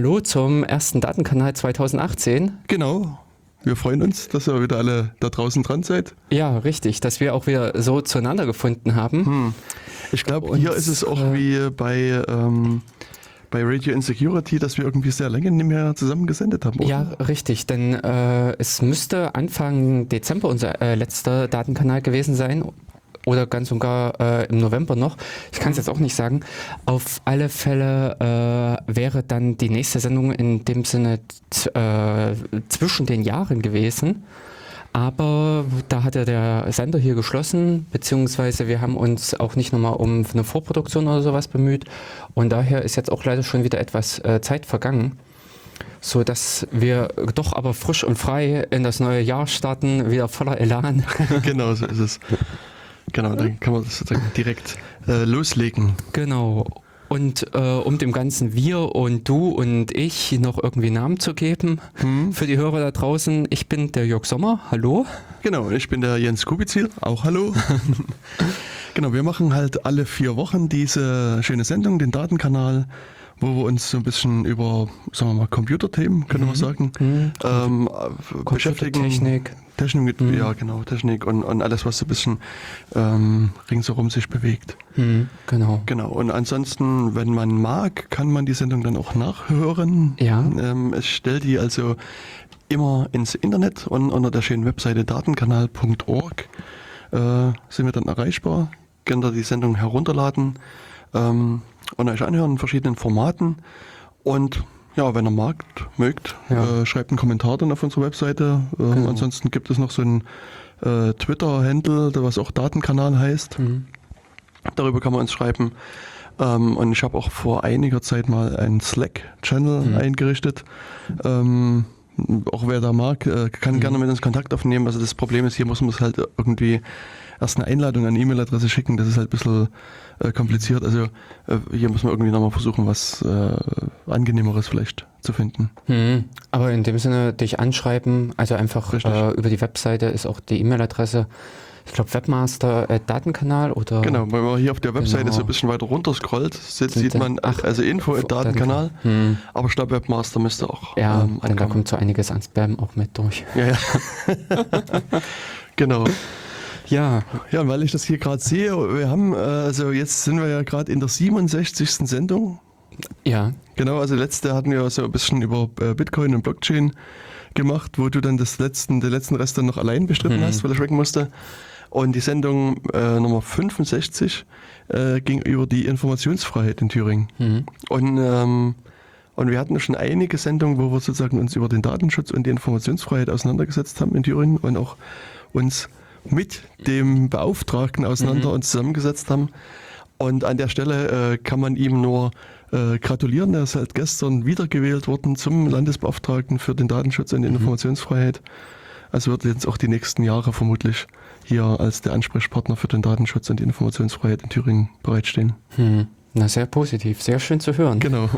Hallo zum ersten Datenkanal 2018. Genau. Wir freuen uns, dass ihr wieder alle da draußen dran seid. Ja, richtig, dass wir auch wieder so zueinander gefunden haben. Hm. Ich glaube, hier ist es auch äh, wie bei, ähm, bei Radio Insecurity, dass wir irgendwie sehr lange nicht mehr zusammen gesendet haben. Oder? Ja, richtig, denn äh, es müsste Anfang Dezember unser äh, letzter Datenkanal gewesen sein oder ganz und gar äh, im November noch. Ich kann es jetzt auch nicht sagen. Auf alle Fälle äh, wäre dann die nächste Sendung in dem Sinne äh, zwischen den Jahren gewesen. Aber da hat ja der Sender hier geschlossen, beziehungsweise wir haben uns auch nicht nochmal um eine Vorproduktion oder sowas bemüht. Und daher ist jetzt auch leider schon wieder etwas äh, Zeit vergangen so dass wir doch aber frisch und frei in das neue Jahr starten, wieder voller Elan. genau, so ist es. Genau, dann kann man das sozusagen direkt äh, loslegen. Genau. Und äh, um dem Ganzen wir und du und ich noch irgendwie Namen zu geben hm. für die Hörer da draußen, ich bin der Jörg Sommer, hallo. Genau, ich bin der Jens Kubizil, auch hallo. genau, wir machen halt alle vier Wochen diese schöne Sendung, den Datenkanal wo wir uns so ein bisschen über, sagen wir mal, Computerthemen, können mhm. wir sagen, mhm. ähm, beschäftigen. Technik. Technik, mhm. ja genau, Technik und, und alles, was so ein bisschen ähm, ringsherum sich bewegt. Mhm, genau. Genau. Und ansonsten, wenn man mag, kann man die Sendung dann auch nachhören. Ja. Ähm, ich stelle die also immer ins Internet und unter der schönen Webseite datenkanal.org äh, sind wir dann erreichbar. Könnt ihr die Sendung herunterladen. Ähm, und euch anhören in verschiedenen Formaten. Und ja, wenn ihr mag, mögt, ja. äh, schreibt einen Kommentar dann auf unserer Webseite. Äh, genau. Ansonsten gibt es noch so ein äh, Twitter-Handle, was auch Datenkanal heißt. Mhm. Darüber kann man uns schreiben. Ähm, und ich habe auch vor einiger Zeit mal einen Slack-Channel mhm. eingerichtet. Ähm, auch wer da mag, äh, kann mhm. gerne mit uns Kontakt aufnehmen. Also das Problem ist, hier muss man es halt irgendwie erst eine Einladung an E-Mail-Adresse schicken. Das ist halt ein bisschen äh, kompliziert. Also äh, hier muss man irgendwie nochmal versuchen, was äh, angenehmeres vielleicht zu finden. Hm. Aber in dem Sinne dich anschreiben, also einfach äh, über die Webseite ist auch die E-Mail-Adresse. Ich glaube Webmaster äh, Datenkanal oder. Genau, wenn man hier auf der Webseite genau. so ein bisschen weiter runter scrollt, sieht, sieht man ach, also Info at Datenkanal. Hm. Aber ich glaube Webmaster müsste auch. Ja, ähm, denn da kommt so einiges an Spam auch mit durch. Ja, ja. genau. Ja. Ja, weil ich das hier gerade sehe, wir haben, äh, also jetzt sind wir ja gerade in der 67. Sendung. Ja. Genau, also letzte hatten wir so ein bisschen über äh, Bitcoin und Blockchain gemacht, wo du dann das letzten, den letzten Rest dann noch allein bestritten mhm. hast, weil ich weg musste. Und die Sendung äh, Nummer 65 äh, ging über die Informationsfreiheit in Thüringen. Mhm. Und, ähm, und wir hatten schon einige Sendungen, wo wir sozusagen uns über den Datenschutz und die Informationsfreiheit auseinandergesetzt haben in Thüringen und auch uns mit dem Beauftragten auseinander mhm. und zusammengesetzt haben. Und an der Stelle äh, kann man ihm nur äh, gratulieren. Er ist halt gestern wiedergewählt worden zum Landesbeauftragten für den Datenschutz und die mhm. Informationsfreiheit. Also wird jetzt auch die nächsten Jahre vermutlich hier als der Ansprechpartner für den Datenschutz und die Informationsfreiheit in Thüringen bereitstehen. Mhm. Na, sehr positiv, sehr schön zu hören. Genau.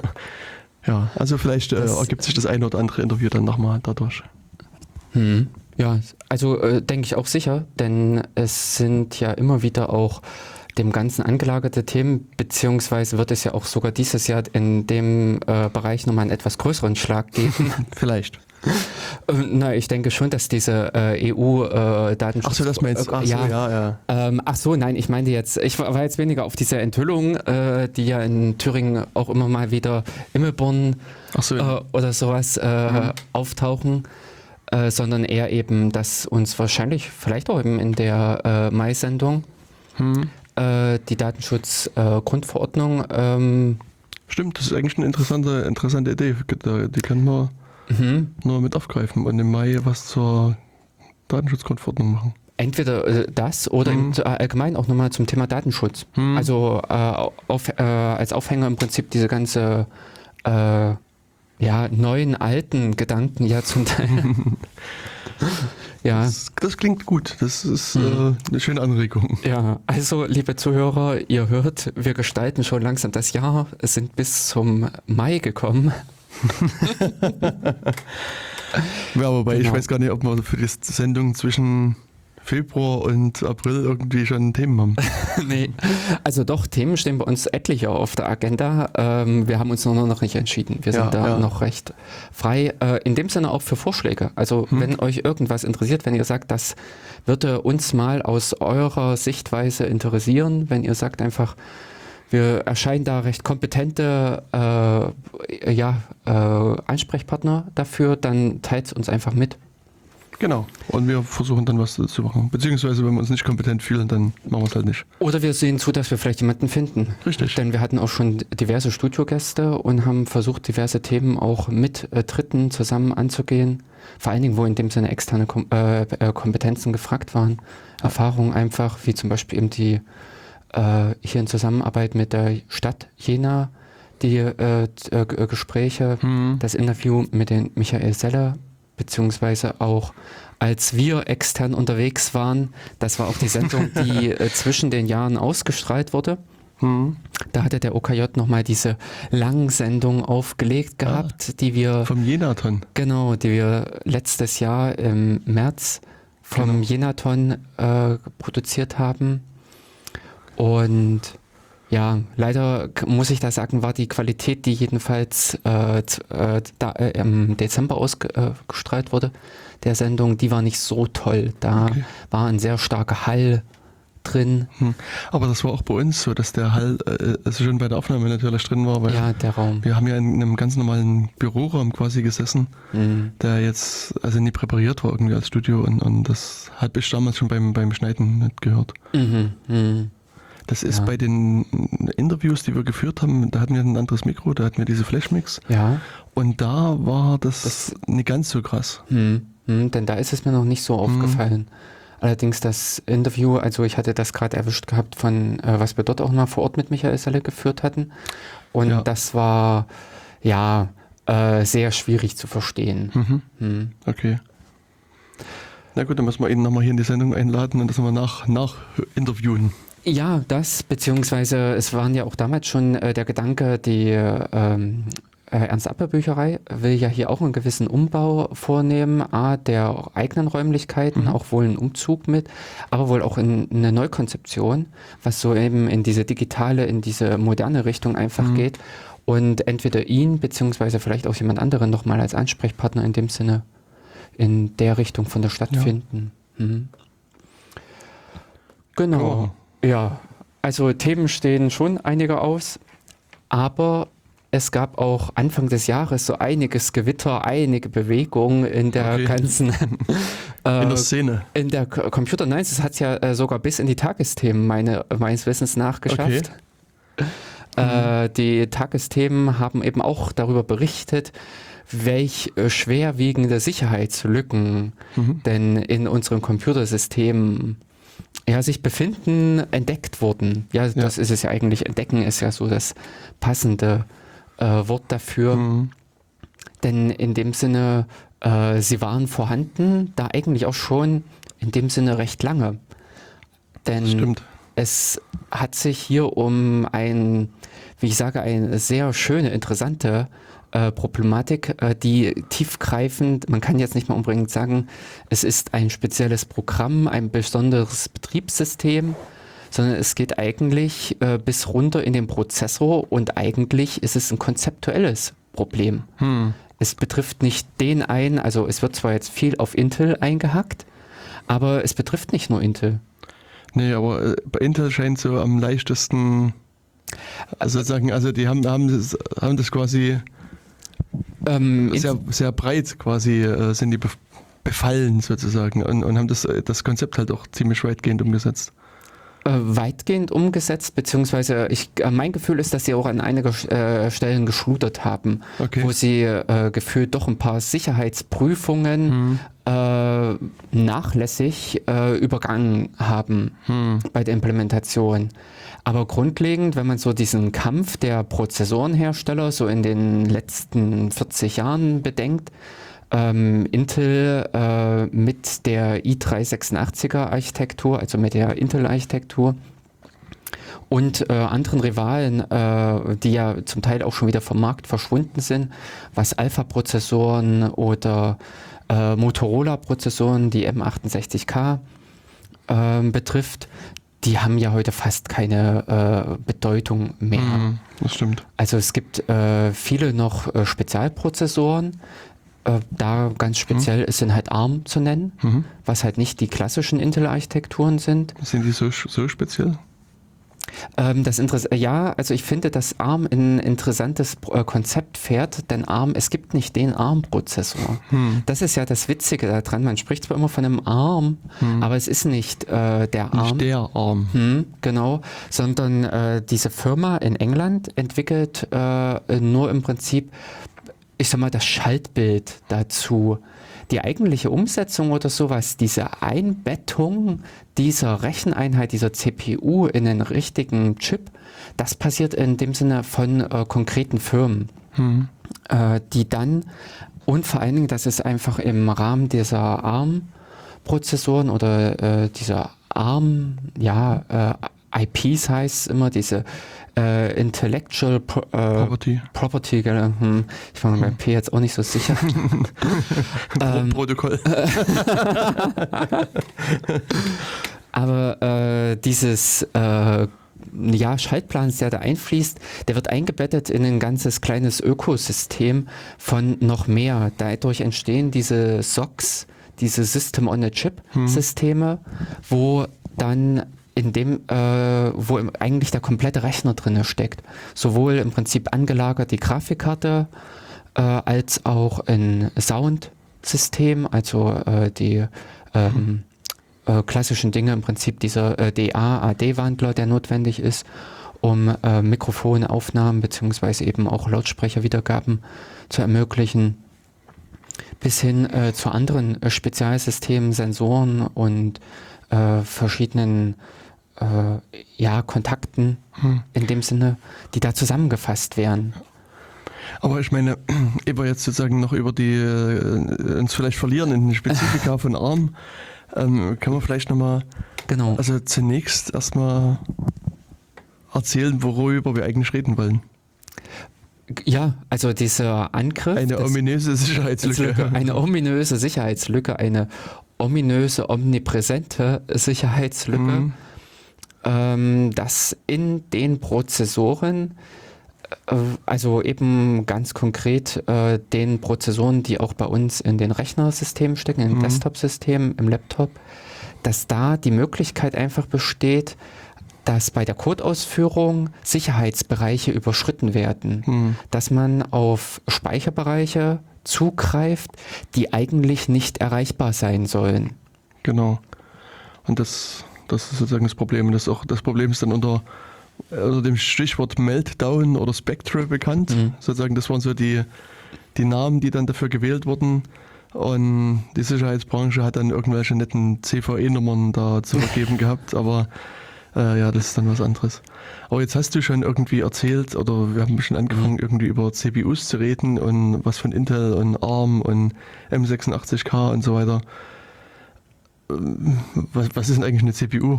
Ja, also vielleicht äh, ergibt sich das eine oder andere Interview dann nochmal dadurch. Hm. Ja, also äh, denke ich auch sicher, denn es sind ja immer wieder auch dem Ganzen angelagerte Themen, beziehungsweise wird es ja auch sogar dieses Jahr in dem äh, Bereich nochmal einen etwas größeren Schlag geben. Vielleicht. Äh, na, ich denke schon, dass diese äh, EU-Datenschutz. Äh, ach so, das meinst du? Ach ja, so, ja, ja. Ähm, ach so, nein, ich meinte jetzt, ich war jetzt weniger auf diese Enthüllung, äh, die ja in Thüringen auch immer mal wieder Immelborn so, ja. Äh, oder sowas mhm. auftauchen. Äh, sondern eher eben, dass uns wahrscheinlich, vielleicht auch eben in der äh, Mai-Sendung, hm. äh, die Datenschutzgrundverordnung. Ähm, Stimmt, das ist eigentlich eine interessante, interessante Idee. Die können wir mhm. nur mit aufgreifen und im Mai was zur Datenschutzgrundverordnung machen. Entweder äh, das oder hm. allgemein auch nochmal zum Thema Datenschutz. Hm. Also äh, auf, äh, als Aufhänger im Prinzip diese ganze äh, ja, neuen, alten Gedanken ja zum Teil. ja. Das, das, klingt gut. Das ist mhm. äh, eine schöne Anregung. Ja, also liebe Zuhörer, ihr hört, wir gestalten schon langsam das Jahr, es sind bis zum Mai gekommen. ja, wobei genau. ich weiß gar nicht, ob wir für die Sendung zwischen Februar und April irgendwie schon Themen haben. nee, also doch, Themen stehen bei uns etliche auf der Agenda. Ähm, wir haben uns nur noch nicht entschieden. Wir sind Ja, da ja. noch recht frei. Äh, in dem Sinne auch für Vorschläge. Also Hm. wenn euch irgendwas interessiert, wenn ihr sagt, das würde uns mal aus eurer Sichtweise interessieren, wenn ihr sagt einfach, wir erscheinen da recht kompetente äh, ja, äh, Ansprechpartner dafür, dann teilt es uns einfach mit. Genau. Und wir versuchen dann was zu machen. Beziehungsweise, wenn wir uns nicht kompetent fühlen, dann machen wir es halt nicht. Oder wir sehen zu, dass wir vielleicht jemanden finden. Richtig. Denn wir hatten auch schon diverse Studiogäste und haben versucht, diverse Themen auch mit äh, Dritten zusammen anzugehen. Vor allen Dingen, wo in dem Sinne externe Kom äh, äh, Kompetenzen gefragt waren. Erfahrungen einfach, wie zum Beispiel eben die äh, hier in Zusammenarbeit mit der Stadt Jena, die äh, äh, Gespräche, Hm. das Interview mit den Michael Seller, beziehungsweise auch als wir extern unterwegs waren, das war auch die Sendung, die äh, zwischen den Jahren ausgestrahlt wurde. Hm. Da hatte der OKJ nochmal diese Langsendung aufgelegt gehabt, die wir, Vom Jenaton. genau, die wir letztes Jahr im März vom Genau. Jenaton äh, produziert haben. Und ja, leider muss ich da sagen, war die Qualität, die jedenfalls äh, äh, da, äh, im Dezember ausgestrahlt wurde, der Sendung, die war nicht so toll. Da Okay. war ein sehr starker Hall drin. Hm. Aber das war auch bei uns so, dass der Hall äh, also schon bei der Aufnahme natürlich drin war, weil Ja, der Raum. wir haben ja in einem ganz normalen Büroraum quasi gesessen, Mhm. der jetzt also nie präpariert war irgendwie als Studio und, und das hat ich damals schon beim, beim Schneiden nicht gehört. Mhm. Mhm. Das ist Ja. bei den Interviews, die wir geführt haben, da hatten wir ein anderes Mikro, da hatten wir diese Flashmix Ja, und da war das, Das- nicht ganz so krass. hm, hm, denn da ist es mir noch nicht so aufgefallen. Allerdings das Interview, also ich hatte das gerade erwischt gehabt von, äh, was wir dort auch mal vor Ort mit Michael Selle geführt hatten. Und Ja. das war ja äh, sehr schwierig zu verstehen. Mhm. Hm. Okay. Na gut, dann müssen wir ihn nochmal hier in die Sendung einladen und das mal nach, nach interviewen. Ja, das, beziehungsweise es waren ja auch damals schon äh, der Gedanke, die ähm, äh, Ernst-Appel-Bücherei will ja hier auch einen gewissen Umbau vornehmen, A, der eigenen Räumlichkeiten, Mhm. auch wohl einen Umzug mit, aber wohl auch in eine Neukonzeption, was so eben in diese digitale, in diese moderne Richtung einfach Mhm. geht und entweder ihn, beziehungsweise vielleicht auch jemand anderen nochmal als Ansprechpartner in dem Sinne in der Richtung von der Stadt Ja. finden. Mhm. Genau. Ja, also Themen stehen schon einige aus, aber es gab auch Anfang des Jahres so einiges Gewitter, einige Bewegungen in der Okay. ganzen äh, In der Szene. in der Computer Nein, das hat es ja äh, sogar bis in die Tagesthemen meine, meines Wissens nach geschafft. Äh, die Tagesthemen haben eben auch darüber berichtet, welch äh, schwerwiegende Sicherheitslücken Mhm. denn in unseren Computersystemen ja, sich befinden, entdeckt wurden. Ja, das ist es ja eigentlich. Entdecken ist ja so das passende äh, Wort dafür. Mhm. Denn in dem Sinne, äh, sie waren vorhanden, da eigentlich auch schon in dem Sinne recht lange. Denn Stimmt. es hat sich hier um ein, wie ich sage, eine sehr schöne, interessante äh, Problematik, äh, die tiefgreifend, man kann jetzt nicht mal unbedingt sagen, es ist ein spezielles Programm, ein besonderes Betriebssystem, sondern es geht eigentlich äh, bis runter in den Prozessor und eigentlich ist es ein konzeptuelles Problem. Hm. Es betrifft nicht den einen, also es wird zwar jetzt viel auf Intel eingehackt, aber es betrifft nicht nur Intel. Nee, aber bei Intel scheint so am leichtesten, also sozusagen, also die haben, haben, das, haben das quasi Ähm, sehr, sehr breit quasi, äh, sind die bef- befallen sozusagen und, und haben das, äh, das Konzept halt auch ziemlich weitgehend umgesetzt. äh, weitgehend umgesetzt, beziehungsweise ich, äh, mein Gefühl ist, dass sie auch an einigen äh, Stellen geschludert haben, Okay. wo sie äh, gefühlt doch ein paar Sicherheitsprüfungen Hm. äh, nachlässig übergangen haben Hm. bei der Implementation. Aber grundlegend, wenn man so diesen Kampf der Prozessorenhersteller so in den letzten 40 Jahren bedenkt, ähm, Intel äh, mit der i386er Architektur, also mit der Intel-Architektur und äh, anderen Rivalen, äh, die ja zum Teil auch schon wieder vom Markt verschwunden sind, was Alpha-Prozessoren oder äh, Motorola-Prozessoren, die M68K ähm, betrifft, die haben ja heute fast keine äh, Bedeutung mehr. Mhm, das stimmt. Also es gibt äh, viele noch äh, Spezialprozessoren. Äh, da ganz speziell ist sind halt ARM zu nennen, Mhm. was halt nicht die klassischen Intel-Architekturen sind. Sind die so, so speziell? Ähm, das Interess ja, also ich finde, dass ARM ein interessantes äh, Konzept fährt, denn ARM, es gibt nicht den ARM-Prozessor. Hm. Das ist ja das Witzige daran. Man spricht zwar immer von einem ARM, aber es ist nicht äh, der ARM. Nicht der Arm. Hm, genau, sondern äh, diese Firma in England entwickelt äh, nur im Prinzip, ich sag mal, das Schaltbild dazu. Die eigentliche Umsetzung oder sowas, diese Einbettung dieser Recheneinheit, dieser CPU in den richtigen Chip, das passiert in dem Sinne von äh, konkreten Firmen Hm. äh, die dann und vor allen Dingen, das ist einfach im Rahmen dieser ARM-Prozessoren oder äh, dieser ARM, ja, äh, IPs heißt es immer, diese äh, Intellectual Pro äh, Property. Property, gell? Hm, ich war mir beim P jetzt auch nicht so sicher. ähm, Protokoll. Aber äh, dieses äh, ja, Schaltplan, der da einfließt, der wird eingebettet in ein ganzes kleines Ökosystem von noch mehr. Dadurch entstehen diese SOCs, diese System on a Chip Systeme, wo dann in dem, äh, wo eigentlich der komplette Rechner drin steckt. Sowohl im Prinzip angelagert die Grafikkarte, äh, als auch ein Soundsystem, also äh, die ähm, äh, klassischen Dinge, im Prinzip dieser äh, DA-AD-Wandler, der notwendig ist, um äh, Mikrofonaufnahmen beziehungsweise eben auch Lautsprecherwiedergaben zu ermöglichen, bis hin äh, zu anderen äh, Spezialsystemen, Sensoren und äh, verschiedenen ja, Kontakten Hm. in dem Sinne, die da zusammengefasst werden. Aber ich meine, wir jetzt sozusagen noch über die, äh, uns vielleicht verlieren in den Spezifika von ARM, ähm, kann man vielleicht nochmal, Genau. also zunächst erstmal erzählen, worüber wir eigentlich reden wollen. ja, also dieser Angriff. Eine das- ominöse Sicherheitslücke. Lücke, eine ominöse Sicherheitslücke, eine ominöse, omnipräsente Sicherheitslücke, Mhm. Ähm, dass in den Prozessoren, äh, also eben ganz konkret äh, den Prozessoren, die auch bei uns in den Rechnersystemen stecken, in den Mhm. Desktop-Systemen, im Laptop, dass da die Möglichkeit einfach besteht, dass bei der Codeausführung Sicherheitsbereiche überschritten werden Hm. dass man auf Speicherbereiche zugreift, die eigentlich nicht erreichbar sein sollen. Genau. Und das, das ist sozusagen das Problem. Das, auch, das Problem ist dann unter, unter dem Stichwort Meltdown oder Spectre bekannt. Mhm. Sozusagen, das waren so die, die Namen, die dann dafür gewählt wurden. Und die Sicherheitsbranche hat dann irgendwelche netten CVE-Nummern da zu vergeben gehabt, aber äh, ja, das ist dann was anderes. Aber jetzt hast du schon irgendwie erzählt, oder wir haben schon angefangen, irgendwie über CPUs zu reden und was von Intel und ARM und M86K und so weiter. Was, was ist denn eigentlich eine CPU?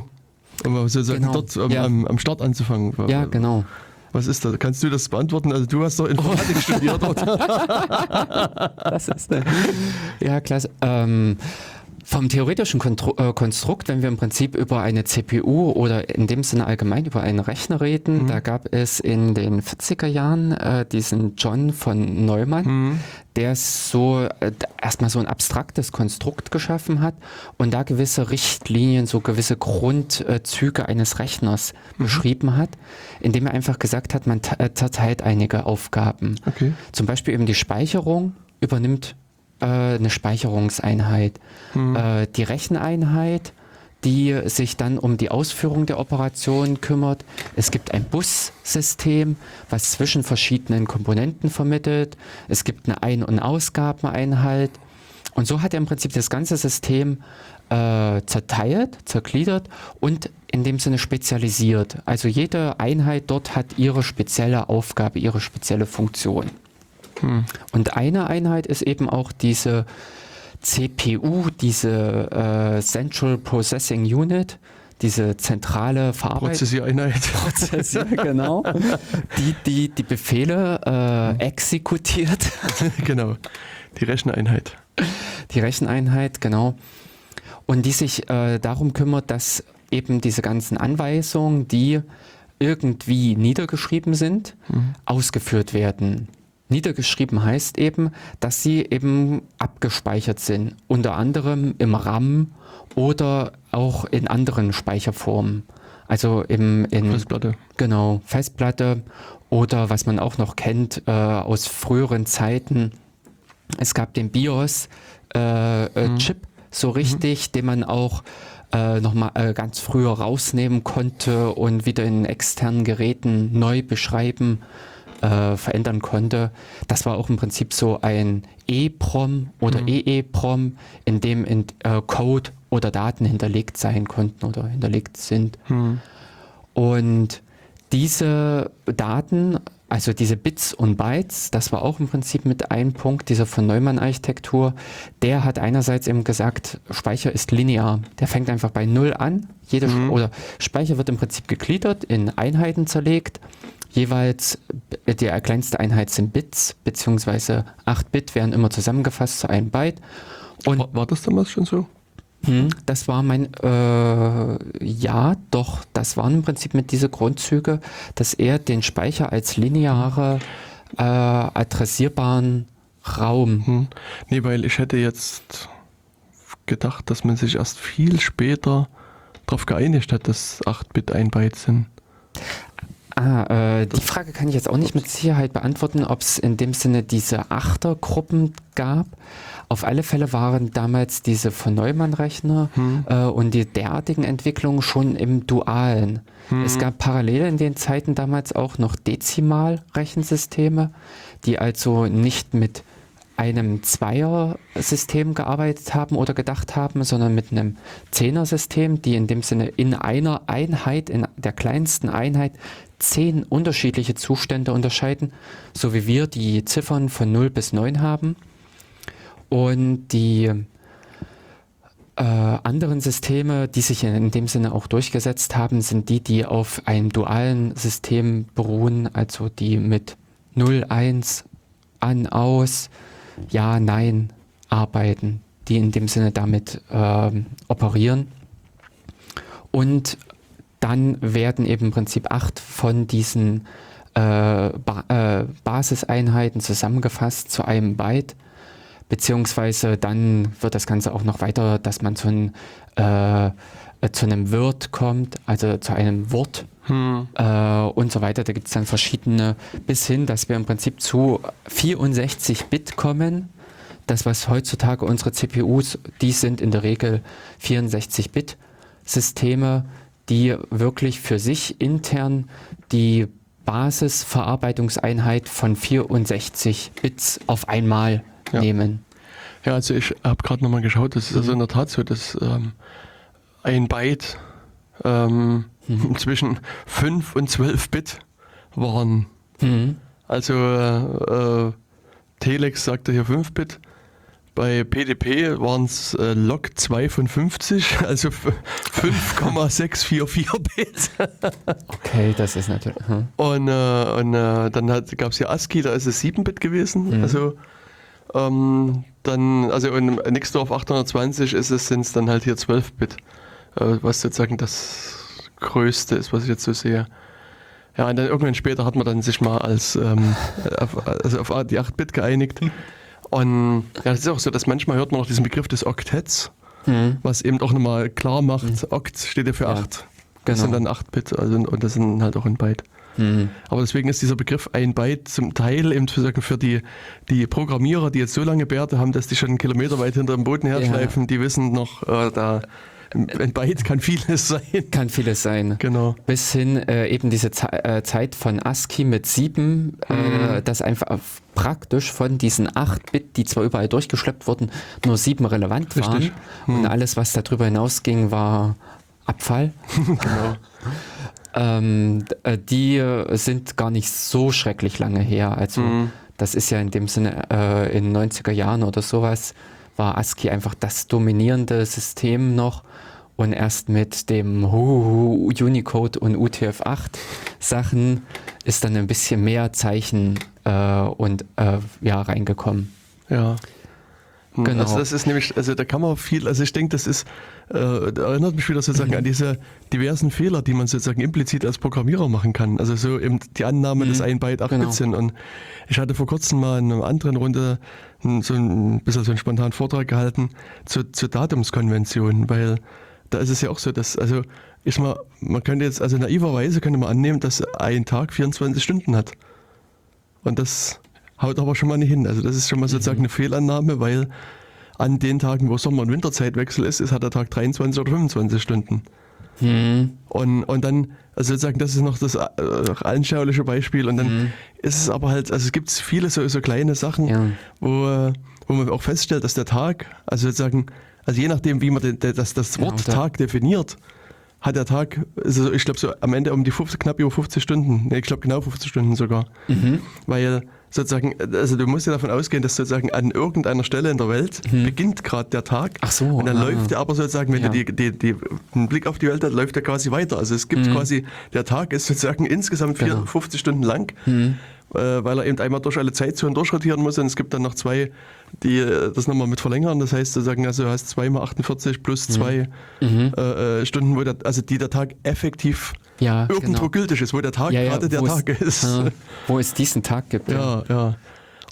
Um sozusagen Genau, dort am, ja. am, am Start anzufangen. Ja, genau. Was ist das? Kannst du das beantworten? Also du hast doch Informatik studiert, oder? Das ist eine ja, klasse. Ähm, vom theoretischen äh, Konstrukt, wenn wir im Prinzip über eine CPU oder in dem Sinne allgemein über einen Rechner reden, Mhm. da gab es in den 40er Jahren äh, diesen John von Neumann, Mhm. der so äh, erstmal so ein abstraktes Konstrukt geschaffen hat und da gewisse Richtlinien, so gewisse Grundzüge eines Rechners beschrieben hat, indem er einfach gesagt hat, man äh, zerteilt einige Aufgaben. Okay. Zum Beispiel eben die Speicherung übernimmt äh, eine Speicherungseinheit. Mhm. Äh, die Recheneinheit, die sich dann um die Ausführung der Operation kümmert. Es gibt ein Bussystem, was zwischen verschiedenen Komponenten vermittelt. Es gibt eine Ein- und Ausgabeneinheit. Und so hat er im Prinzip das ganze System äh, zerteilt, zergliedert und in dem Sinne spezialisiert. Also jede Einheit dort hat ihre spezielle Aufgabe, ihre spezielle Funktion. Hm. Und eine Einheit ist eben auch diese CPU, diese äh, Central Processing Unit, diese zentrale Verarbeitung. Prozessiereinheit. Prozessier, genau. Die, die die Befehle äh, exekutiert. genau. Die Recheneinheit. Die Recheneinheit, genau. und die sich äh, darum kümmert, dass eben diese ganzen Anweisungen, die irgendwie niedergeschrieben sind, mhm. ausgeführt werden. Niedergeschrieben heißt eben, dass sie eben abgespeichert sind, unter anderem im RAM oder auch in anderen Speicherformen. Also im, in Festplatte. Genau, Festplatte oder was man auch noch kennt äh, aus früheren Zeiten. Es gab den BIOS äh, äh, mhm. So mhm. richtig, mhm. den man auch äh, nochmal äh, ganz früher rausnehmen konnte und wieder in externen Geräten neu beschreiben äh, verändern konnte. Das war auch im Prinzip so ein EEPROM oder mhm. EEPROM, in dem in, äh, Code oder Daten hinterlegt sein konnten oder hinterlegt sind. Mhm. Und diese Daten, also diese Bits und Bytes, das war auch im Prinzip mit ein Punkt dieser von Neumann-Architektur. Der hat einerseits eben gesagt, Speicher ist linear. Der fängt einfach bei Null an. Jede mhm. oder Speicher wird im Prinzip gegliedert, in Einheiten zerlegt jeweils die kleinste Einheit sind Bits, beziehungsweise 8 Bit werden immer zusammengefasst zu einem Byte. Und war, war das damals schon so? Hm, das war mein, äh, ja, doch, das waren im Prinzip mit diese Grundzüge, dass er den Speicher als lineare, äh, adressierbaren Raum. Hm. Nee, weil ich hätte jetzt gedacht, dass man sich erst viel später darauf geeinigt hat, dass 8 Bit ein Byte sind. Ah, äh, die Frage kann ich jetzt auch nicht mit Sicherheit beantworten, ob es in dem Sinne diese Achtergruppen gab. Auf alle Fälle waren damals diese von Neumann-Rechner hm. äh, und die derartigen Entwicklungen schon im Dualen. Hm. Es gab parallel in den Zeiten damals auch noch Dezimal-Rechensysteme, die also nicht mit einem Zweier-System gearbeitet haben oder gedacht haben, sondern mit einem Zehner-System, die in dem Sinne in einer Einheit, in der kleinsten Einheit, zehn unterschiedliche Zustände unterscheiden, so wie wir die Ziffern von 0 bis 9 haben. Und die äh, anderen Systeme, die sich in, dem Sinne auch durchgesetzt haben, sind die, die auf einem dualen System beruhen, also die mit 0, 1, an, aus, ja, nein arbeiten, die in dem Sinne damit äh, operieren. Und dann werden eben im Prinzip acht von diesen äh, ba äh, Basiseinheiten zusammengefasst zu einem Byte. Beziehungsweise dann wird das Ganze auch noch weiter, dass man zu, ein, äh, zu einem Word kommt, also zu einem Wort hm. Äh, und so weiter. Da gibt es dann verschiedene, bis hin, dass wir im Prinzip zu 64 Bit kommen. Das, was heutzutage unsere CPUs, die sind in der Regel 64 Bit Systeme die wirklich für sich intern die Basisverarbeitungseinheit von 64 Bits auf einmal ja. nehmen. Ja, also ich habe gerade nochmal geschaut, das ist also in der Tat so, dass ähm, ein Byte ähm, mhm. zwischen 5 und 12 Bit waren. Mhm. Also äh, äh, Telex sagte hier 5 Bit, bei PDP waren es äh, Log 2 von 50, also 5,644 Bit. okay, das ist natürlich. Hm. Und, äh, und äh, dann gab es ja ASCII, da ist es 7 Bit gewesen. Mhm. Also ähm, dann, also in Nixdorf 820 ist es, sind es dann halt hier 12 Bit, was sozusagen das Größte ist, was ich jetzt so sehe. Ja, und dann irgendwann später hat man dann sich mal als ähm, auf, also auf die 8 Bit geeinigt. Und ja, es ist auch so, dass manchmal hört man noch diesen Begriff des Oktets, mhm. was eben auch nochmal klar macht, mhm. Okt steht ja für ja, 8. Das genau. sind dann 8 Bit also, und das sind halt auch ein Byte. Mhm. Aber deswegen ist dieser Begriff ein Byte zum Teil eben für die, die Programmierer, die jetzt so lange Bärte haben, dass die schon einen Kilometer weit hinter dem Boden herschleifen, ja. die wissen noch, äh, da ein Byte kann vieles sein. Kann vieles sein. Genau. Bis hin äh, eben diese Ze äh, Zeit von ASCII mit 7, äh, mhm. das einfach praktisch von diesen 8 Bit, die zwar überall durchgeschleppt wurden, nur 7 relevant Richtig. waren. Mhm. Und alles, was darüber hinausging, war Abfall. genau. ähm, äh, die sind gar nicht so schrecklich lange her. Also mhm. das ist ja in dem Sinne äh, in 90er Jahren oder sowas war ASCII einfach das dominierende System noch und erst mit dem Unicode und UTF-8 Sachen ist dann ein bisschen mehr Zeichen äh, und äh, ja reingekommen. Ja. Genau. Also das ist nämlich, also da kann man viel, also ich denke, das ist, äh, da erinnert mich wieder sozusagen Mhm. an diese diversen Fehler, die man sozusagen implizit als Programmierer machen kann. Also so eben die Annahme, dass ein Byte 8 Genau. Und ich hatte vor kurzem mal in einer anderen Runde so ein bisschen so einen spontanen Vortrag gehalten zu, zur Datumskonvention, weil da ist es ja auch so, dass, also ich mal, man könnte jetzt, also naiverweise könnte man annehmen, dass ein Tag 24 Stunden hat. Und das haut aber schon mal nicht hin. Also das ist schon mal sozusagen eine Fehlannahme, weil an den Tagen, wo Sommer- und Winterzeitwechsel ist, ist hat der Tag 23 oder 25 Stunden. Hm. Und, und dann, also sozusagen, das ist noch das äh, anschauliche Beispiel. Und dann Mhm. ist es aber halt, also es gibt viele so, so kleine Sachen, Ja. wo, wo man auch feststellt, dass der Tag, also sozusagen, also je nachdem, wie man den, das, das Genau, Wort da- Tag definiert, hat der Tag, also ich glaube so am Ende um die 50, knapp über 50 Stunden, nee, ich glaube genau 50 Stunden sogar. Mhm. Weil sozusagen, also du musst ja davon ausgehen, dass sozusagen an irgendeiner Stelle in der Welt beginnt gerade der Tag. Mhm. Ach so, Und dann ah. läuft der aber sozusagen, wenn Ja. du die, die, die, einen Blick auf die Welt hast, läuft der quasi weiter. Also es gibt quasi, der Tag ist sozusagen insgesamt Mhm. Genau. 50 Stunden lang, Mhm. Äh, weil er eben einmal durch alle Zeitzonen durchrotieren muss. Und es gibt dann noch zwei, die äh, das nochmal mit verlängern. Das heißt sozusagen, also du hast 2 mal 48 plus zwei Mhm. äh, äh, Stunden, wo der, also die der Tag effektiv Ja, irgendwo genau. gültig ist, wo der Tag Ja, ja, gerade der Tag ist. Ja, wo es diesen Tag gibt. Ja, ja.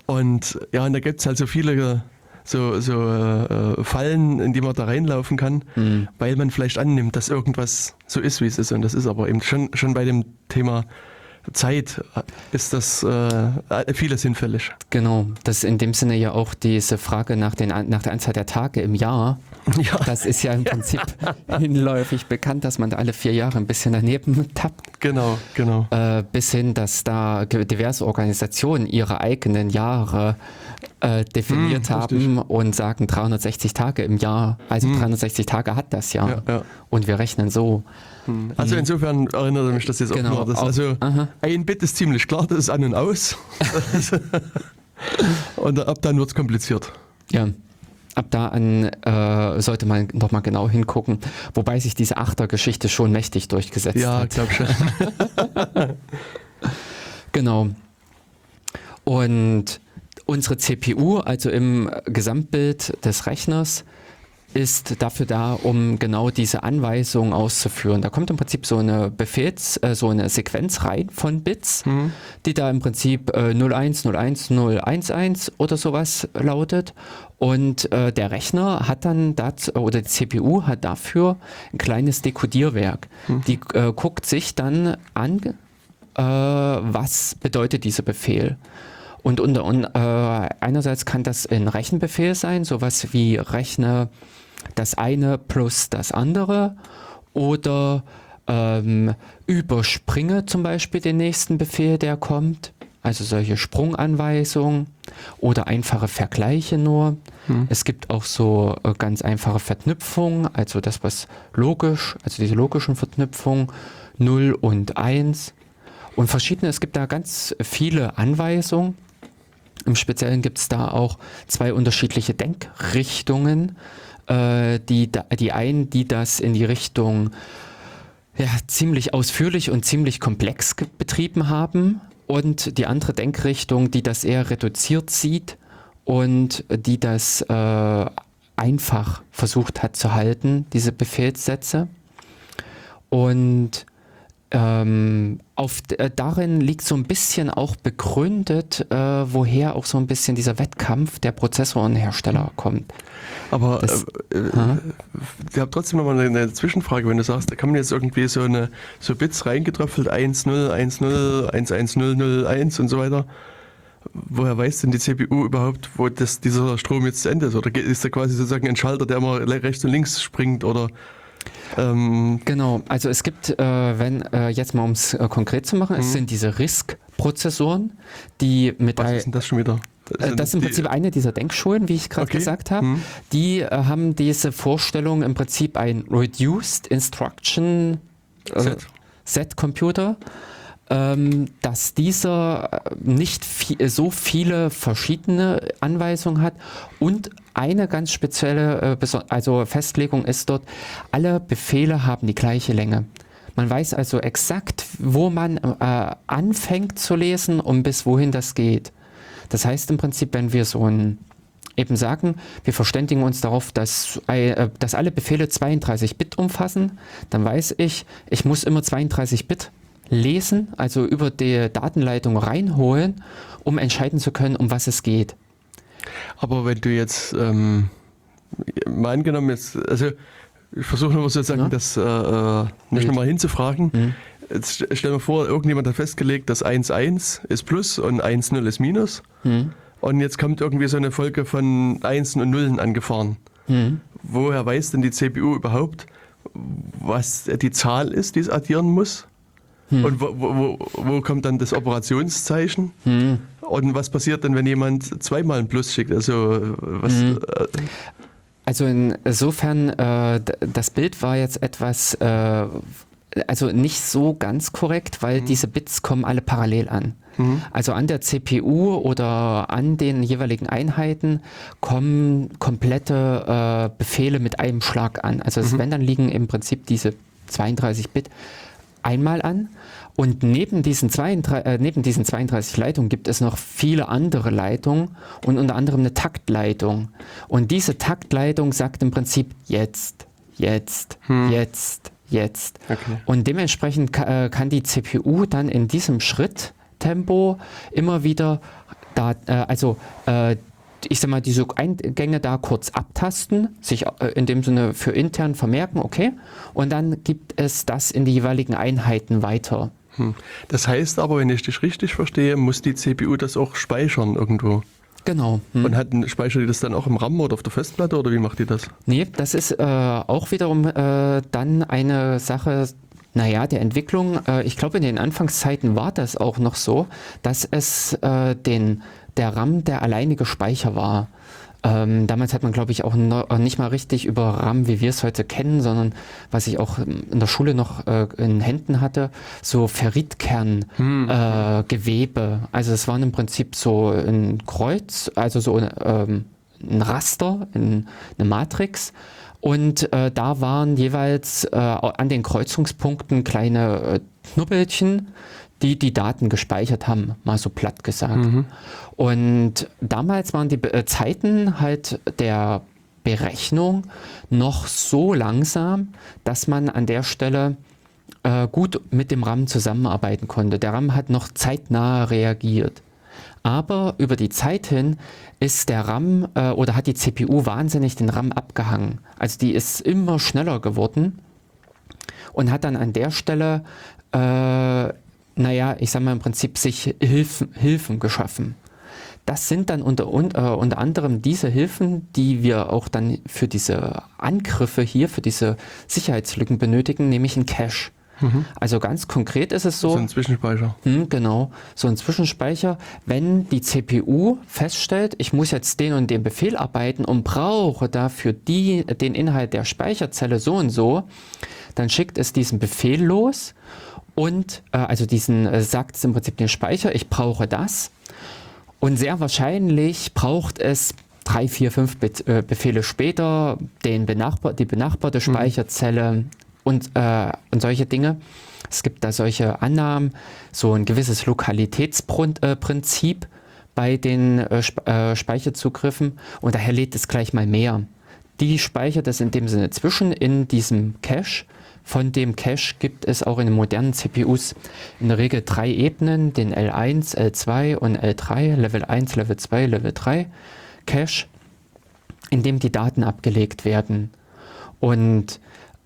Und ja, und da gibt es halt so viele so, so äh, Fallen, in die man da reinlaufen kann, Mhm. weil man vielleicht annimmt, dass irgendwas so ist, wie es ist. Und das ist aber eben schon, schon bei dem Thema Zeit äh, ist das äh, vieles hinfällig. Genau, das ist in dem Sinne ja auch diese Frage nach, den, nach der Anzahl der Tage im Jahr. Ja, Das ist ja im Prinzip hinläufig bekannt, dass man da alle vier Jahre ein bisschen daneben tappt. genau, genau. Äh, bis hin, dass da diverse Organisationen ihre eigenen Jahre äh, definiert Hm, haben und sagen 360 Tage im Jahr. Also 360 Tage hat das Jahr. Ja, ja. Und wir rechnen so. Also insofern erinnert mich das jetzt Genau, auch nur. Dass, also aha. ein Bit ist ziemlich klar, das ist an und aus. und ab dann wird es kompliziert. Ja. Ab da an äh, sollte man nochmal genau hingucken, wobei sich diese Achtergeschichte schon mächtig durchgesetzt Ja, hat. glaube schon. Genau. Und unsere CPU, also im Gesamtbild des Rechners, ist dafür da, um genau diese Anweisungen auszuführen. Da kommt im Prinzip so eine Befehls-, äh, so eine Sequenz rein von Bits, die da im Prinzip äh, 01, 01, 011 oder sowas lautet. Und äh, der Rechner hat dann dazu, oder die CPU hat dafür ein kleines Dekodierwerk. Die äh, guckt sich dann an, äh, was bedeutet dieser Befehl. Und, unter, und äh, einerseits kann das ein Rechenbefehl sein, sowas wie rechne das eine plus das andere oder ähm, überspringe zum Beispiel den nächsten Befehl, der kommt. Also solche Sprunganweisungen oder einfache Vergleiche nur. Es gibt auch so äh, ganz einfache Verknüpfungen, also das, was logisch, also diese logischen Verknüpfungen, 0 und 1 und verschiedene, es gibt da ganz viele Anweisungen. Im Speziellen gibt es da auch zwei unterschiedliche Denkrichtungen. Äh, die, die einen, die das in die Richtung ja, ziemlich ausführlich und ziemlich komplex betrieben haben und die andere Denkrichtung, die das eher reduziert sieht und die das äh, einfach versucht hat zu halten, diese Befehlssätze. Und ähm, auf, äh, darin liegt so ein bisschen auch begründet, äh, woher auch so ein bisschen dieser Wettkampf der Prozessor und Hersteller kommt. Aber Das- äh, äh, Aha. ich habe trotzdem noch mal eine, eine Zwischenfrage, wenn du sagst, da kann man jetzt irgendwie so eine so Bits reingetröpfelt, 1, 0, 1, 0, 1, 1, 0, 0, 1 und so weiter. Woher weiß denn die CPU überhaupt, wo das, dieser Strom jetzt zu Ende ist? Oder ist da quasi sozusagen ein Schalter, der immer rechts und links springt? Oder ähm, Genau, also es gibt, äh, wenn äh, jetzt mal um es äh, konkret zu machen, es sind diese RISC-Prozessoren, die mit was ist denn das schon wieder? Äh, Das ist im Prinzip eine dieser Denkschulen, wie ich gerade Okay. gesagt habe. Mhm. Die äh, haben diese Vorstellung im Prinzip ein Reduced Instruction äh, Set. Set Computer, ähm, dass dieser äh, nicht vi- so viele verschiedene Anweisungen hat und eine ganz spezielle äh, also Festlegung ist dort, alle Befehle haben die gleiche Länge. Man weiß also exakt, wo man äh, anfängt zu lesen und bis wohin das geht. Das heißt im Prinzip, wenn wir so ein eben sagen, wir verständigen uns darauf, dass, äh, dass alle Befehle 32 Bit umfassen, dann weiß ich, ich muss immer 32 Bit lesen, also über die Datenleitung reinholen, um entscheiden zu können, um was es geht. Aber wenn du jetzt ähm, mal angenommen jetzt, also ich versuche nochmal sozusagen Ja. das äh, äh, nicht nochmal hinzufragen. Mhm. Jetzt stell dir vor, irgendjemand hat festgelegt, dass 1,1 ist Plus und 1,0 ist Minus. Hm. Und jetzt kommt irgendwie so eine Folge von Einsen und Nullen angefahren. Hm. Woher weiß denn die CPU überhaupt, was die Zahl ist, die es addieren muss? Hm. Und wo, wo, wo, kommt dann das Operationszeichen? Hm. Und was passiert denn, wenn jemand zweimal ein Plus schickt? Also was, Hm. äh, Also insofern, äh, das Bild war jetzt etwas, äh, also nicht so ganz korrekt, weil diese Bits kommen alle parallel an. Also an der CPU oder an den jeweiligen Einheiten kommen komplette äh, Befehle mit einem Schlag an. Also es, wenn, dann liegen im Prinzip diese 32 Bit einmal an. Und neben diesen, 32, äh, neben diesen 32 Leitungen gibt es noch viele andere Leitungen und unter anderem eine Taktleitung. Und diese Taktleitung sagt im Prinzip jetzt, jetzt, jetzt, jetzt. Okay. Und dementsprechend äh, kann die CPU dann in diesem Schritttempo immer wieder da, äh, also äh, ich sag mal, diese Eingänge da kurz abtasten, sich äh, in dem Sinne für intern vermerken, okay, und dann gibt es das in die jeweiligen Einheiten weiter. Hm. das heißt aber, wenn ich dich richtig verstehe, muss die CPU das auch speichern irgendwo. Genau. Hm. Und hat, speichert die das dann auch im RAM oder auf der Festplatte oder wie macht die das? Nee, das ist äh, auch wiederum äh, dann eine Sache, naja, der Entwicklung. Äh, ich glaube, in den Anfangszeiten war das auch noch so, dass es äh, den, der RAM der alleinige Speicher war. Ähm, damals hat man, glaube ich, auch äh, nicht mal richtig über RAM, wie wir es heute kennen, sondern was ich auch ähm, in der Schule noch äh, in Händen hatte, so Ferritkerngewebe. Äh, Gewebe. also es waren im Prinzip so ein Kreuz, also so ein, ähm, ein Raster, ein, eine Matrix. Und äh, da waren jeweils äh, an den Kreuzungspunkten kleine äh, Knubbelchen, die die Daten gespeichert haben, mal so platt gesagt. Und damals waren die äh, Zeiten halt der Berechnung noch so langsam, dass man an der Stelle äh, gut mit dem RAM zusammenarbeiten konnte. Der RAM hat noch zeitnah reagiert. Aber über die Zeit hin ist der RAM äh, oder hat die CPU wahnsinnig den RAM abgehangen. Also die ist immer schneller geworden und hat dann an der Stelle, äh, naja, ich sag mal im Prinzip sich Hilfen, Hilfen geschaffen. Das sind dann unter, un, äh, unter anderem diese Hilfen, die wir auch dann für diese Angriffe hier, für diese Sicherheitslücken benötigen, nämlich ein Cache. Also ganz konkret ist es So ein Zwischenspeicher. hm, genau, so ein Zwischenspeicher. Wenn die CPU feststellt, ich muss jetzt den und den Befehl arbeiten und brauche dafür die, den Inhalt der Speicherzelle so und so, dann schickt es diesen Befehl los und äh, also diesen äh, sagt es im Prinzip den Speicher, ich brauche das. Und sehr wahrscheinlich braucht es drei, vier, fünf Be äh, Befehle später den benachbar die benachbarte Speicherzelle und, äh, und solche Dinge. Es gibt da solche Annahmen, so ein gewisses Lokalitätsprinzip bei den äh, Sp äh, Speicherzugriffen und daher lädt es gleich mal mehr. Die speichert es in dem Sinne zwischen in diesem Cache. Von dem Cache gibt es auch in modernen CPUs in der Regel drei Ebenen, den L1, L2 und L3, Level 1, Level 2, Level 3 Cache, in dem die Daten abgelegt werden. Und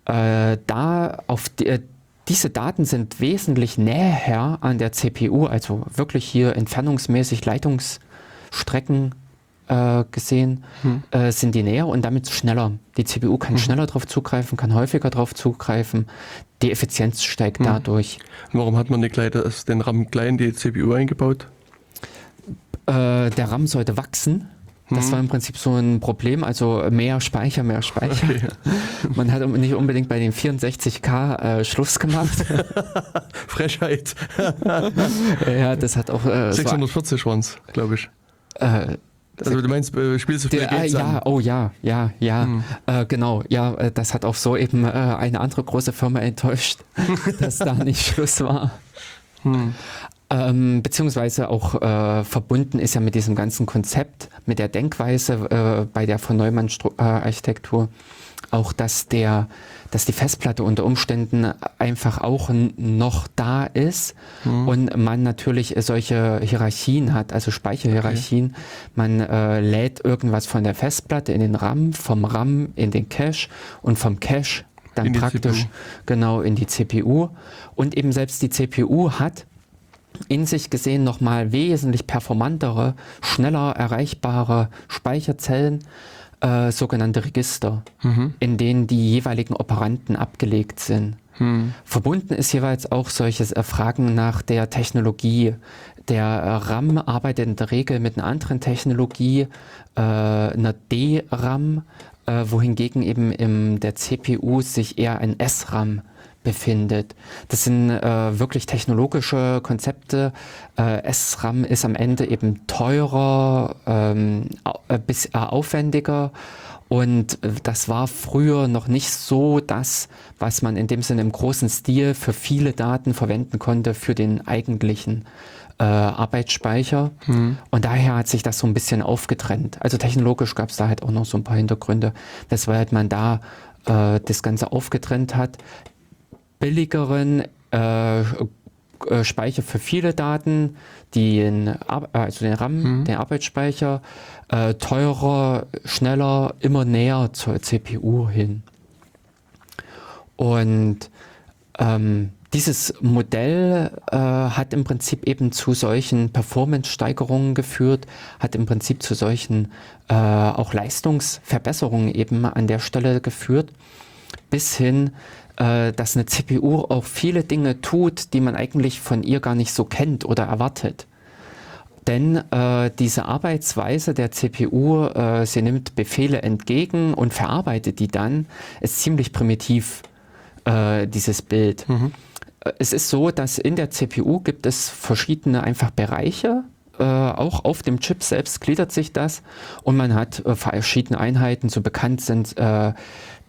äh, da auf die, äh, diese Daten sind wesentlich näher an der CPU, also wirklich hier entfernungsmäßig Leitungsstrecken äh, gesehen, äh, sind die näher und damit schneller. Die CPU kann schneller darauf zugreifen, kann häufiger darauf zugreifen. Die Effizienz steigt dadurch. Und warum hat man nicht gleich das, den RAM klein in die CPU eingebaut? Äh, der RAM sollte wachsen. Das war im Prinzip so ein Problem, also mehr Speicher, mehr Speicher. Man hat nicht unbedingt bei den 64K äh, Schluss gemacht. Frechheit. ja, das hat auch äh, so, 640 waren es, glaube ich. äh, Also du meinst, äh, spielst du der, äh, ja, oh ja, ja, ja, äh, genau, ja, äh, das hat auch so eben äh, eine andere große Firma enttäuscht, dass da nicht Schluss war. Ähm, beziehungsweise auch äh, verbunden ist ja mit diesem ganzen Konzept, mit der Denkweise bei der von Neumann-Architektur, auch dass, der, dass die Festplatte unter Umständen einfach auch noch da ist mhm. und man natürlich solche Hierarchien hat, also Speicherhierarchien. Okay. Man äh, lädt irgendwas von der Festplatte in den RAM, vom RAM in den Cache und vom Cache dann praktisch CPU. genau in die CPU. Und eben selbst die CPU hat in sich gesehen nochmal wesentlich performantere, schneller erreichbare Speicherzellen, äh, sogenannte Register, mhm. in denen die jeweiligen Operanten abgelegt sind. Mhm. Verbunden ist jeweils auch solches äh, Fragen nach der Technologie. Der äh, RAM arbeitet in der Regel mit einer anderen Technologie, äh, einer D-RAM, äh, wohingegen eben in der CPU sich eher ein S-RAM befindet. Das sind äh, wirklich technologische Konzepte. Äh, SRAM ist am Ende eben teurer, ähm, äh, bis äh, aufwendiger. Und äh, das war früher noch nicht so das, was man in dem Sinne im großen Stil für viele Daten verwenden konnte für den eigentlichen äh, Arbeitsspeicher. Mhm. Und daher hat sich das so ein bisschen aufgetrennt. Also technologisch gab es da halt auch noch so ein paar Hintergründe, weshalb man da äh, das Ganze aufgetrennt hat billigeren äh, äh, Speicher für viele Daten, den, also den RAM, mhm. den Arbeitsspeicher, äh, teurer, schneller, immer näher zur CPU hin. Und ähm, dieses Modell äh, hat im Prinzip eben zu solchen Performance-Steigerungen geführt, hat im Prinzip zu solchen äh, auch Leistungsverbesserungen eben an der Stelle geführt, bis hin äh, dass eine CPU auch viele Dinge tut, die man eigentlich von ihr gar nicht so kennt oder erwartet. Denn äh, diese Arbeitsweise der CPU, äh, sie nimmt Befehle entgegen und verarbeitet die dann, ist ziemlich primitiv, äh, dieses Bild. Mhm. Äh, es ist so, dass in der CPU gibt es verschiedene einfach Bereiche, äh, auch auf dem Chip selbst gliedert sich das und man hat äh, verschiedene Einheiten, so bekannt sind äh,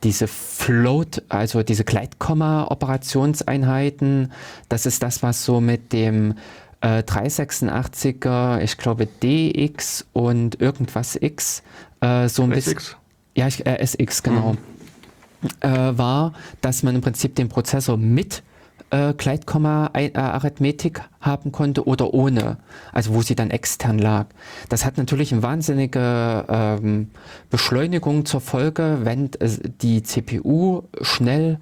diese Float, also diese Gleitkomma-Operationseinheiten, das ist das, was so mit dem äh, 386er, ich glaube DX und irgendwas X, äh, so ein bisschen. Ja, ich, äh, SX, genau. Mhm. Äh, war, dass man im Prinzip den Prozessor mit äh, Gleitkomma-Arithmetik haben konnte oder ohne, also wo sie dann extern lag. Das hat natürlich eine wahnsinnige ähm, Beschleunigung zur Folge, wenn die CPU schnell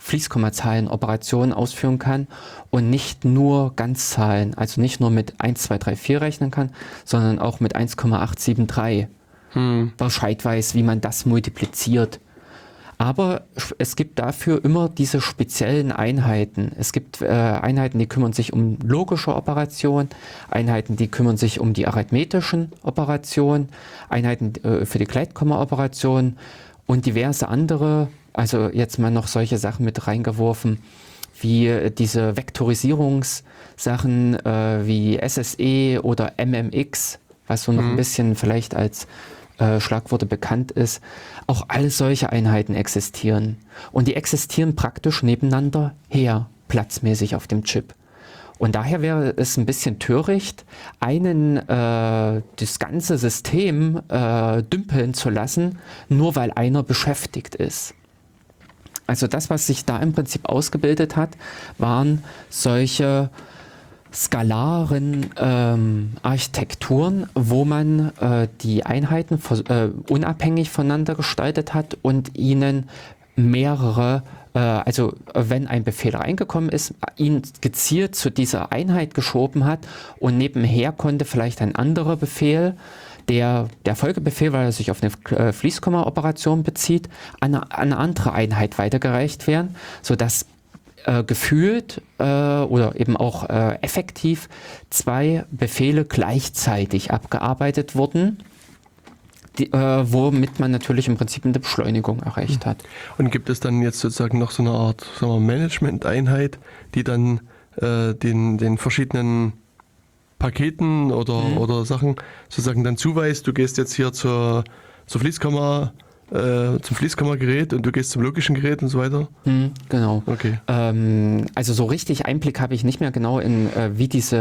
Fließkommazahlen Operationen ausführen kann und nicht nur Ganzzahlen, also nicht nur mit 1, 2, 3, 4 rechnen kann, sondern auch mit 1,873 hm. Bescheid weiß, wie man das multipliziert. Aber es gibt dafür immer diese speziellen Einheiten. Es gibt äh, Einheiten, die kümmern sich um logische Operationen, Einheiten, die kümmern sich um die arithmetischen Operationen, Einheiten äh, für die Gleitkomma-Operationen und diverse andere. Also jetzt mal noch solche Sachen mit reingeworfen, wie diese Vektorisierungssachen äh, wie SSE oder MMX, was so noch mhm. ein bisschen vielleicht als äh, Schlagworte bekannt ist, auch alle solche Einheiten existieren. Und die existieren praktisch nebeneinander her, platzmäßig auf dem Chip. Und daher wäre es ein bisschen töricht, einen äh, das ganze System äh, dümpeln zu lassen, nur weil einer beschäftigt ist. Also das, was sich da im Prinzip ausgebildet hat, waren solche skalaren ähm, Architekturen, wo man äh, die Einheiten äh, unabhängig voneinander gestaltet hat und ihnen mehrere, äh, also wenn ein Befehl reingekommen ist, ihn gezielt zu dieser Einheit geschoben hat und nebenher konnte vielleicht ein anderer Befehl, der, der Folgebefehl, weil er sich auf eine äh, Fließkomma-Operation bezieht, an eine, an eine andere Einheit weitergereicht werden, sodass äh, gefühlt äh, oder eben auch äh, effektiv zwei Befehle gleichzeitig abgearbeitet wurden. Die, äh, womit man natürlich im Prinzip eine Beschleunigung erreicht hat. Und gibt es dann jetzt sozusagen noch so eine Art Management-Einheit, die dann äh, den, den verschiedenen Paketen oder, mhm. oder Sachen sozusagen dann zuweist, du gehst jetzt hier zur, zur Fließkammer äh, zum Fließkammergerät und du gehst zum logischen Gerät und so weiter? Hm, genau. Okay. Ähm, also so richtig Einblick habe ich nicht mehr genau in, äh, wie diese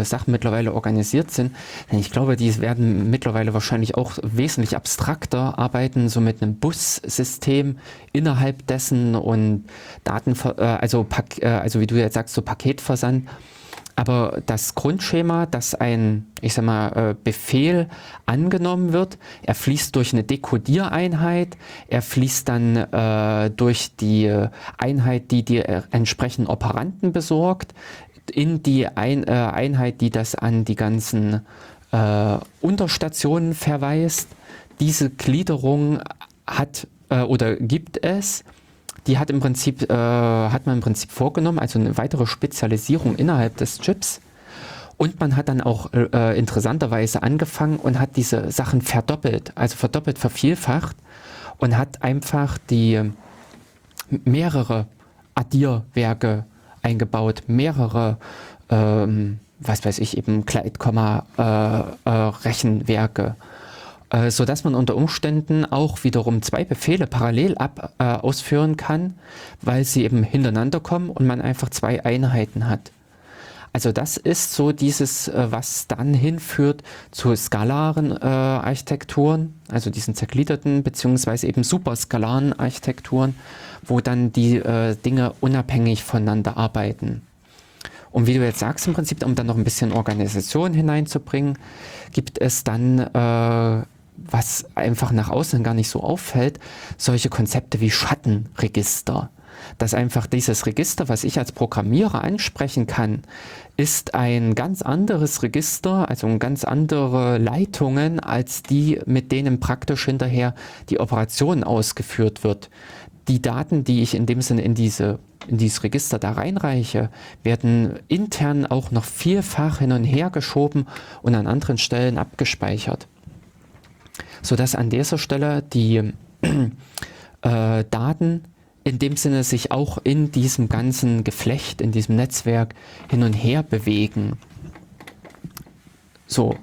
äh, Sachen mittlerweile organisiert sind. Denn ich glaube, die werden mittlerweile wahrscheinlich auch wesentlich abstrakter arbeiten, so mit einem Bussystem innerhalb dessen und Daten, äh, also, äh, also wie du jetzt sagst, so Paketversand. Aber das Grundschema, dass ein, ich sag mal, äh, Befehl angenommen wird, er fließt durch eine Dekodiereinheit, er fließt dann äh, durch die Einheit, die die entsprechenden Operanten besorgt, in die Ein äh, Einheit, die das an die ganzen äh, Unterstationen verweist. Diese Gliederung hat äh, oder gibt es die hat im Prinzip, äh, hat man im Prinzip vorgenommen, also eine weitere Spezialisierung innerhalb des Chips. Und man hat dann auch äh, interessanterweise angefangen und hat diese Sachen verdoppelt, also verdoppelt, vervielfacht und hat einfach die mehrere Addierwerke eingebaut, mehrere, ähm, was weiß ich, eben Kleidkomma-Rechenwerke. Äh, äh, so dass man unter Umständen auch wiederum zwei Befehle parallel ab, äh, ausführen kann, weil sie eben hintereinander kommen und man einfach zwei Einheiten hat. Also das ist so dieses, äh, was dann hinführt zu skalaren äh, Architekturen, also diesen zergliederten beziehungsweise eben superskalaren Architekturen, wo dann die äh, Dinge unabhängig voneinander arbeiten. Und wie du jetzt sagst, im Prinzip, um dann noch ein bisschen Organisation hineinzubringen, gibt es dann äh, was einfach nach außen gar nicht so auffällt, solche Konzepte wie Schattenregister. Dass einfach dieses Register, was ich als Programmierer ansprechen kann, ist ein ganz anderes Register, also ganz andere Leitungen als die, mit denen praktisch hinterher die Operation ausgeführt wird. Die Daten, die ich in dem Sinne in diese in dieses Register da reinreiche, werden intern auch noch vielfach hin und her geschoben und an anderen Stellen abgespeichert sodass an dieser Stelle die äh, Daten in dem Sinne sich auch in diesem ganzen Geflecht, in diesem Netzwerk hin und her bewegen. So.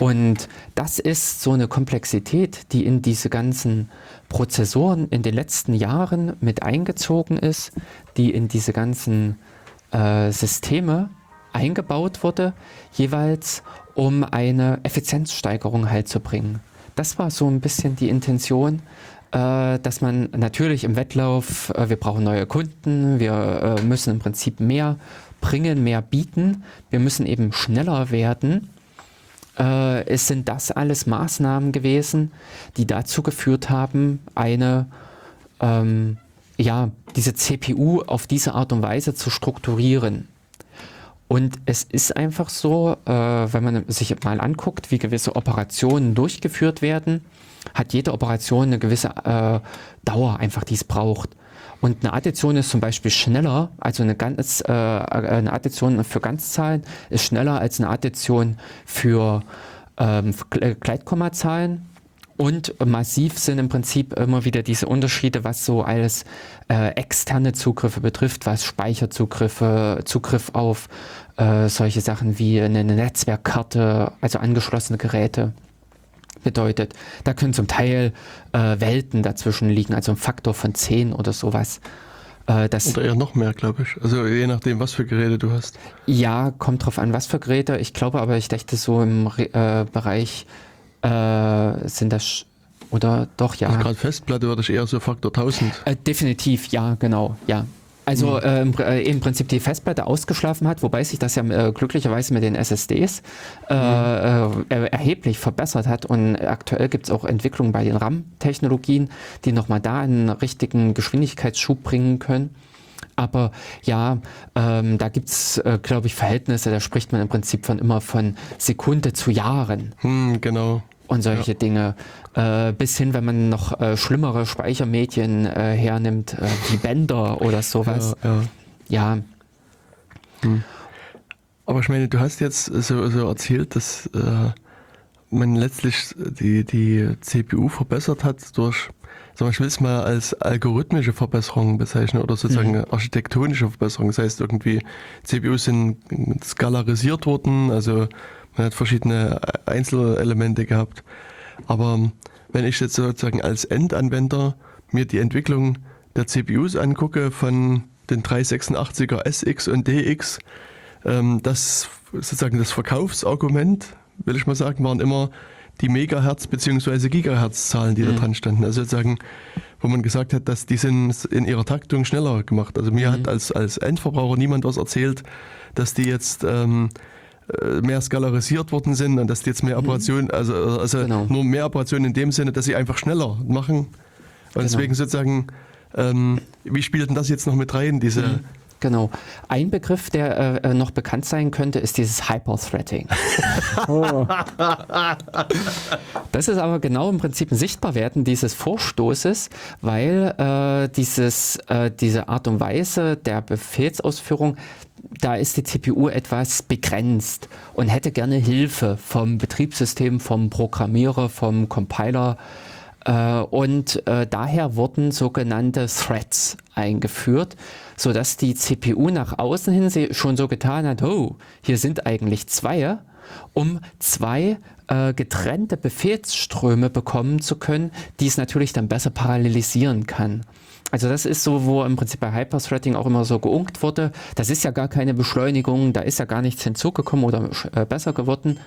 Und das ist so eine Komplexität, die in diese ganzen Prozessoren in den letzten Jahren mit eingezogen ist, die in diese ganzen äh, Systeme eingebaut wurde, jeweils um eine Effizienzsteigerung halt zu bringen. Das war so ein bisschen die Intention, äh, dass man natürlich im Wettlauf, äh, wir brauchen neue Kunden, wir äh, müssen im Prinzip mehr bringen, mehr bieten, wir müssen eben schneller werden. Es sind das alles Maßnahmen gewesen, die dazu geführt haben, eine ähm, ja, diese CPU auf diese Art und Weise zu strukturieren. Und es ist einfach so, äh, wenn man sich mal anguckt, wie gewisse Operationen durchgeführt werden, hat jede Operation eine gewisse äh, Dauer einfach, die es braucht. Und eine Addition ist zum Beispiel schneller, also eine, ganz, äh, eine Addition für Ganzzahlen ist schneller als eine Addition für ähm, Gleitkommazahlen und massiv sind im Prinzip immer wieder diese Unterschiede, was so als äh, externe Zugriffe betrifft, was Speicherzugriffe, Zugriff auf äh, solche Sachen wie eine Netzwerkkarte, also angeschlossene Geräte bedeutet. Da können zum Teil äh, Welten dazwischen liegen, also ein Faktor von 10 oder sowas. Äh, das oder eher noch mehr, glaube ich. Also je nachdem, was für Geräte du hast. Ja, kommt drauf an, was für Geräte. Ich glaube aber, ich dachte so im äh, Bereich äh, sind das oder doch, ja. Gerade Festplatte würde ich eher so Faktor 1000. Äh, definitiv, ja, genau, ja. Also mhm. äh, im Prinzip die Festplatte ausgeschlafen hat, wobei sich das ja äh, glücklicherweise mit den SSDs äh, mhm. Erheblich verbessert hat und aktuell gibt es auch Entwicklungen bei den RAM-Technologien, die nochmal da einen richtigen Geschwindigkeitsschub bringen können. Aber ja, ähm, da gibt es, äh, glaube ich, Verhältnisse, da spricht man im Prinzip von immer von Sekunde zu Jahren. Hm, genau und solche ja. Dinge. Äh, bis hin, wenn man noch äh, schlimmere Speichermedien äh, hernimmt, äh, wie Bänder oder sowas. Ja. ja. ja. Hm. Aber ich meine, du hast jetzt so, so erzählt, dass äh, man letztlich die, die CPU verbessert hat durch, sag mal, ich will es mal als algorithmische Verbesserung bezeichnen oder sozusagen mhm. architektonische Verbesserung. Das heißt, irgendwie CPUs sind skalarisiert worden, also man hat verschiedene Einzelelemente gehabt. Aber wenn ich jetzt sozusagen als Endanwender mir die Entwicklung der CPUs angucke von den 386er SX und DX, ähm, das sozusagen das Verkaufsargument, will ich mal sagen, waren immer die Megahertz- bzw. Gigahertz-Zahlen, die mhm. da dran standen. Also sozusagen, wo man gesagt hat, dass die sind in ihrer Taktung schneller gemacht. Also mir mhm. hat als, als Endverbraucher niemand was erzählt, dass die jetzt ähm, äh, mehr skalarisiert worden sind und dass die jetzt mehr mhm. Operationen, also, also genau. nur mehr Operationen in dem Sinne, dass sie einfach schneller machen. Und genau. deswegen sozusagen, ähm, wie spielt denn das jetzt noch mit rein, diese mhm. Genau. Ein Begriff, der äh, äh, noch bekannt sein könnte, ist dieses Hyperthreading. oh. Das ist aber genau im Prinzip ein Sichtbarwerden dieses Vorstoßes, weil äh, dieses, äh, diese Art und Weise der Befehlsausführung da ist die CPU etwas begrenzt und hätte gerne Hilfe vom Betriebssystem, vom Programmierer, vom Compiler. Äh, und äh, daher wurden sogenannte Threads eingeführt, sodass die CPU nach außen hin schon so getan hat, oh, hier sind eigentlich zwei, um zwei äh, getrennte Befehlsströme bekommen zu können, die es natürlich dann besser parallelisieren kann. Also das ist so, wo im Prinzip bei Hyperthreading auch immer so geunkt wurde. Das ist ja gar keine Beschleunigung, da ist ja gar nichts hinzugekommen oder äh, besser geworden.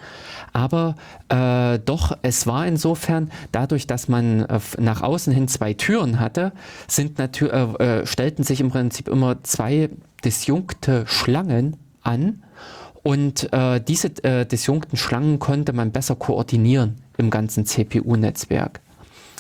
Aber äh, doch, es war insofern, dadurch, dass man äh, nach außen hin zwei Türen hatte, sind äh, äh, stellten sich im Prinzip immer zwei disjunkte Schlangen an. Und äh, diese disjunkten Schlangen konnte man besser koordinieren im ganzen CPU-Netzwerk.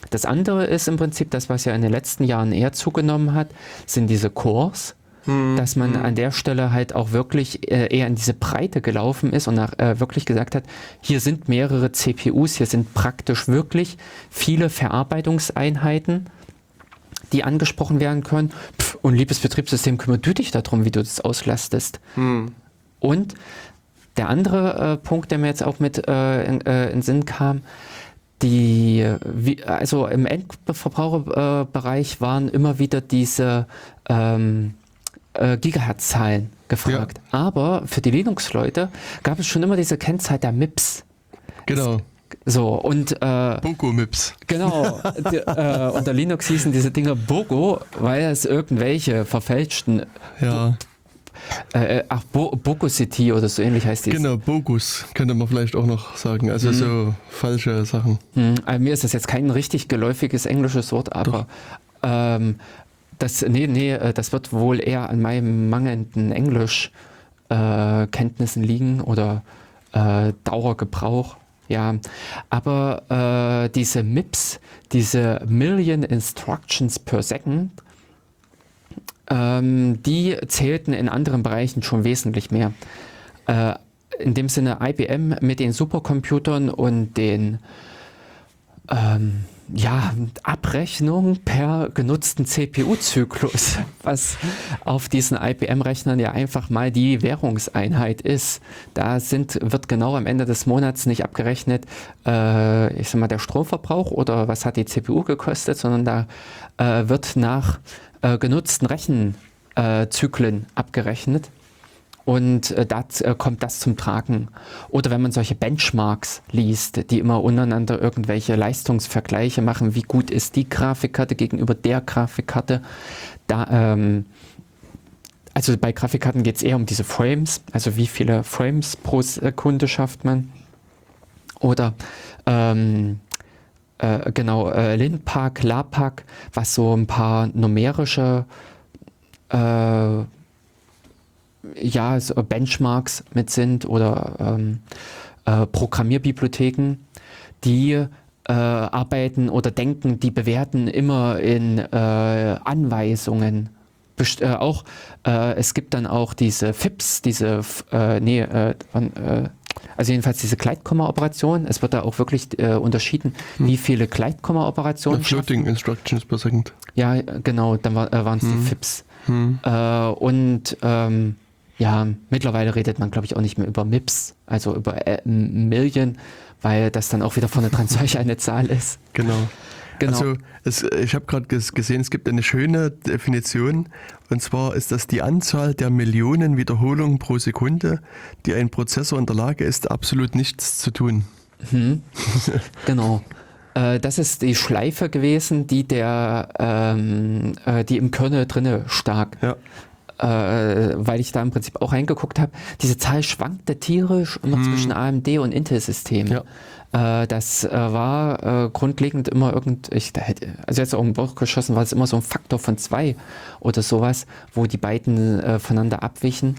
Das andere ist im Prinzip das, was ja in den letzten Jahren eher zugenommen hat, sind diese Cores. Hm, dass man hm. an der Stelle halt auch wirklich äh, eher in diese Breite gelaufen ist und nach, äh, wirklich gesagt hat, hier sind mehrere CPUs, hier sind praktisch wirklich viele Verarbeitungseinheiten, die angesprochen werden können. Pff, und liebes Betriebssystem, kümmere du dich darum, wie du das auslastest. Hm. Und der andere äh, Punkt, der mir jetzt auch mit äh, in, äh, in Sinn kam, die, also im Endverbraucherbereich waren immer wieder diese ähm, äh, Gigahertz-Zahlen gefragt. Ja. Aber für die Linux-Leute gab es schon immer diese Kennzahl der MIPS. Genau. So, und. Äh, Bogo-MIPS. Genau. Die, äh, unter Linux hießen diese Dinge Bogo, weil es irgendwelche verfälschten ja. Äh, äh, ach, Bo City oder so ähnlich heißt die. Genau, Bogus könnte man vielleicht auch noch sagen. Also mhm. so falsche Sachen. Mhm. Also mir ist das jetzt kein richtig geläufiges englisches Wort, aber ähm, das, nee, nee, äh, das wird wohl eher an meinem mangelnden Englischkenntnissen äh, liegen oder äh, Dauergebrauch. Ja, aber äh, diese MIPS, diese Million Instructions per Second, ähm, die zählten in anderen Bereichen schon wesentlich mehr. Äh, in dem Sinne IBM mit den Supercomputern und den ähm, ja, Abrechnung per genutzten CPU-Zyklus, was auf diesen IBM-Rechnern ja einfach mal die Währungseinheit ist. Da sind, wird genau am Ende des Monats nicht abgerechnet, äh, ich sag mal, der Stromverbrauch oder was hat die CPU gekostet, sondern da äh, wird nach äh, genutzten Rechenzyklen abgerechnet. Und äh, da äh, kommt das zum Tragen. Oder wenn man solche Benchmarks liest, die immer untereinander irgendwelche Leistungsvergleiche machen, wie gut ist die Grafikkarte gegenüber der Grafikkarte. Da, ähm, also bei Grafikkarten geht es eher um diese Frames, also wie viele Frames pro Sekunde schafft man. Oder ähm, äh, genau, äh, Linpark, LAPAC, was so ein paar numerische äh, ja, so Benchmarks mit sind oder ähm, äh, Programmierbibliotheken, die äh, arbeiten oder denken, die bewerten immer in äh, Anweisungen. Best äh, auch äh, es gibt dann auch diese FIPS, diese nee, also jedenfalls diese Gleitkomma-Operation. Es wird da auch wirklich unterschieden, hm. wie viele Gleitkomma-Operationen. Floating Instructions per Second. Ja, genau, dann war, waren es hm. die FIPS. Hm. und ähm, ja, mittlerweile redet man, glaube ich, auch nicht mehr über MIPS, also über äh, Million, weil das dann auch wieder vorne dran solch eine Zahl ist. Genau. Genau. Also es, ich habe gerade gesehen, es gibt eine schöne Definition und zwar ist das die Anzahl der Millionen Wiederholungen pro Sekunde, die ein Prozessor in der Lage ist, absolut nichts zu tun. Mhm. genau. Äh, das ist die Schleife gewesen, die der, ähm, äh, die im Kernel drinne stak. Ja. Äh, weil ich da im Prinzip auch reingeguckt habe. Diese Zahl schwankte tierisch immer zwischen AMD und Intel-Systemen. Äh, das äh, war äh, grundlegend immer irgend, ich, da hätte, also jetzt auch im Bauch geschossen, war es immer so ein Faktor von zwei oder sowas, wo die beiden äh, voneinander abwichen.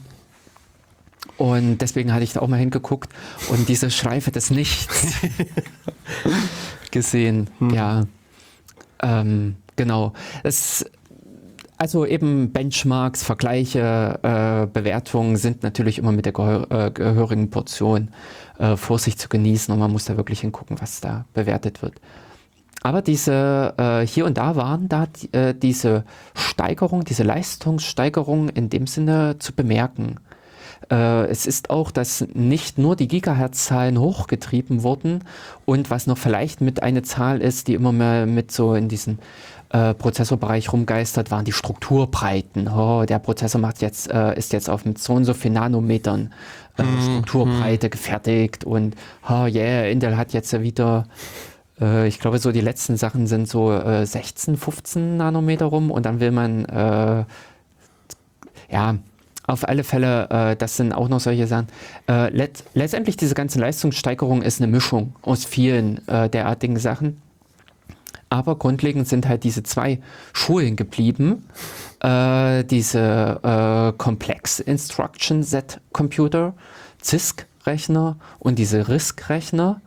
Und deswegen hatte ich da auch mal hingeguckt und diese Schleife des Nichts gesehen. Ja, ähm, genau. Es, also eben Benchmarks, Vergleiche, äh, Bewertungen sind natürlich immer mit der gehör äh, gehörigen Portion äh, Vorsicht zu genießen und man muss da wirklich hingucken, was da bewertet wird. Aber diese äh, hier und da waren da die, äh, diese Steigerung, diese Leistungssteigerung in dem Sinne zu bemerken. Äh, es ist auch, dass nicht nur die Gigahertz-Zahlen hochgetrieben wurden und was noch vielleicht mit eine Zahl ist, die immer mehr mit so in diesen äh, Prozessorbereich rumgeistert, waren die Strukturbreiten. Oh, der Prozessor macht jetzt, äh, ist jetzt auf mit so und so viel Nanometern äh, Strukturbreite gefertigt und oh yeah, Intel hat jetzt wieder äh, ich glaube, so die letzten Sachen sind so äh, 16, 15 Nanometer rum und dann will man, äh, ja, auf alle Fälle, äh, das sind auch noch solche Sachen. Äh, let letztendlich diese ganze Leistungssteigerung ist eine Mischung aus vielen äh, derartigen Sachen. Aber grundlegend sind halt diese zwei Schulen geblieben. Äh, diese äh, Complex Instruction Set Computer, CISC-Rechner und diese RISC-Rechner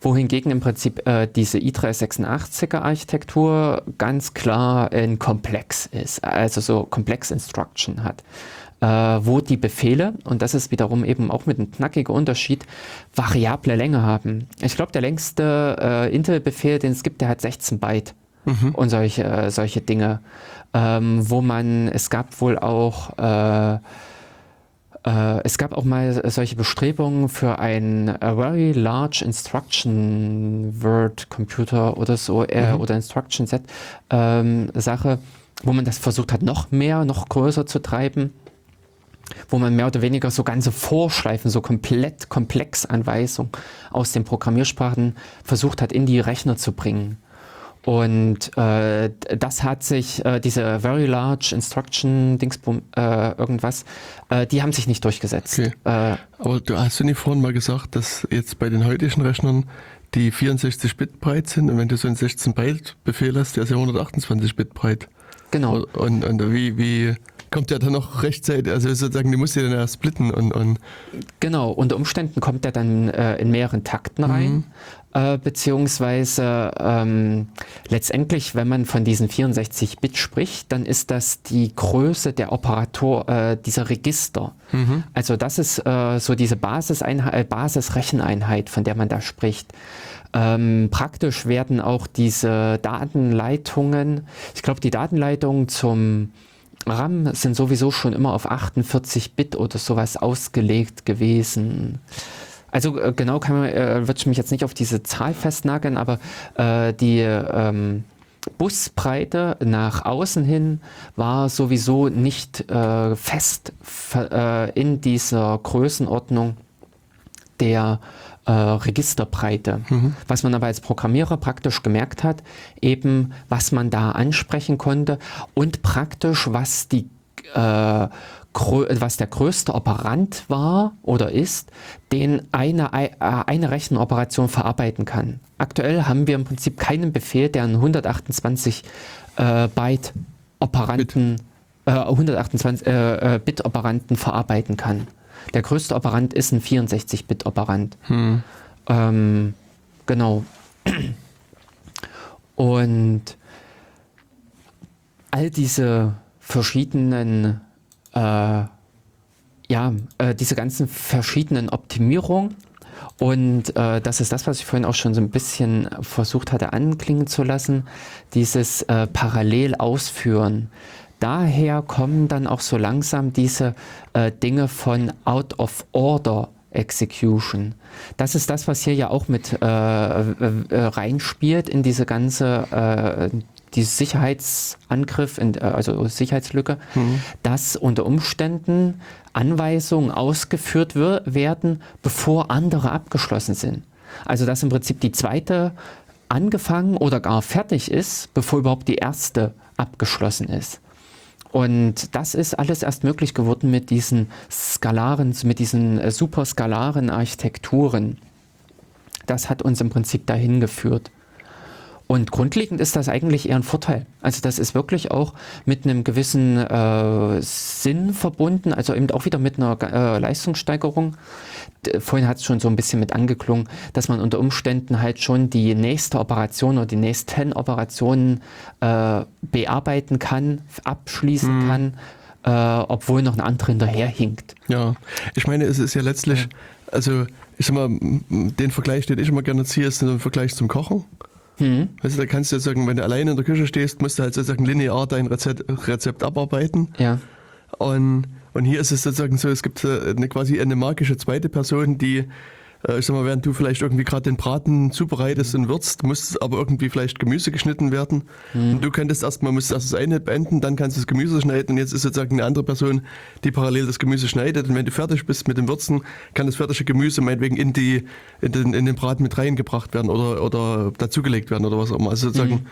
wohingegen im Prinzip äh, diese i386er Architektur ganz klar in Komplex ist, also so Komplex Instruction hat. Äh, wo die Befehle, und das ist wiederum eben auch mit einem knackigen Unterschied, variable Länge haben. Ich glaube, der längste äh, Intel-Befehl, den es gibt, der hat 16 Byte mhm. und solche, äh, solche Dinge, ähm, wo man, es gab wohl auch äh, äh, es gab auch mal solche Bestrebungen für ein Very Large Instruction Word Computer oder so äh, mhm. oder Instruction Set ähm, Sache, wo man das versucht hat, noch mehr, noch größer zu treiben wo man mehr oder weniger so ganze Vorschleifen, so komplett Komplexanweisungen aus den Programmiersprachen versucht hat, in die Rechner zu bringen. Und äh, das hat sich, äh, diese Very Large Instruction Dingsbum, äh, irgendwas, äh, die haben sich nicht durchgesetzt. Okay. Äh, Aber du hast du nicht vorhin mal gesagt, dass jetzt bei den heutigen Rechnern die 64 Bit breit sind und wenn du so einen 16 Byte Befehl hast, der ist ja 128 Bit breit. Genau. Und, und wie, wie kommt der dann noch rechtzeitig, also sozusagen, die muss ja dann ja splitten und, und Genau, unter Umständen kommt der dann äh, in mehreren Takten rein. Mhm. Äh, beziehungsweise ähm, letztendlich, wenn man von diesen 64 Bit spricht, dann ist das die Größe der Operator äh, dieser Register. Mhm. Also das ist äh, so diese Basiseinheit, äh, Basisrecheneinheit, von der man da spricht. Ähm, praktisch werden auch diese Datenleitungen, ich glaube, die Datenleitungen zum RAM sind sowieso schon immer auf 48 Bit oder sowas ausgelegt gewesen. Also äh, genau kann man, äh, würde ich mich jetzt nicht auf diese Zahl festnageln, aber äh, die ähm, Busbreite nach außen hin war sowieso nicht äh, fest äh, in dieser Größenordnung der äh, Registerbreite. Mhm. Was man aber als Programmierer praktisch gemerkt hat, eben was man da ansprechen konnte und praktisch was die äh, was der größte Operand war oder ist, den eine, äh, eine Rechenoperation verarbeiten kann. Aktuell haben wir im Prinzip keinen Befehl, der einen 128 äh, Byte Operanten, Bit. äh, 128 äh, äh, Bit Operanten verarbeiten kann. Der größte Operand ist ein 64-Bit Operand. Hm. Ähm, genau. Und all diese verschiedenen äh, ja, äh, diese ganzen verschiedenen Optimierungen. Und äh, das ist das, was ich vorhin auch schon so ein bisschen versucht hatte anklingen zu lassen, dieses äh, parallel ausführen. Daher kommen dann auch so langsam diese äh, Dinge von Out of Order Execution. Das ist das, was hier ja auch mit äh, äh, reinspielt in diese ganze die Sicherheitsangriff, in, äh, also Sicherheitslücke, mhm. dass unter Umständen Anweisungen ausgeführt werden, bevor andere abgeschlossen sind. Also dass im Prinzip die zweite angefangen oder gar fertig ist, bevor überhaupt die erste abgeschlossen ist. Und das ist alles erst möglich geworden mit diesen skalaren, mit diesen äh, superskalaren Architekturen. Das hat uns im Prinzip dahin geführt. Und grundlegend ist das eigentlich eher ein Vorteil. Also das ist wirklich auch mit einem gewissen äh, Sinn verbunden, also eben auch wieder mit einer äh, Leistungssteigerung. Vorhin hat es schon so ein bisschen mit angeklungen, dass man unter Umständen halt schon die nächste Operation oder die nächsten Operationen äh, bearbeiten kann, abschließen mhm. kann, äh, obwohl noch eine andere hinterherhinkt. Ja, ich meine, es ist ja letztlich, also ich sag mal, den Vergleich, den ich immer gerne ziehe, ist ein Vergleich zum Kochen. Hm. Also da kannst du sagen, wenn du alleine in der Küche stehst, musst du halt sozusagen linear dein Rezept, Rezept abarbeiten. Ja. Und, und hier ist es sozusagen so, es gibt eine quasi eine magische zweite Person, die äh, ich sag mal, während du vielleicht irgendwie gerade den Braten zubereitest und würzt, muss aber irgendwie vielleicht Gemüse geschnitten werden. Mhm. Und du könntest erstmal, musst erst das eine beenden, dann kannst du das Gemüse schneiden und jetzt ist sozusagen eine andere Person, die parallel das Gemüse schneidet. Und wenn du fertig bist mit dem Würzen, kann das fertige Gemüse meinetwegen in, die, in, den, in den Braten mit reingebracht werden oder, oder dazugelegt werden oder was auch immer. Also sozusagen, mhm.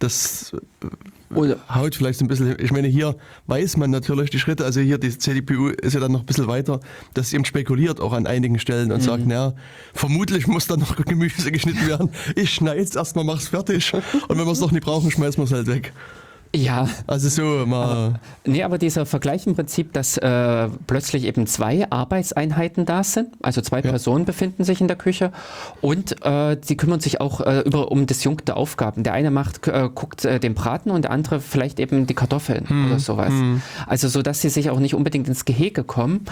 Das oder haut vielleicht ein bisschen, ich meine, hier weiß man natürlich die Schritte, also hier die CDPU ist ja dann noch ein bisschen weiter, dass sie eben spekuliert auch an einigen Stellen und mhm. sagt, naja, vermutlich muss da noch Gemüse geschnitten werden. Ich schneide es erstmal, mach's fertig und wenn wir es noch nicht brauchen, schmeißen wir es halt weg. Ja. Also so mal. Aber, nee, aber dieser Vergleich im Prinzip, dass äh, plötzlich eben zwei Arbeitseinheiten da sind, also zwei ja. Personen befinden sich in der Küche und äh, sie kümmern sich auch äh, über um disjunkte Aufgaben. Der eine macht, äh, guckt äh, den Braten und der andere vielleicht eben die Kartoffeln hm. oder sowas. Hm. Also so, dass sie sich auch nicht unbedingt ins Gehege kommen.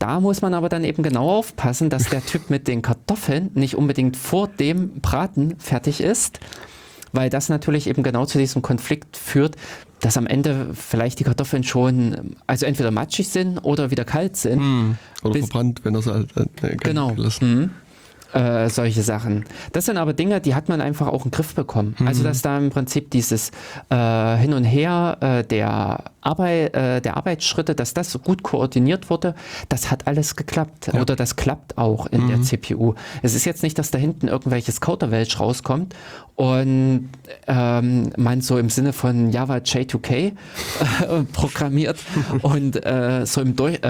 Da muss man aber dann eben genau aufpassen, dass der Typ mit den Kartoffeln nicht unbedingt vor dem Braten fertig ist weil das natürlich eben genau zu diesem Konflikt führt, dass am Ende vielleicht die Kartoffeln schon, also entweder matschig sind oder wieder kalt sind. Hm. Oder verbrannt, wenn das halt äh, genau. Hm. Äh, solche Sachen. Das sind aber Dinge, die hat man einfach auch in den Griff bekommen. Mhm. Also dass da im Prinzip dieses äh, Hin und Her äh, der, Arbeit, äh, der Arbeitsschritte, dass das gut koordiniert wurde, das hat alles geklappt. Ja. Oder das klappt auch in mhm. der CPU. Es ist jetzt nicht, dass da hinten irgendwelches Kauderwelsch rauskommt und ähm, man so im Sinne von Java J2K äh, programmiert und äh, so im Durch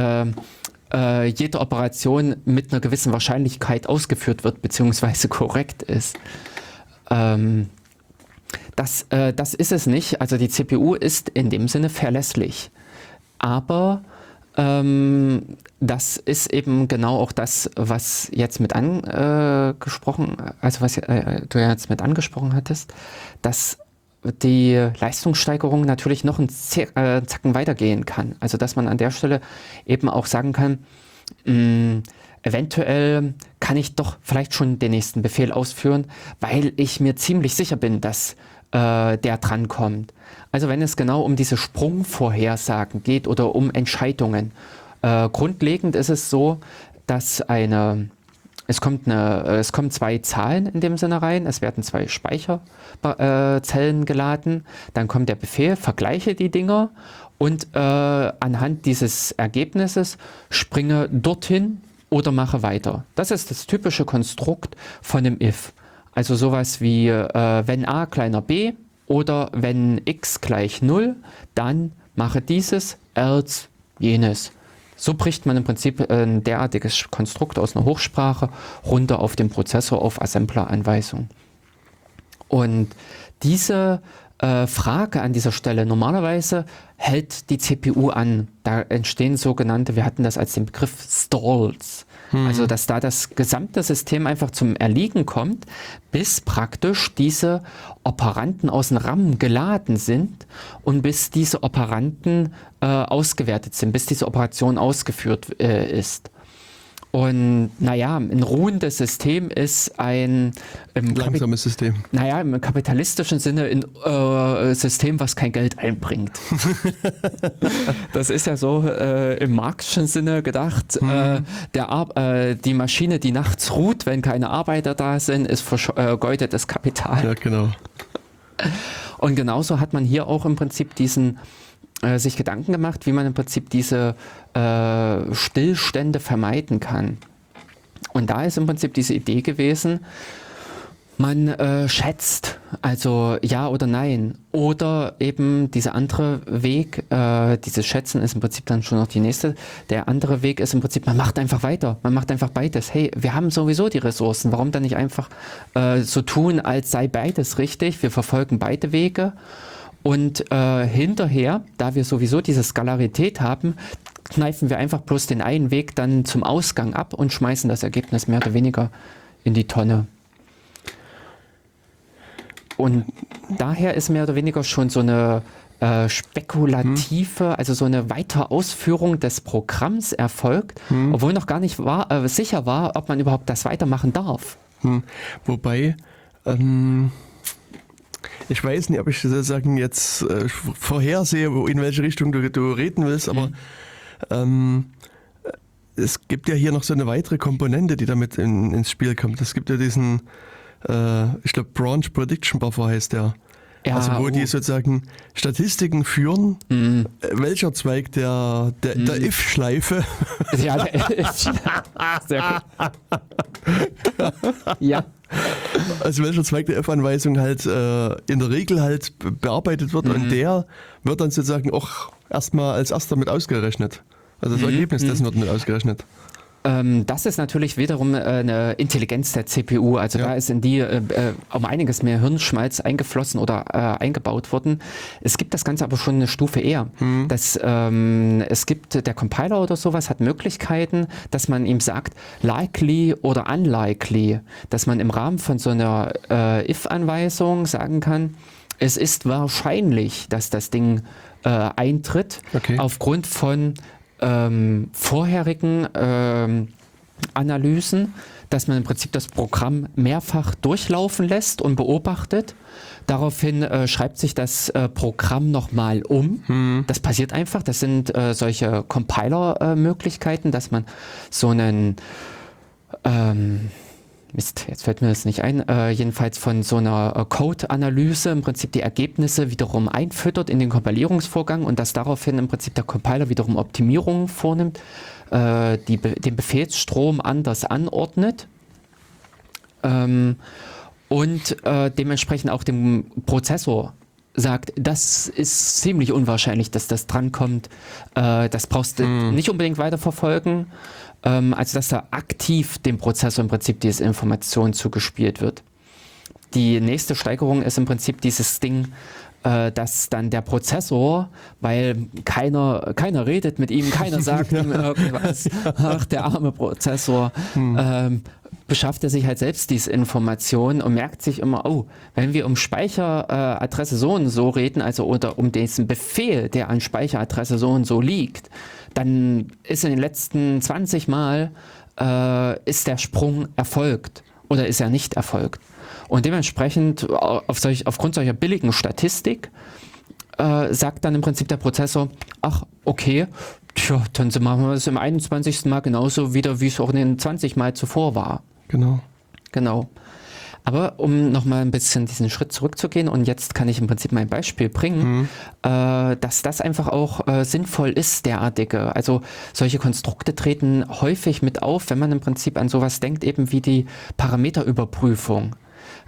äh, jede Operation mit einer gewissen Wahrscheinlichkeit ausgeführt wird, beziehungsweise korrekt ist. Ähm, das, äh, das ist es nicht. Also die CPU ist in dem Sinne verlässlich. Aber ähm, das ist eben genau auch das, was jetzt mit angesprochen, äh, also was äh, du jetzt mit angesprochen hattest, dass die Leistungssteigerung natürlich noch einen äh, Zacken weitergehen kann. Also dass man an der Stelle eben auch sagen kann, mh, mm, eventuell kann ich doch vielleicht schon den nächsten Befehl ausführen, weil ich mir ziemlich sicher bin, dass äh, der drankommt. Also wenn es genau um diese Sprungvorhersagen geht oder um Entscheidungen. Äh, grundlegend ist es so, dass eine es, kommt eine, es kommen zwei Zahlen in dem Sinne rein, es werden zwei Speicherzellen geladen, dann kommt der Befehl, vergleiche die Dinger und äh, anhand dieses Ergebnisses springe dorthin oder mache weiter. Das ist das typische Konstrukt von dem if. Also sowas wie äh, wenn a kleiner b oder wenn x gleich 0, dann mache dieses, else jenes. So bricht man im Prinzip ein derartiges Konstrukt aus einer Hochsprache runter auf den Prozessor auf Assembler-Anweisung. Und diese äh, Frage an dieser Stelle, normalerweise hält die CPU an. Da entstehen sogenannte, wir hatten das als den Begriff Stalls. Mhm. Also, dass da das gesamte System einfach zum Erliegen kommt, bis praktisch diese Operanten aus dem RAM geladen sind und bis diese Operanten äh, ausgewertet sind, bis diese Operation ausgeführt äh, ist. Und naja, ein ruhendes System ist ein langsames System. Naja, im kapitalistischen Sinne ein äh, System, was kein Geld einbringt. das ist ja so äh, im marxischen Sinne gedacht. Mhm. Äh, der äh, die Maschine, die nachts ruht, wenn keine Arbeiter da sind, ist vergeudetes Kapital. Ja, genau. Und genauso hat man hier auch im Prinzip diesen äh, sich Gedanken gemacht, wie man im Prinzip diese äh, Stillstände vermeiden kann. Und da ist im Prinzip diese Idee gewesen, Man äh, schätzt, also ja oder nein. Oder eben dieser andere Weg, äh, dieses Schätzen ist im Prinzip dann schon noch die nächste. Der andere Weg ist im Prinzip, man macht einfach weiter. Man macht einfach beides. Hey, wir haben sowieso die Ressourcen. Warum dann nicht einfach äh, so tun, als sei beides richtig? Wir verfolgen beide Wege. Und äh, hinterher, da wir sowieso diese Skalarität haben, kneifen wir einfach bloß den einen Weg dann zum Ausgang ab und schmeißen das Ergebnis mehr oder weniger in die Tonne. Und daher ist mehr oder weniger schon so eine äh, spekulative, also so eine weitere Ausführung des Programms erfolgt, Hm. obwohl noch gar nicht war, äh, sicher war, ob man überhaupt das weitermachen darf. Hm. Wobei, ähm, ich weiß nicht, ob ich sozusagen jetzt äh, vorhersehe, in welche Richtung du, du reden willst, aber ähm, es gibt ja hier noch so eine weitere Komponente, die damit in, ins Spiel kommt. Es gibt ja diesen, äh, ich glaube, Branch Prediction Buffer heißt der. Ja, also wo oh. die sozusagen Statistiken führen, Mhm. äh, welcher Zweig der, der, der If-Schleife Ja, der sehr gut. ja. Also welcher Zweig der F-Anweisung halt äh, in der Regel halt be- bearbeitet wird Mhm. und der wird dann sozusagen auch erstmal als erster mit ausgerechnet. Also Mhm. das Ergebnis dessen wird mit ausgerechnet. Ähm, das ist natürlich wiederum äh, eine Intelligenz der CPU. Also Ja. da ist in die äh, äh, um einiges mehr Hirnschmalz eingeflossen oder äh, eingebaut worden. Es gibt das Ganze aber schon eine Stufe eher. Das, ähm, es gibt, der Compiler oder sowas hat Möglichkeiten, dass man ihm sagt, likely oder unlikely, dass man im Rahmen von so einer äh, if-Anweisung sagen kann, es ist wahrscheinlich, dass das Ding äh, eintritt, Okay. aufgrund von ähm, vorherigen ähm, Analysen, dass man im Prinzip das Programm mehrfach durchlaufen lässt und beobachtet. Daraufhin äh, schreibt sich das äh, Programm nochmal um. Das passiert einfach. Das sind äh, solche Compiler-Möglichkeiten, dass man so einen ähm, Mist, jetzt fällt mir das nicht ein, äh, jedenfalls von so einer äh, Code-Analyse im Prinzip die Ergebnisse wiederum einfüttert in den Kompilierungsvorgang und dass daraufhin im Prinzip der Compiler wiederum Optimierungen vornimmt, äh, die, den Befehlsstrom anders anordnet ähm, und äh, dementsprechend auch dem Prozessor sagt, das ist ziemlich unwahrscheinlich, dass das drankommt. Äh, das brauchst du nicht unbedingt weiterverfolgen. Ähm, also, dass da aktiv dem Prozessor im Prinzip diese Information zugespielt wird. Die nächste Steigerung ist im Prinzip dieses Ding, äh, dass dann der Prozessor, weil keiner, keiner redet mit ihm, keiner sagt ihm irgendwas, ach, der arme Prozessor, ähm, beschafft er sich halt selbst diese Information und merkt sich immer, oh, wenn wir um Speicheradresse äh, so und so reden, also oder um diesen Befehl, der an Speicheradresse so und so liegt, dann ist in den letzten 20 Mal äh, ist der Sprung erfolgt oder ist er nicht erfolgt. Und dementsprechend auf solch, aufgrund solcher billigen Statistik äh, sagt dann im Prinzip der Prozessor, ach, okay, tja, dann machen wir es im 21. Mal genauso wieder, wie es auch in den 20 Mal zuvor war. Genau. Genau. Aber um nochmal ein bisschen diesen Schritt zurückzugehen und jetzt kann ich im Prinzip mein Beispiel bringen, äh, dass das einfach auch äh, sinnvoll ist, derartige. Also solche Konstrukte treten häufig mit auf, wenn man im Prinzip an sowas denkt, eben wie die Parameterüberprüfung.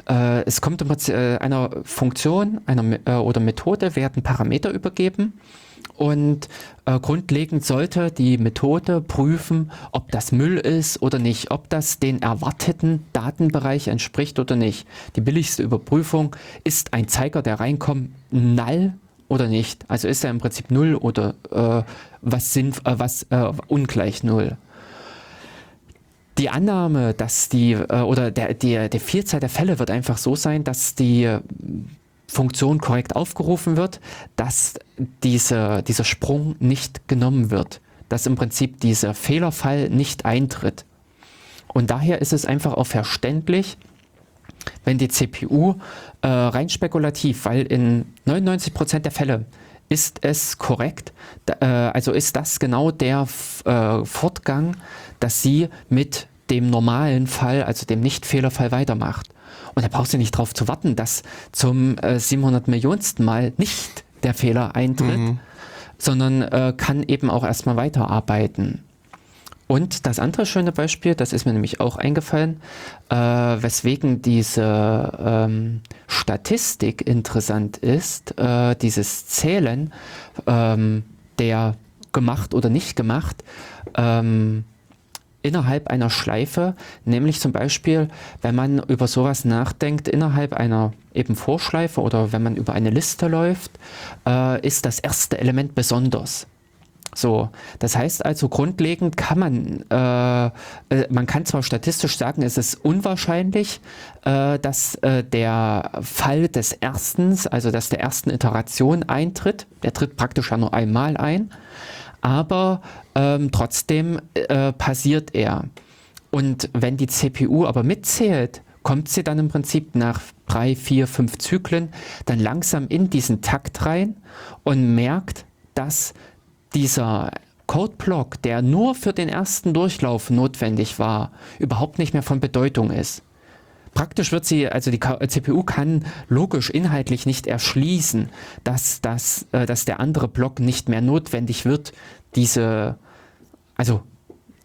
Äh, es kommt im Prinzip äh, einer Funktion einer, äh, oder Methode werden Parameter übergeben und äh, grundlegend sollte die Methode prüfen, ob das Müll ist oder nicht, ob das den erwarteten Datenbereich entspricht oder nicht. Die billigste Überprüfung ist ein Zeiger, der reinkommt, null oder nicht. Also ist er im Prinzip null oder äh, was, sind, äh, was äh, ungleich null. Die Annahme, dass die, äh, oder der, der, der Vielzahl der Fälle wird einfach so sein, dass die Funktion korrekt aufgerufen wird, dass diese, dieser Sprung nicht genommen wird, dass im Prinzip dieser Fehlerfall nicht eintritt. Und daher ist es einfach auch verständlich, wenn die CPU äh, rein spekulativ, weil in 99% der Fälle ist es korrekt, äh, also ist das genau der äh, Fortgang, dass sie mit dem normalen Fall, also dem Nicht-Fehlerfall weitermacht. Und da brauchst du nicht drauf zu warten, dass zum äh, 700 Millionsten Mal nicht der Fehler eintritt, sondern äh, kann eben auch erstmal weiterarbeiten. Und das andere schöne Beispiel, das ist mir nämlich auch eingefallen, äh, weswegen diese ähm, Statistik interessant ist, äh, dieses Zählen ähm, der gemacht oder nicht gemacht, ähm, innerhalb einer Schleife, nämlich zum Beispiel, wenn man über sowas nachdenkt, innerhalb einer eben Vorschleife oder wenn man über eine Liste läuft, äh, ist das erste Element besonders. So, das heißt also grundlegend kann man, äh, äh, man kann zwar statistisch sagen, es ist unwahrscheinlich, äh, dass äh, der Fall des erstens, also dass der ersten Iteration eintritt, der tritt praktisch ja nur einmal ein, aber ähm, trotzdem äh, passiert er. Und wenn die CPU aber mitzählt, kommt sie dann im Prinzip nach drei, vier, fünf Zyklen dann langsam in diesen Takt rein und merkt, dass dieser Codeblock, der nur für den ersten Durchlauf notwendig war, überhaupt nicht mehr von Bedeutung ist. Praktisch wird sie, also die CPU kann logisch inhaltlich nicht erschließen, dass, das, äh, dass der andere Block nicht mehr notwendig wird, diese, also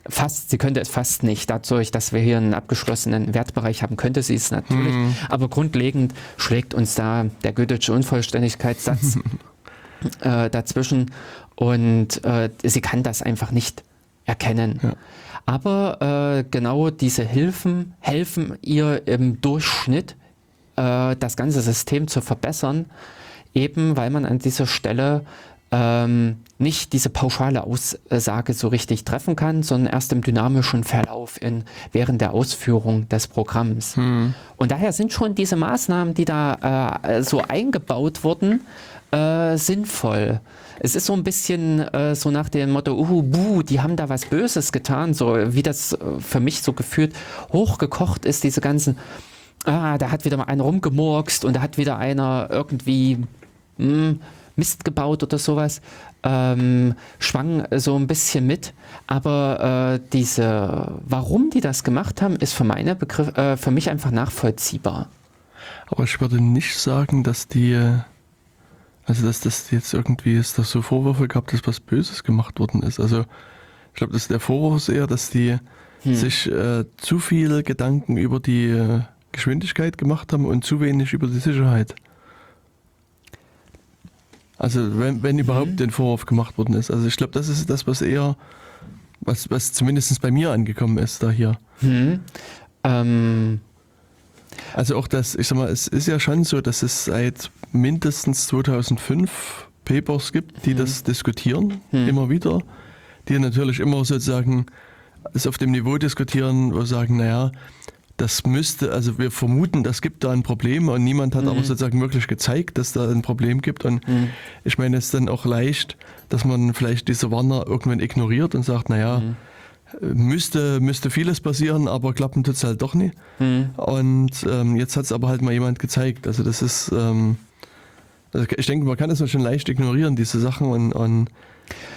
fast, sie könnte es fast nicht, dadurch, dass wir hier einen abgeschlossenen Wertbereich haben, könnte sie es natürlich, mhm. aber grundlegend schlägt uns da der Gödelsche Unvollständigkeitssatz äh, dazwischen und äh, sie kann das einfach nicht erkennen. Ja. Aber äh, genau diese Hilfen helfen ihr im Durchschnitt, äh, das ganze System zu verbessern, eben weil man an dieser Stelle ähm, nicht diese pauschale Aussage so richtig treffen kann, sondern erst im dynamischen Verlauf in, während der Ausführung des Programms. Hm. Und daher sind schon diese Maßnahmen, die da äh, so eingebaut wurden, äh, sinnvoll. Es ist so ein bisschen äh, so nach dem Motto, uh, buh, die haben da was Böses getan, so wie das äh, für mich so gefühlt hochgekocht ist, diese ganzen, ah, da hat wieder mal einer rumgemurkst und da hat wieder einer irgendwie mh, hm, Mist gebaut oder sowas, ähm, schwang so ein bisschen mit. Aber äh, diese, warum die das gemacht haben, ist für meine Begriff, äh, für mich einfach nachvollziehbar. Aber ich würde nicht sagen, dass die also, dass das jetzt irgendwie ist, dass so Vorwürfe gab, dass was Böses gemacht worden ist. Also, ich glaube, dass der Vorwurf ist eher, dass die hm. sich äh, zu viel Gedanken über die äh, Geschwindigkeit gemacht haben und zu wenig über die Sicherheit. Also, wenn, wenn überhaupt hm. den Vorwurf gemacht worden ist. Also, ich glaube, das ist das, was eher, was, was zumindest bei mir angekommen ist, da hier. Hm. Ähm, also auch das, ich sag mal, es ist ja schon so, dass es seit mindestens 2005 Papers gibt, die hm. das diskutieren, hm. immer wieder, die natürlich immer sozusagen es auf dem Niveau diskutieren, wo sagen, naja, das müsste, also wir vermuten, das gibt da ein Problem und niemand hat mhm. aber sozusagen wirklich gezeigt, dass da ein Problem gibt. Und mhm. ich meine, es ist dann auch leicht, dass man vielleicht diese Warner irgendwann ignoriert und sagt, naja, mhm müsste, müsste vieles passieren, aber klappen tut es halt doch nie. Mhm. Und ähm, jetzt hat es aber halt mal jemand gezeigt. Also das ist, ähm, also ich denke, man kann das schon leicht ignorieren, diese Sachen und, und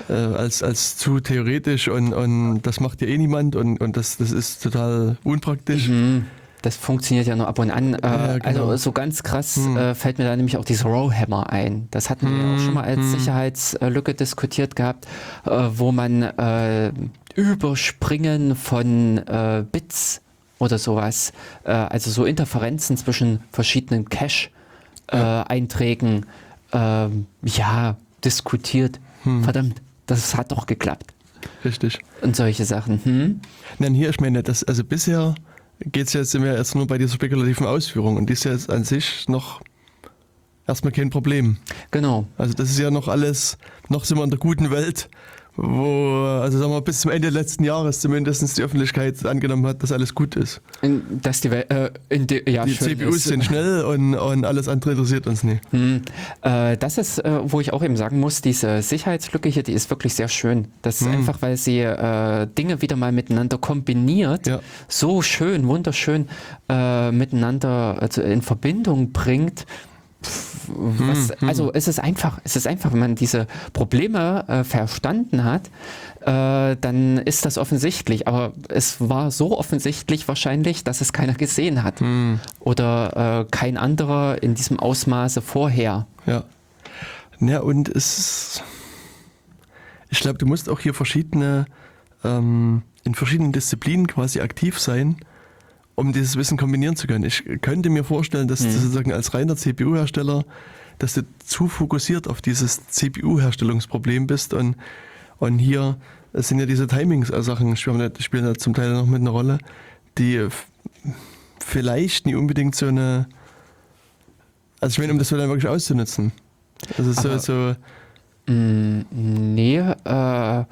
äh, als, als zu theoretisch und, und das macht ja eh niemand und, und das, das ist total unpraktisch. Mhm. Das funktioniert ja nur ab und an. Äh, ja, genau. Also so ganz krass hm. äh, fällt mir da nämlich auch dieses Rowhammer ein. Das hatten hm. wir auch schon mal als hm. Sicherheitslücke diskutiert gehabt, äh, wo man äh, Überspringen von äh, Bits oder sowas, also so Interferenzen zwischen verschiedenen Cache-Einträgen, ja. Ähm, ja, diskutiert. Hm. Verdammt, das hat doch geklappt. Richtig. Und solche Sachen. Hm? Nein, hier, ich meine, das, also bisher geht es jetzt immer erst nur bei dieser spekulativen Ausführung und die ist ja jetzt an sich noch erstmal kein Problem. Genau. Also das ist ja noch alles, noch sind wir in der guten Welt wo, also sagen wir, bis zum Ende letzten Jahres zumindest die Öffentlichkeit angenommen hat, dass alles gut ist. Dass die, äh, die, ja, die CPUs ist. sind schnell und, und, alles andere interessiert uns nicht. Hm. Äh, das ist, äh, wo ich auch eben sagen muss, diese Sicherheitslücke hier, die ist wirklich sehr schön. Das ist hm. einfach, weil sie äh, Dinge wieder mal miteinander kombiniert, ja. so schön, wunderschön äh, miteinander also in Verbindung bringt was, hm, also es ist einfach, es ist einfach, wenn man diese Probleme äh, verstanden hat, äh, dann ist das offensichtlich. Aber es war so offensichtlich wahrscheinlich, dass es keiner gesehen hat. Hm. Oder äh, kein anderer in diesem Ausmaße vorher. Ja. Ja, und es ich glaube, du musst auch hier verschiedene ähm, in verschiedenen Disziplinen quasi aktiv sein, um dieses Wissen kombinieren zu können. Ich könnte mir vorstellen, dass Mhm. du sozusagen als reiner CPU-Hersteller, dass du zu fokussiert auf dieses CPU-Herstellungsproblem bist und, und hier sind ja diese Timings-Sachen, spielen spielen ja zum Teil noch mit einer Rolle, die vielleicht nie unbedingt so eine, also ich meine, um das dann wirklich auszunutzen. Also so, so Mm, Nee, äh,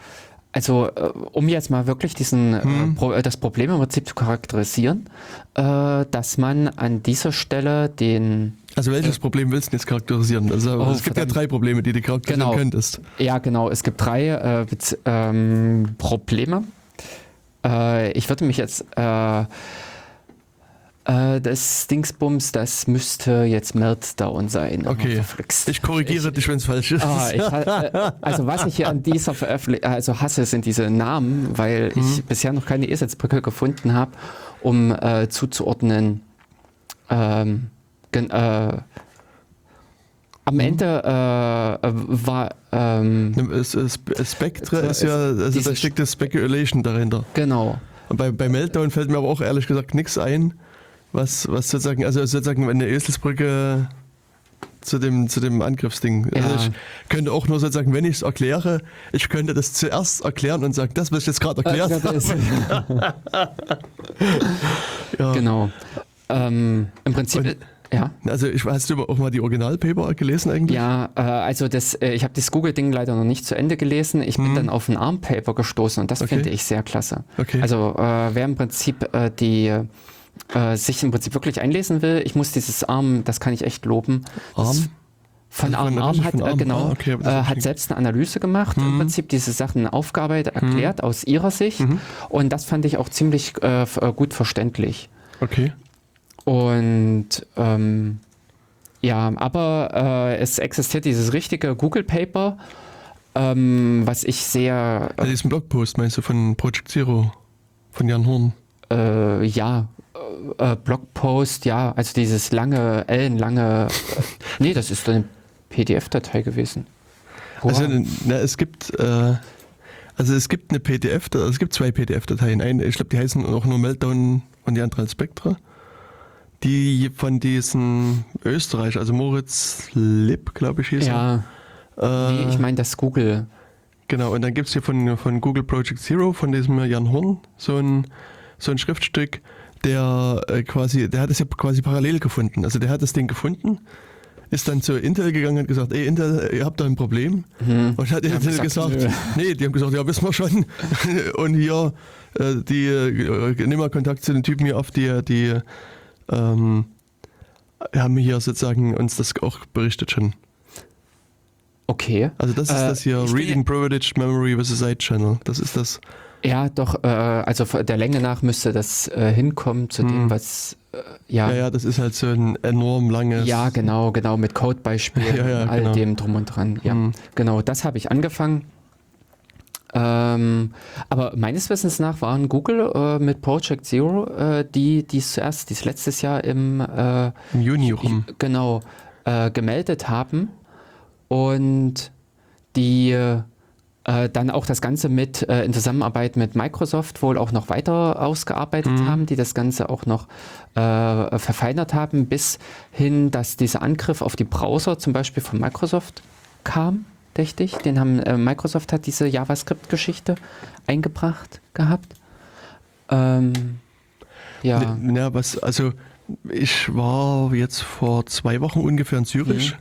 also äh, um jetzt mal wirklich diesen, äh, Hm. Äh, das Problem im Prinzip zu charakterisieren, dass man an dieser Stelle den, Also welches Problem willst du jetzt charakterisieren? Also Oh, es gibt verdammt. ja drei Probleme, die du charakterisieren Genau. könntest. ja genau, es gibt drei äh, ähm, Probleme. Äh, ich würde mich jetzt, äh, äh, das Dingsbums, das müsste jetzt Meltdown sein. Okay. Ich korrigiere dich, wenn es falsch ist. Ah, ich, äh, also was ich hier an dieser Veröffentlichung, also hasse, sind diese Namen, weil Mhm. ich bisher noch keine Eselsbrücke gefunden habe, um äh, zuzuordnen. Ähm, gen, äh, am Mhm. Ende äh, war ähm, Spectre ist ja, also da steckt das Speculation dahinter. genau. Bei, bei Meltdown fällt mir aber auch ehrlich gesagt nichts ein, was, was sozusagen, also sozusagen eine Eselsbrücke zu dem, zu dem Angriffsding. Also Ja. ich könnte auch nur sozusagen, wenn ich es erkläre, ich könnte das zuerst erklären und sagen, das, was ich jetzt gerade erklärt habe. Ja. genau. Ähm, Im Prinzip, Und- ja. Also ich, hast du auch mal die Originalpaper gelesen eigentlich? Ja, äh, also das, äh, ich habe das Google-Ding leider noch nicht zu Ende gelesen. Ich bin dann auf ein ARM-Paper gestoßen und das Hm. Okay. finde ich sehr klasse. Okay. Also äh, wer im Prinzip äh, die äh, sich im Prinzip wirklich einlesen will, ich muss dieses ARM, das kann ich echt loben. Das Arm? Von Also ARM, der ARM hat, äh, Arm. genau, Ah, okay, das äh, hat selbst eine Analyse gemacht, im Mhm. Prinzip diese Sachen aufgearbeitet, erklärt aus ihrer Sicht Mhm. und das fand ich auch ziemlich äh, äh, gut verständlich. Okay. Und ähm, ja, aber äh, es existiert dieses richtige Google Paper, ähm, was ich sehr, Also diesen Blogpost meinst du von Project Zero, von Jan Horn? äh, ja, äh, Blogpost, ja, also dieses lange, ellenlange, äh, nee, das ist eine PDF-Datei gewesen. Also Wow. na, es gibt äh, also es gibt eine PDF, also es gibt zwei PDF-Dateien. Eine, ich glaube, die heißen auch nur Meltdown und die andere Spectra. Die von diesem Österreich, also Moritz Lipp, glaube ich, hieß ja, er. Äh, nee, ich meine das Google. Genau, und dann gibt es hier von, von Google Project Zero, von diesem Jan Horn, so ein, so ein Schriftstück, der äh, quasi, der hat es ja quasi parallel gefunden. Also der hat das Ding gefunden, ist dann zu Intel gegangen und hat gesagt, ey Intel, ihr habt da ein Problem. Mhm. Und hat Intel gesagt, gesagt, nö. nee, die haben gesagt, ja, wissen wir schon. und hier, äh, die, äh, nimm mal Kontakt zu den Typen hier auf, die, die ähm, haben hier sozusagen uns das auch berichtet schon. Okay. Also das ist das hier, Reading Privileged Memory versus Side Channel. Das ist das. Ja, doch, äh, also der Länge nach müsste das äh, hinkommen zu dem, Hm. was, äh, ja, Ja, ja, das ist halt so ein enorm langes. Ja, genau, genau, mit Codebeispielen Ja, ja, und all genau. dem drum und dran. Ja, Hm. genau, das habe ich angefangen. Ähm, aber meines Wissens nach waren Google äh, mit Project Zero äh, die, die zuerst, die es letztes Jahr im äh, Im Juni rum. genau äh, gemeldet haben und die äh, dann auch das Ganze mit äh, in Zusammenarbeit mit Microsoft wohl auch noch weiter ausgearbeitet Mhm. haben, die das Ganze auch noch äh, verfeinert haben, bis hin, dass dieser Angriff auf die Browser zum Beispiel von Microsoft kam, dachte ich. Den haben äh, Microsoft hat diese JavaScript-Geschichte eingebracht gehabt. Ähm, ja. Ja, was, also ich war jetzt vor zwei Wochen ungefähr in Zürich Mhm.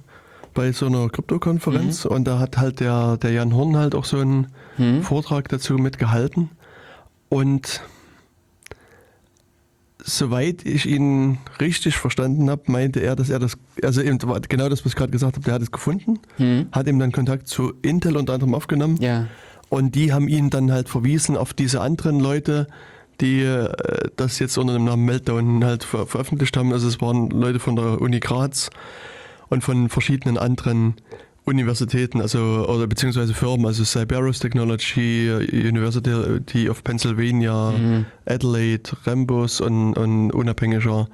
Bei so einer Krypto-Konferenz und da hat halt der, der Jan Horn halt auch so einen Hm? Vortrag dazu mitgehalten. Und soweit ich ihn richtig verstanden habe, meinte er, dass er das, also eben genau das, was ich gerade gesagt habe, der hat es gefunden, Hm? hat ihm dann Kontakt zu Intel unter anderem aufgenommen Ja. und die haben ihn dann halt verwiesen auf diese anderen Leute, die äh, das jetzt unter dem Namen Meltdown halt ver veröffentlicht haben. Also es waren Leute von der Uni Graz und von verschiedenen anderen Universitäten, also oder beziehungsweise Firmen, also Cyberus Technology, University of Pennsylvania, Mhm. Adelaide, Rambus und, und unabhängiger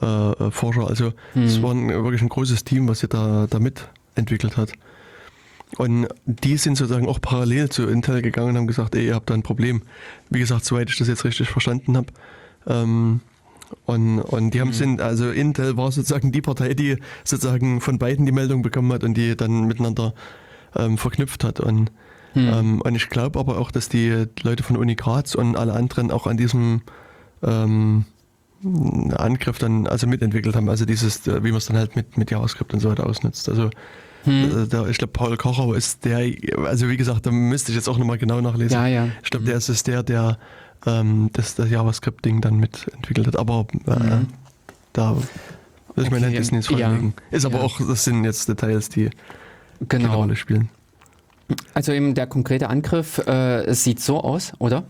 äh, Forscher. Also es Mhm. war ein, wirklich ein großes Team, was sich da, da mitentwickelt hat. und die sind sozusagen auch parallel zu Intel gegangen und haben gesagt, ey, ihr habt da ein Problem. Wie gesagt, soweit ich das jetzt richtig verstanden habe. Ähm, und, und die haben mhm. sind, also Intel war sozusagen die Partei, die sozusagen von beiden die Meldung bekommen hat und die dann miteinander ähm, verknüpft hat. Und, mhm. ähm, und ich glaube aber auch, dass die Leute von Uni Graz und alle anderen auch an diesem ähm, Angriff dann also mitentwickelt haben. Also dieses, wie man es dann halt mit, mit JavaScript und so weiter ausnutzt. Also hm. Der, ich glaube, Paul Kocher ist der, also wie gesagt, da müsste ich jetzt auch nochmal genau nachlesen. Ja, ja. Ich glaube, der ist es der, der ähm, das, das JavaScript-Ding dann mitentwickelt hat. Aber äh, mhm. da will ich okay. meine Disney vorlegen. Ja. Ist aber ja. auch, das sind jetzt Details, die genau. keine Rolle spielen. Also eben der konkrete Angriff äh, sieht so aus, oder?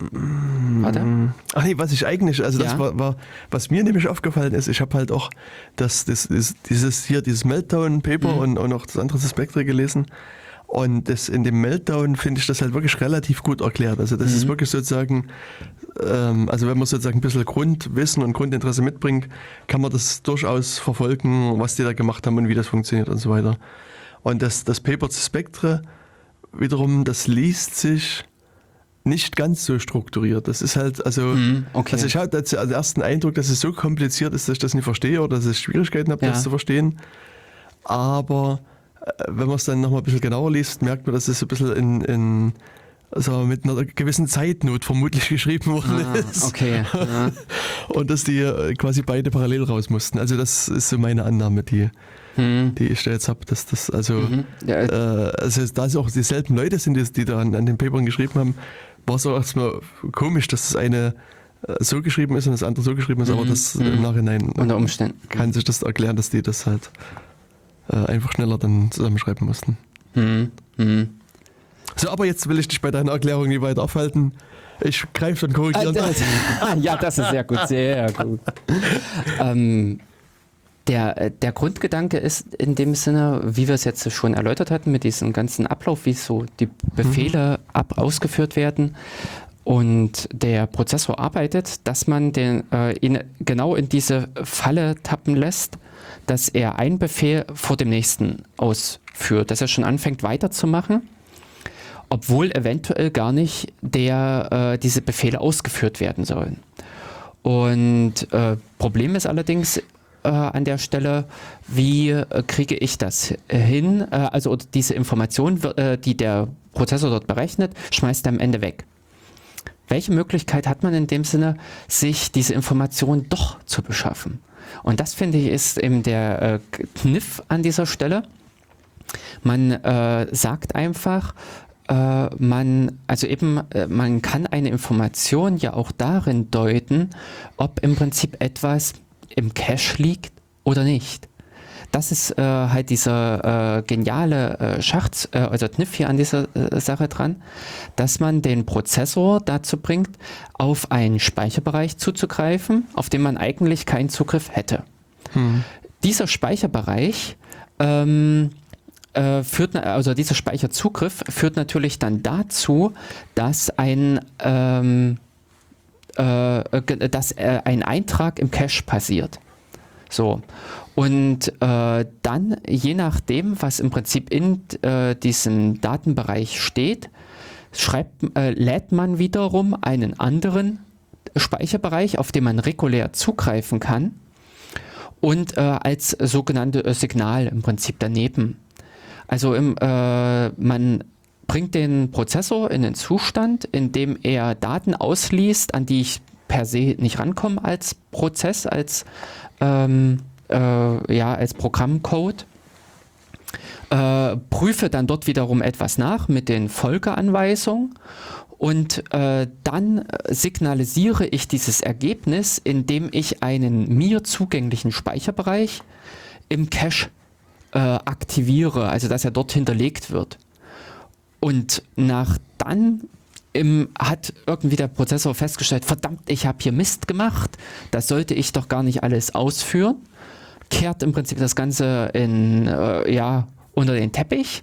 Warte. Ach nee, was ich eigentlich, also das ja. war, war, was mir nämlich aufgefallen ist, ich habe halt auch das, das, das, dieses hier, dieses Meltdown-Paper mhm. und, und auch das andere Spectre gelesen. Und das in dem Meltdown finde ich das halt wirklich relativ gut erklärt. Also das mhm. ist wirklich sozusagen, ähm, also wenn man sozusagen ein bisschen Grundwissen und Grundinteresse mitbringt, kann man das durchaus verfolgen, was die da gemacht haben und wie das funktioniert und so weiter. Und das, das Paper zu Spectre wiederum, das liest sich nicht ganz so strukturiert. Das ist halt, also, mm, okay. also ich habe den ersten Eindruck, dass es so kompliziert ist, dass ich das nicht verstehe oder dass ich Schwierigkeiten habe, ja. das zu verstehen. Aber wenn man es dann nochmal ein bisschen genauer liest, merkt man, dass es ein bisschen in, in also mit einer gewissen Zeitnot vermutlich geschrieben worden ah, ist. Okay. Ja. Und dass die äh, quasi beide parallel raus mussten. Also das ist so meine Annahme, die, hm. die ich da jetzt habe, dass das also, mhm. ja. äh, also da es auch dieselben Leute sind, die, die da an, an den Papern geschrieben haben, war es auch erstmal komisch, dass das eine äh, so geschrieben ist und das andere so geschrieben ist, mhm. aber das mhm. im Nachhinein unter Umständen kann sich das erklären, dass die das halt äh, einfach schneller dann zusammenschreiben mussten. Mhm. Mhm. So, aber jetzt will ich dich bei deiner Erklärung nie weiter aufhalten. Ich greife dann korrigieren. Ah, ja, das ist sehr gut, sehr gut. ähm, der, äh, der Grundgedanke ist in dem Sinne, wie wir es jetzt schon erläutert hatten, mit diesem ganzen Ablauf, wie so die Befehle mhm. ab ausgeführt werden und der Prozessor arbeitet, dass man den, äh, ihn genau in diese Falle tappen lässt, dass er einen Befehl vor dem nächsten ausführt, dass er schon anfängt weiterzumachen, obwohl eventuell gar nicht der, äh, diese Befehle ausgeführt werden sollen. Und äh, Problem ist allerdings, äh, an der Stelle, wie äh, kriege ich das hin? Äh, also diese Information, äh, die der Prozessor dort berechnet, schmeißt er am Ende weg. Welche Möglichkeit hat man in dem Sinne, sich diese Information doch zu beschaffen? Und das finde ich ist eben der äh, Kniff an dieser Stelle. Man äh, sagt einfach, man, also eben, man kann eine Information ja auch darin deuten, ob im Prinzip etwas im Cache liegt oder nicht. Das ist äh, halt dieser äh, geniale äh, Schacht, äh, also Kniff hier an dieser äh, Sache dran, dass man den Prozessor dazu bringt, auf einen Speicherbereich zuzugreifen, auf den man eigentlich keinen Zugriff hätte. Hm. Dieser Speicherbereich ähm, äh, führt, also dieser Speicherzugriff führt natürlich dann dazu, dass ein ähm, äh, dass ein Eintrag im Cache passiert. So. Und äh, dann, je nachdem, was im Prinzip in äh, diesem Datenbereich steht, schreibt, äh, lädt man wiederum einen anderen Speicherbereich, auf den man regulär zugreifen kann und äh, als sogenannte Signal im Prinzip daneben. Also im, man bringt den Prozessor in den Zustand, in dem er Daten ausliest, an die ich per se nicht rankomme als Prozess, als, ähm, äh, ja, als Programmcode. Äh, prüfe dann dort wiederum etwas nach mit den Folgeanweisungen und äh, dann signalisiere ich dieses Ergebnis, indem ich einen mir zugänglichen Speicherbereich im Cache äh, aktiviere, also dass er dort hinterlegt wird. Und nach dann im, hat irgendwie der Prozessor festgestellt, verdammt, ich habe hier Mist gemacht, das sollte ich doch gar nicht alles ausführen, kehrt im Prinzip das Ganze in, äh, ja, unter den Teppich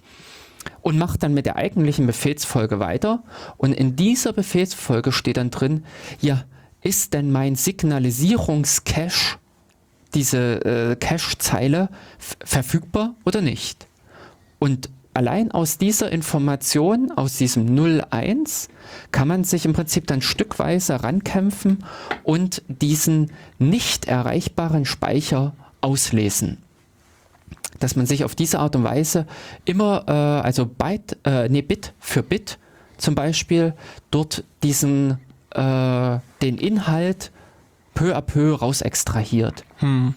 und macht dann mit der eigentlichen Befehlsfolge weiter. Und in dieser Befehlsfolge steht dann drin, ja, ist denn mein Signalisierungscache, diese äh, Cache-Zeile, verfügbar oder nicht? Und allein aus dieser Information, aus diesem 01, kann man sich im Prinzip dann stückweise rankämpfen und diesen nicht erreichbaren Speicher auslesen. Dass man sich auf diese Art und Weise immer, äh, also Byte, äh, nee, Bit für Bit zum Beispiel, dort diesen, äh, den Inhalt peu à peu raus extrahiert. Hm.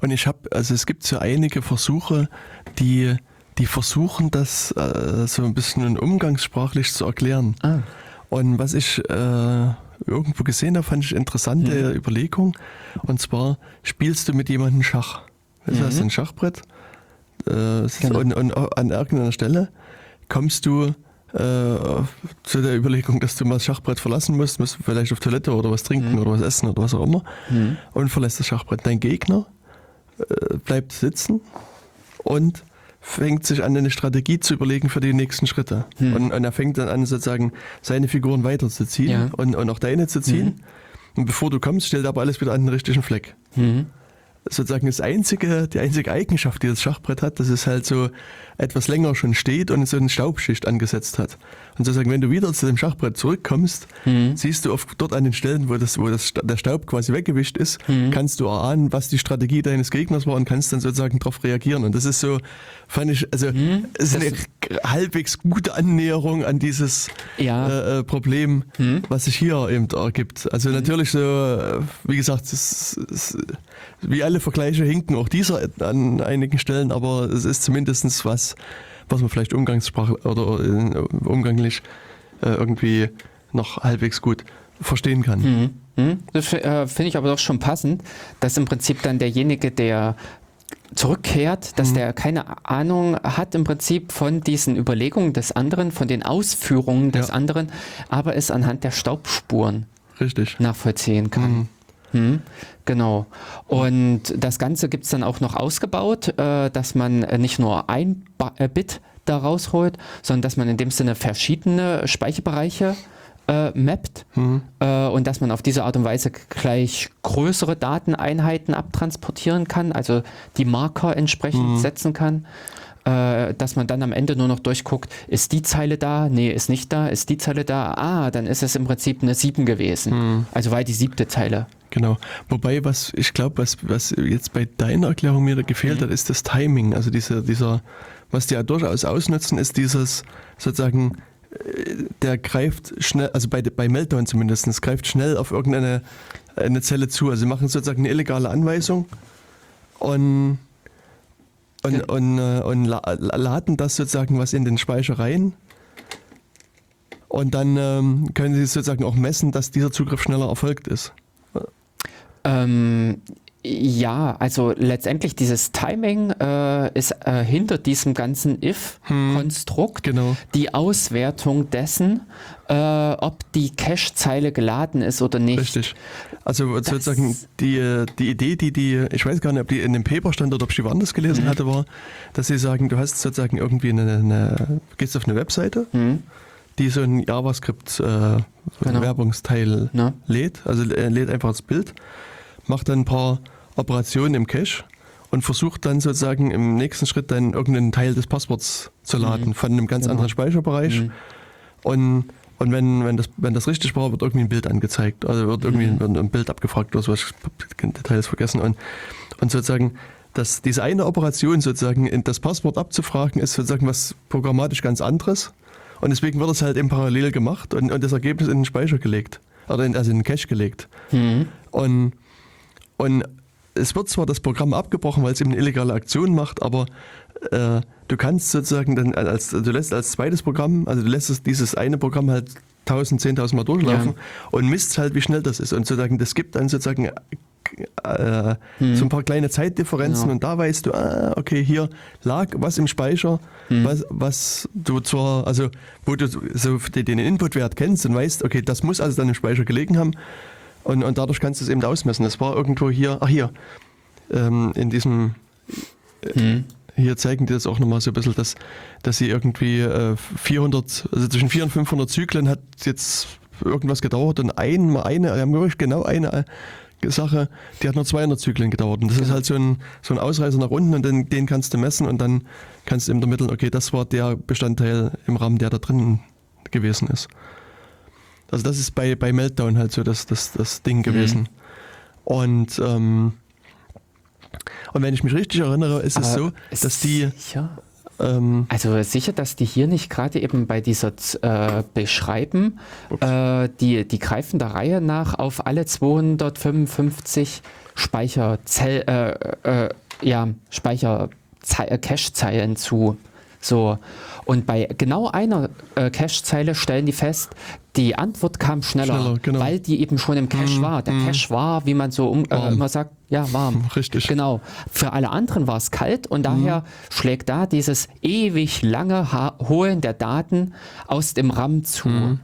Und ich habe, also es gibt so einige Versuche, die, die versuchen, das äh, so ein bisschen umgangssprachlich zu erklären. Ah. Und was ich äh, irgendwo gesehen habe, fand ich interessante Mhm. Überlegung. Und zwar spielst du mit jemandem Schach. Also Mhm. hast du ein Schachbrett äh, Genau. und, und an irgendeiner Stelle kommst du äh, zu der Überlegung, dass du mal das Schachbrett verlassen musst, musst vielleicht auf Toilette oder was trinken Mhm. oder was essen oder was auch immer Mhm. und verlässt das Schachbrett. Dein Gegner äh, bleibt sitzen und fängt sich an, eine Strategie zu überlegen für die nächsten Schritte. Hm. Und, und er fängt dann an, sozusagen seine Figuren weiterzuziehen Ja. und, und auch deine zu ziehen. Und bevor du kommst, stellt er aber alles wieder an den richtigen Fleck. Mhm. Sozusagen das einzige, die einzige Eigenschaft, die das Schachbrett hat, dass es halt so etwas länger schon steht und so eine Staubschicht angesetzt hat. Und sozusagen, wenn du wieder zu dem Schachbrett zurückkommst, Mhm. siehst du oft dort an den Stellen, wo, das, wo das, der Staub quasi weggewischt ist, Mhm. kannst du erahnen, was die Strategie deines Gegners war und kannst dann sozusagen darauf reagieren. Und das ist so, fand ich, also Mhm. es ist eine halbwegs gute Annäherung an dieses Ja. äh, äh, Problem, Mhm. was sich hier eben ergibt. Also natürlich so, äh, wie gesagt, es, es, wie alle Vergleiche hinken auch dieser an einigen Stellen, aber es ist zumindest was, was man vielleicht Umgangssprache oder äh, umganglich äh, irgendwie noch halbwegs gut verstehen kann. Mhm. Mhm. Das äh, finde ich aber doch schon passend, dass im Prinzip dann derjenige, der zurückkehrt, dass Mhm. der keine Ahnung hat im Prinzip von diesen Überlegungen des anderen, von den Ausführungen des Ja. anderen, aber es anhand der Staubspuren Richtig. nachvollziehen kann. Hm, genau. Und das Ganze gibt es dann auch noch ausgebaut, äh, dass man nicht nur ein ba äh, Bit da rausholt, sondern dass man in dem Sinne verschiedene Speicherbereiche äh, mappt Mhm. äh, und dass man auf diese Art und Weise gleich größere Dateneinheiten abtransportieren kann, also die Marker entsprechend Mhm. setzen kann. Äh, dass man dann am Ende nur noch durchguckt, ist die Zeile da? Nee, ist nicht da. Ist die Zeile da? Ah, dann ist es im Prinzip eine 7 gewesen. Mhm. Also war die siebte Zeile. Genau. Wobei, was ich glaube, was, was jetzt bei deiner Erklärung mir da gefehlt Mhm. hat, ist das Timing. Also dieser, dieser, was die ja durchaus ausnutzen, ist dieses sozusagen, äh, der greift schnell, also bei, bei Meltdown zumindest, greift schnell auf irgendeine eine Zelle zu. Also sie machen sozusagen eine illegale Anweisung und und, und, äh, und la la- laden das sozusagen was in den Speicher rein. Und dann ähm, können sie sozusagen auch messen, dass dieser Zugriff schneller erfolgt ist. Ähm, ja, also letztendlich dieses Timing äh, ist äh, hinter diesem ganzen if-Konstrukt Genau. die Auswertung dessen, äh, ob die Cache-Zeile geladen ist oder nicht. Richtig. Also sozusagen die, äh, die Idee, die die, ich weiß gar nicht, ob die in dem Paper stand oder ob ich die woanders gelesen Mhm. hatte, war, dass sie sagen, du hast sozusagen irgendwie eine, eine gehst auf eine Webseite, Hm, die so ein JavaScript äh, Genau. Werbungsteil lädt, also äh, lädt einfach das Bild, macht dann ein paar Operationen im Cache und versucht dann sozusagen im nächsten Schritt dann irgendeinen Teil des Passworts zu laden von einem ganz Genau. anderen Speicherbereich. Mhm. Und, und wenn, wenn, das, wenn das richtig war, wird irgendwie ein Bild angezeigt. Also wird irgendwie Mhm. wird ein Bild abgefragt oder sowas. Ich Details vergessen. Und, und sozusagen, dass diese eine Operation sozusagen, in das Passwort abzufragen, ist sozusagen was programmatisch ganz anderes. Und deswegen wird es halt eben parallel gemacht und, und das Ergebnis in den Speicher gelegt. Oder in, also in den Cache gelegt. Hm, Und, und es wird zwar das Programm abgebrochen, weil es eben eine illegale Aktion macht, aber äh, du kannst sozusagen dann als du lässt als zweites Programm, also du lässt es, dieses eine Programm halt 1000, 10.000 Mal durchlaufen und misst halt, wie schnell das ist. Und sozusagen, das gibt dann sozusagen äh, so ein paar kleine Zeitdifferenzen Genau. und da weißt du, ah, okay, hier lag was im Speicher, was, was du zwar, also wo du so den Inputwert kennst und weißt, okay, das muss also dann im Speicher gelegen haben und, und dadurch kannst du es eben ausmessen. Das war irgendwo hier, ach hier, ähm, in diesem, hm, hier zeigen die das auch nochmal so ein bisschen, dass, dass sie irgendwie äh, 400, also zwischen 400 und 500 Zyklen hat jetzt irgendwas gedauert und ein, eine, wir haben wirklich genau eine Sache, die hat nur 200 Zyklen gedauert. Und das ist Genau. halt so ein, so ein Ausreißer nach unten und den, den kannst du messen und dann kannst du eben ermitteln, okay, das war der Bestandteil im RAM, der da drin gewesen ist. Also das ist bei, bei Meltdown halt so das, das, das Ding gewesen. Und, ähm, und wenn ich mich richtig erinnere, ist es Aber so, ist dass die Sicher? ähm, Also sicher, dass die hier nicht gerade eben bei dieser äh, Beschreiben, äh, die, die greifen der Reihe nach auf alle 255 Speicherzell, äh, äh, ja, Speicher Cache-Zeilen zu. So. Und bei genau einer äh, Cache-Zeile stellen die fest, die Antwort kam schneller, Schneller, genau. weil die eben schon im Cache war. Der Cache war, wie man so um, äh, immer sagt, ja, warm. Richtig. Genau. Für alle anderen war es kalt und daher schlägt da dieses ewig lange ha Holen der Daten aus dem RAM zu.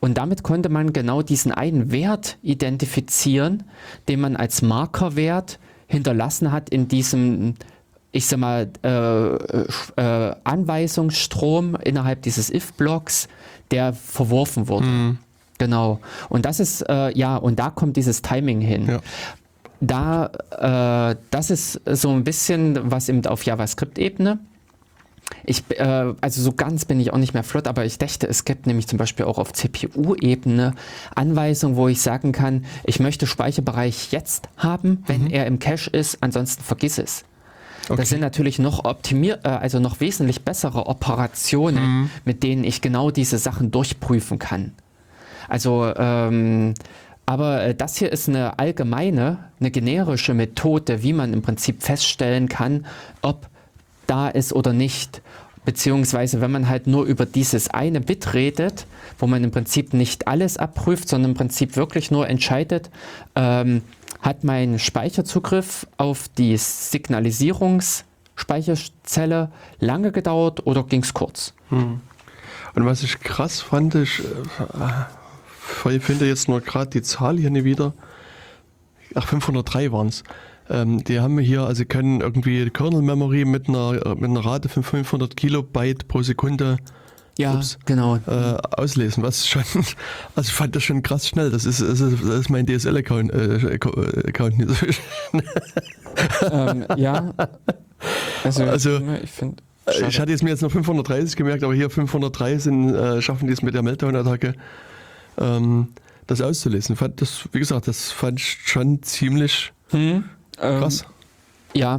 Und damit konnte man genau diesen einen Wert identifizieren, den man als Markerwert hinterlassen hat in diesem, ich sag mal, äh, äh, Anweisungsstrom innerhalb dieses if-Blocks, der verworfen wurde. Genau. Und das ist, äh, ja, und da kommt dieses Timing hin. Ja. Da, äh, das ist so ein bisschen was eben auf JavaScript-Ebene. Ich, äh, also so ganz bin ich auch nicht mehr flott, aber ich dachte, es gibt nämlich zum Beispiel auch auf CPU-Ebene Anweisungen, wo ich sagen kann, ich möchte Speicherbereich jetzt haben, wenn er im Cache ist, ansonsten vergiss es. Okay. Das sind natürlich noch optimier, äh, also noch wesentlich bessere Operationen, mit denen ich genau diese Sachen durchprüfen kann. Also, ähm, aber äh, das hier ist eine allgemeine, eine generische Methode, wie man im Prinzip feststellen kann, ob da ist oder nicht. Beziehungsweise, wenn man halt nur über dieses eine Bit redet, wo man im Prinzip nicht alles abprüft, sondern im Prinzip wirklich nur entscheidet, ähm, hat mein Speicherzugriff auf die Signalisierungsspeicherzelle lange gedauert oder ging es kurz? Und was ich krass fand, ich, äh, ich finde jetzt nur gerade die Zahl hier nicht wieder. Ach, 503 waren es. Ähm, die haben hier, also können irgendwie Kernel Memory mit einer, äh, mit einer Rate von 500 Kilobyte pro Sekunde Ja, Ups. genau. äh, auslesen, was schon, also ich fand das schon krass schnell. Das ist, das ist, das ist mein DSL-Account äh, Account nicht so ähm, ja. Also, Also, ich finde. Äh, Ich hatte jetzt mir jetzt noch 530 gemerkt, aber hier 503 sind, äh, schaffen die es mit der Meltdown-Attacke, ähm, das auszulesen. Fand das, wie gesagt, das fand ich schon ziemlich Hm, ähm, krass. Ja.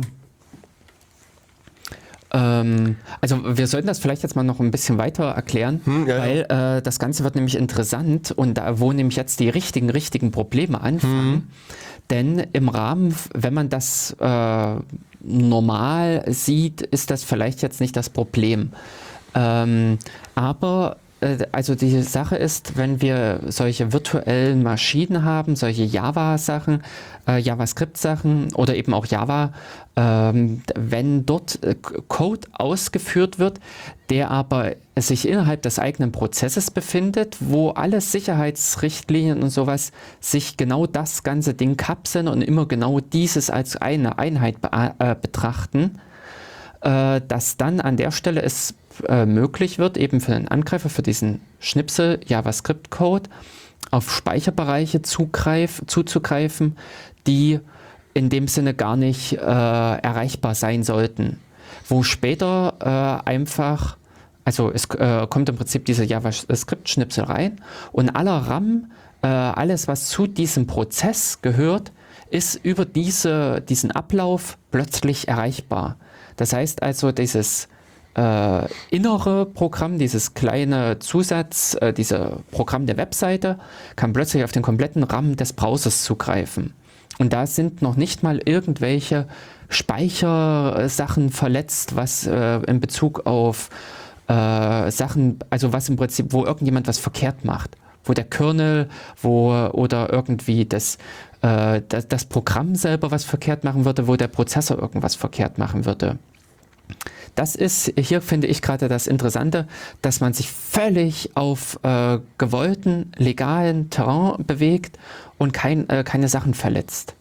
Ähm, also wir sollten das vielleicht jetzt mal noch ein bisschen weiter erklären, Hm, ja, ja. weil Äh, das Ganze wird nämlich interessant und da wo nämlich jetzt die richtigen, richtigen Probleme anfangen. Hm. Denn im Rahmen, wenn man das äh, normal sieht, ist das vielleicht jetzt nicht das Problem. Ähm, aber äh, also die Sache ist, wenn wir solche virtuellen Maschinen haben, solche Java-Sachen, äh, JavaScript-Sachen oder eben auch Java, ähm, wenn dort äh, Code ausgeführt wird, der aber sich innerhalb des eigenen Prozesses befindet, wo alle Sicherheitsrichtlinien und sowas sich genau das ganze Ding kapseln und immer genau dieses als eine Einheit be äh, betrachten, äh, dass dann an der Stelle es äh, möglich wird, eben für den Angreifer, für diesen Schnipsel JavaScript-Code auf Speicherbereiche zugreif, zuzugreifen, die in dem Sinne gar nicht äh, erreichbar sein sollten. Wo später äh, einfach, also es äh, kommt im Prinzip dieser JavaScript-Schnipsel rein und aller RAM, äh, alles was zu diesem Prozess gehört, ist über diese, diesen Ablauf plötzlich erreichbar. Das heißt also, dieses äh, innere Programm, dieses kleine Zusatz, äh, dieses Programm der Webseite, kann plötzlich auf den kompletten RAM des Browsers zugreifen. Und da sind noch nicht mal irgendwelche Speichersachen verletzt, was äh, in Bezug auf äh, Sachen, also was im Prinzip, wo irgendjemand was verkehrt macht. Wo der Kernel, wo oder irgendwie das, äh, das, das Programm selber was verkehrt machen würde, wo der Prozessor irgendwas verkehrt machen würde. Das ist hier, finde ich, gerade das Interessante, dass man sich völlig auf äh, gewollten, legalen Terrain bewegt und kein, äh, keine Sachen verletzt.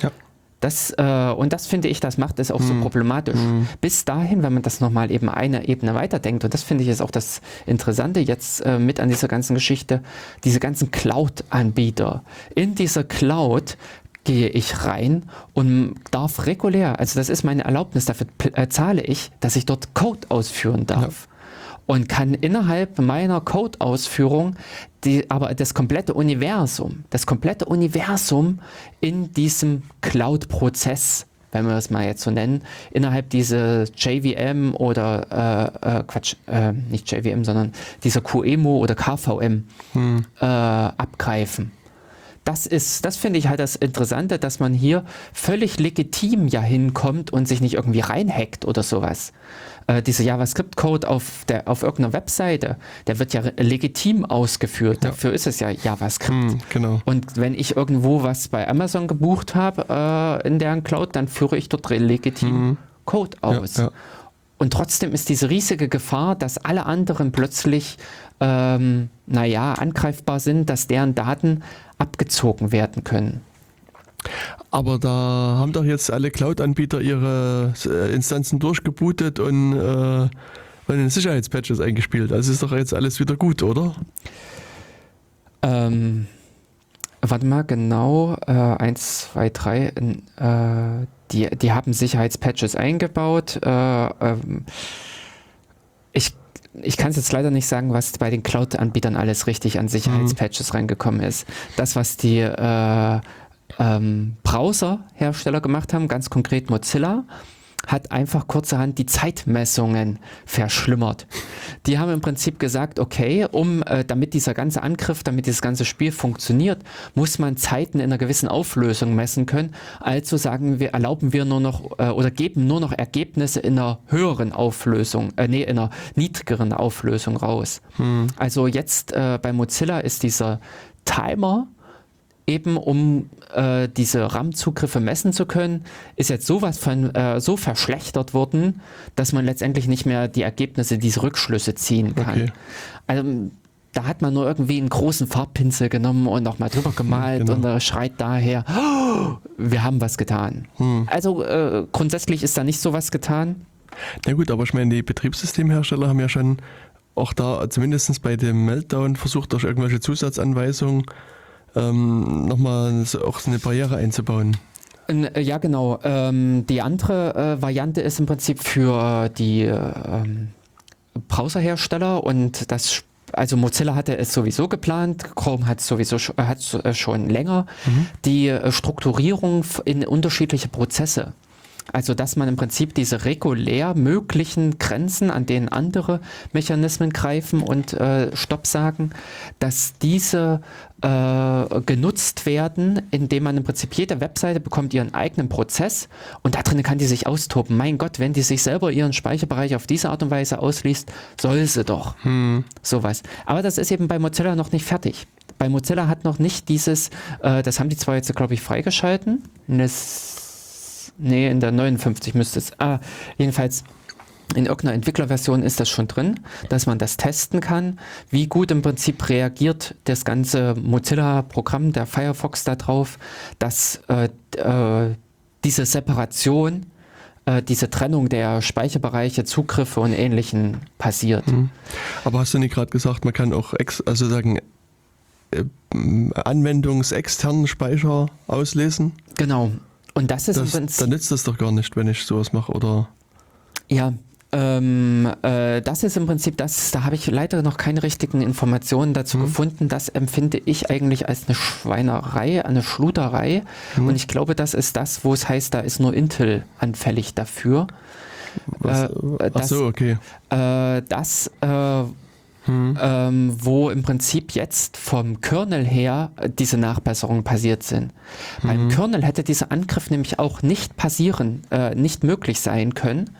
Ja. Das, äh, und das finde ich, das macht es auch so problematisch. Bis dahin, wenn man das nochmal eben eine Ebene weiterdenkt, und das finde ich ist auch das Interessante jetzt äh, mit an dieser ganzen Geschichte, diese ganzen Cloud-Anbieter. In dieser Cloud gehe ich rein und darf regulär, also das ist meine Erlaubnis, dafür äh, zahle ich, dass ich dort Code ausführen darf. Und kann innerhalb meiner Code-Ausführung die, aber das komplette Universum, das komplette Universum in diesem Cloud-Prozess wenn wir es mal jetzt so nennen, innerhalb dieser JVM oder äh, äh, Quatsch, äh, nicht JVM, sondern dieser QEMO oder KVM hm. Äh, abgreifen das ist, das finde ich halt das Interessante, dass man hier völlig legitim ja hinkommt und sich nicht irgendwie reinhackt oder sowas. Äh, dieser JavaScript-Code auf, der, auf irgendeiner Webseite, der wird ja legitim ausgeführt. Ja. Dafür ist es ja JavaScript. Hm, genau. Und wenn ich irgendwo was bei Amazon gebucht habe äh, in deren Cloud, dann führe ich dort legitim hm. Code aus. Ja, ja. Und trotzdem ist diese riesige Gefahr, dass alle anderen plötzlich, ähm, naja, angreifbar sind, dass deren Daten abgezogen werden können. Aber da haben doch jetzt alle Cloud-Anbieter ihre äh, Instanzen durchgebootet und, äh, und Sicherheitspatches eingespielt. Also ist doch jetzt alles wieder gut, oder? Ähm, warte mal, genau, äh, 1, 2, 3, äh, die, die haben Sicherheitspatches eingebaut. Äh, ähm, ich ich kann es jetzt leider nicht sagen, was bei den Cloud-Anbietern alles richtig an Sicherheitspatches mhm. reingekommen ist. Das, was die äh, ähm, Browser-Hersteller gemacht haben, ganz konkret Mozilla, hat einfach kurzerhand die Zeitmessungen verschlimmert. Die haben im Prinzip gesagt, okay, um äh, damit dieser ganze Angriff, damit dieses ganze Spiel funktioniert, muss man Zeiten in einer gewissen Auflösung messen können. Also sagen wir, erlauben wir nur noch äh, oder geben nur noch Ergebnisse in einer höheren Auflösung, äh, nee, in einer niedrigeren Auflösung raus. Hm. Also jetzt äh, bei Mozilla ist dieser Timer eben um äh, diese RAM-Zugriffe messen zu können, ist jetzt sowas von äh, so verschlechtert worden, dass man letztendlich nicht mehr die Ergebnisse, diese Rückschlüsse ziehen kann. Okay. Also da hat man nur irgendwie einen großen Farbpinsel genommen und nochmal drüber gemalt genau. und er schreit daher, oh, wir haben was getan. Hm. Also äh, grundsätzlich ist da nicht so was getan. Na gut, aber ich meine, die Betriebssystemhersteller haben ja schon auch da zumindest bei dem Meltdown versucht, durch irgendwelche Zusatzanweisungen ähm, nochmal auch so eine Barriere einzubauen. Äh, ja, genau. Ähm, die andere äh, Variante ist im Prinzip für die ähm, Browserhersteller und das also Mozilla hatte es sowieso geplant, Chrome hat sowieso hat äh, schon länger mhm. die äh, Strukturierung in unterschiedliche Prozesse. Also dass man im Prinzip diese regulär möglichen Grenzen, an denen andere Mechanismen greifen und äh, Stopp sagen, dass diese äh, genutzt werden, indem man im Prinzip jede Webseite bekommt ihren eigenen Prozess und da drin kann die sich austoben. Mein Gott, wenn die sich selber ihren Speicherbereich auf diese Art und Weise ausliest, soll sie doch. Hm. Sowas. Aber das ist eben bei Mozilla noch nicht fertig. Bei Mozilla hat noch nicht dieses, äh, das haben die zwar jetzt, glaube ich, freigeschalten, das Nee, in der 59 müsste es. Ah, jedenfalls in irgendeiner Entwicklerversion ist das schon drin, dass man das testen kann, wie gut im Prinzip reagiert das ganze Mozilla-Programm, der Firefox darauf, dass äh, äh, diese Separation, äh, diese Trennung der Speicherbereiche, Zugriffe und Ähnlichen passiert. Mhm. Aber hast du nicht gerade gesagt, man kann auch also sagen, äh, anwendungsexternen Speicher auslesen? Genau, und das ist das, Dann nützt das doch gar nicht, wenn ich sowas mache, oder? Ja, ähm, äh, das ist im Prinzip das, da habe ich leider noch keine richtigen Informationen dazu mhm. gefunden. Das empfinde ich eigentlich als eine Schweinerei, eine Schluderei. Mhm. Und ich glaube, das ist das, wo es heißt, da ist nur Intel anfällig dafür. Was, äh, das, Ach so, okay. Äh, das äh, hm. ähm, wo im Prinzip jetzt vom Kernel her diese Nachbesserungen passiert sind. Hm. Beim Kernel hätte dieser Angriff nämlich auch nicht passieren, äh, nicht möglich sein können,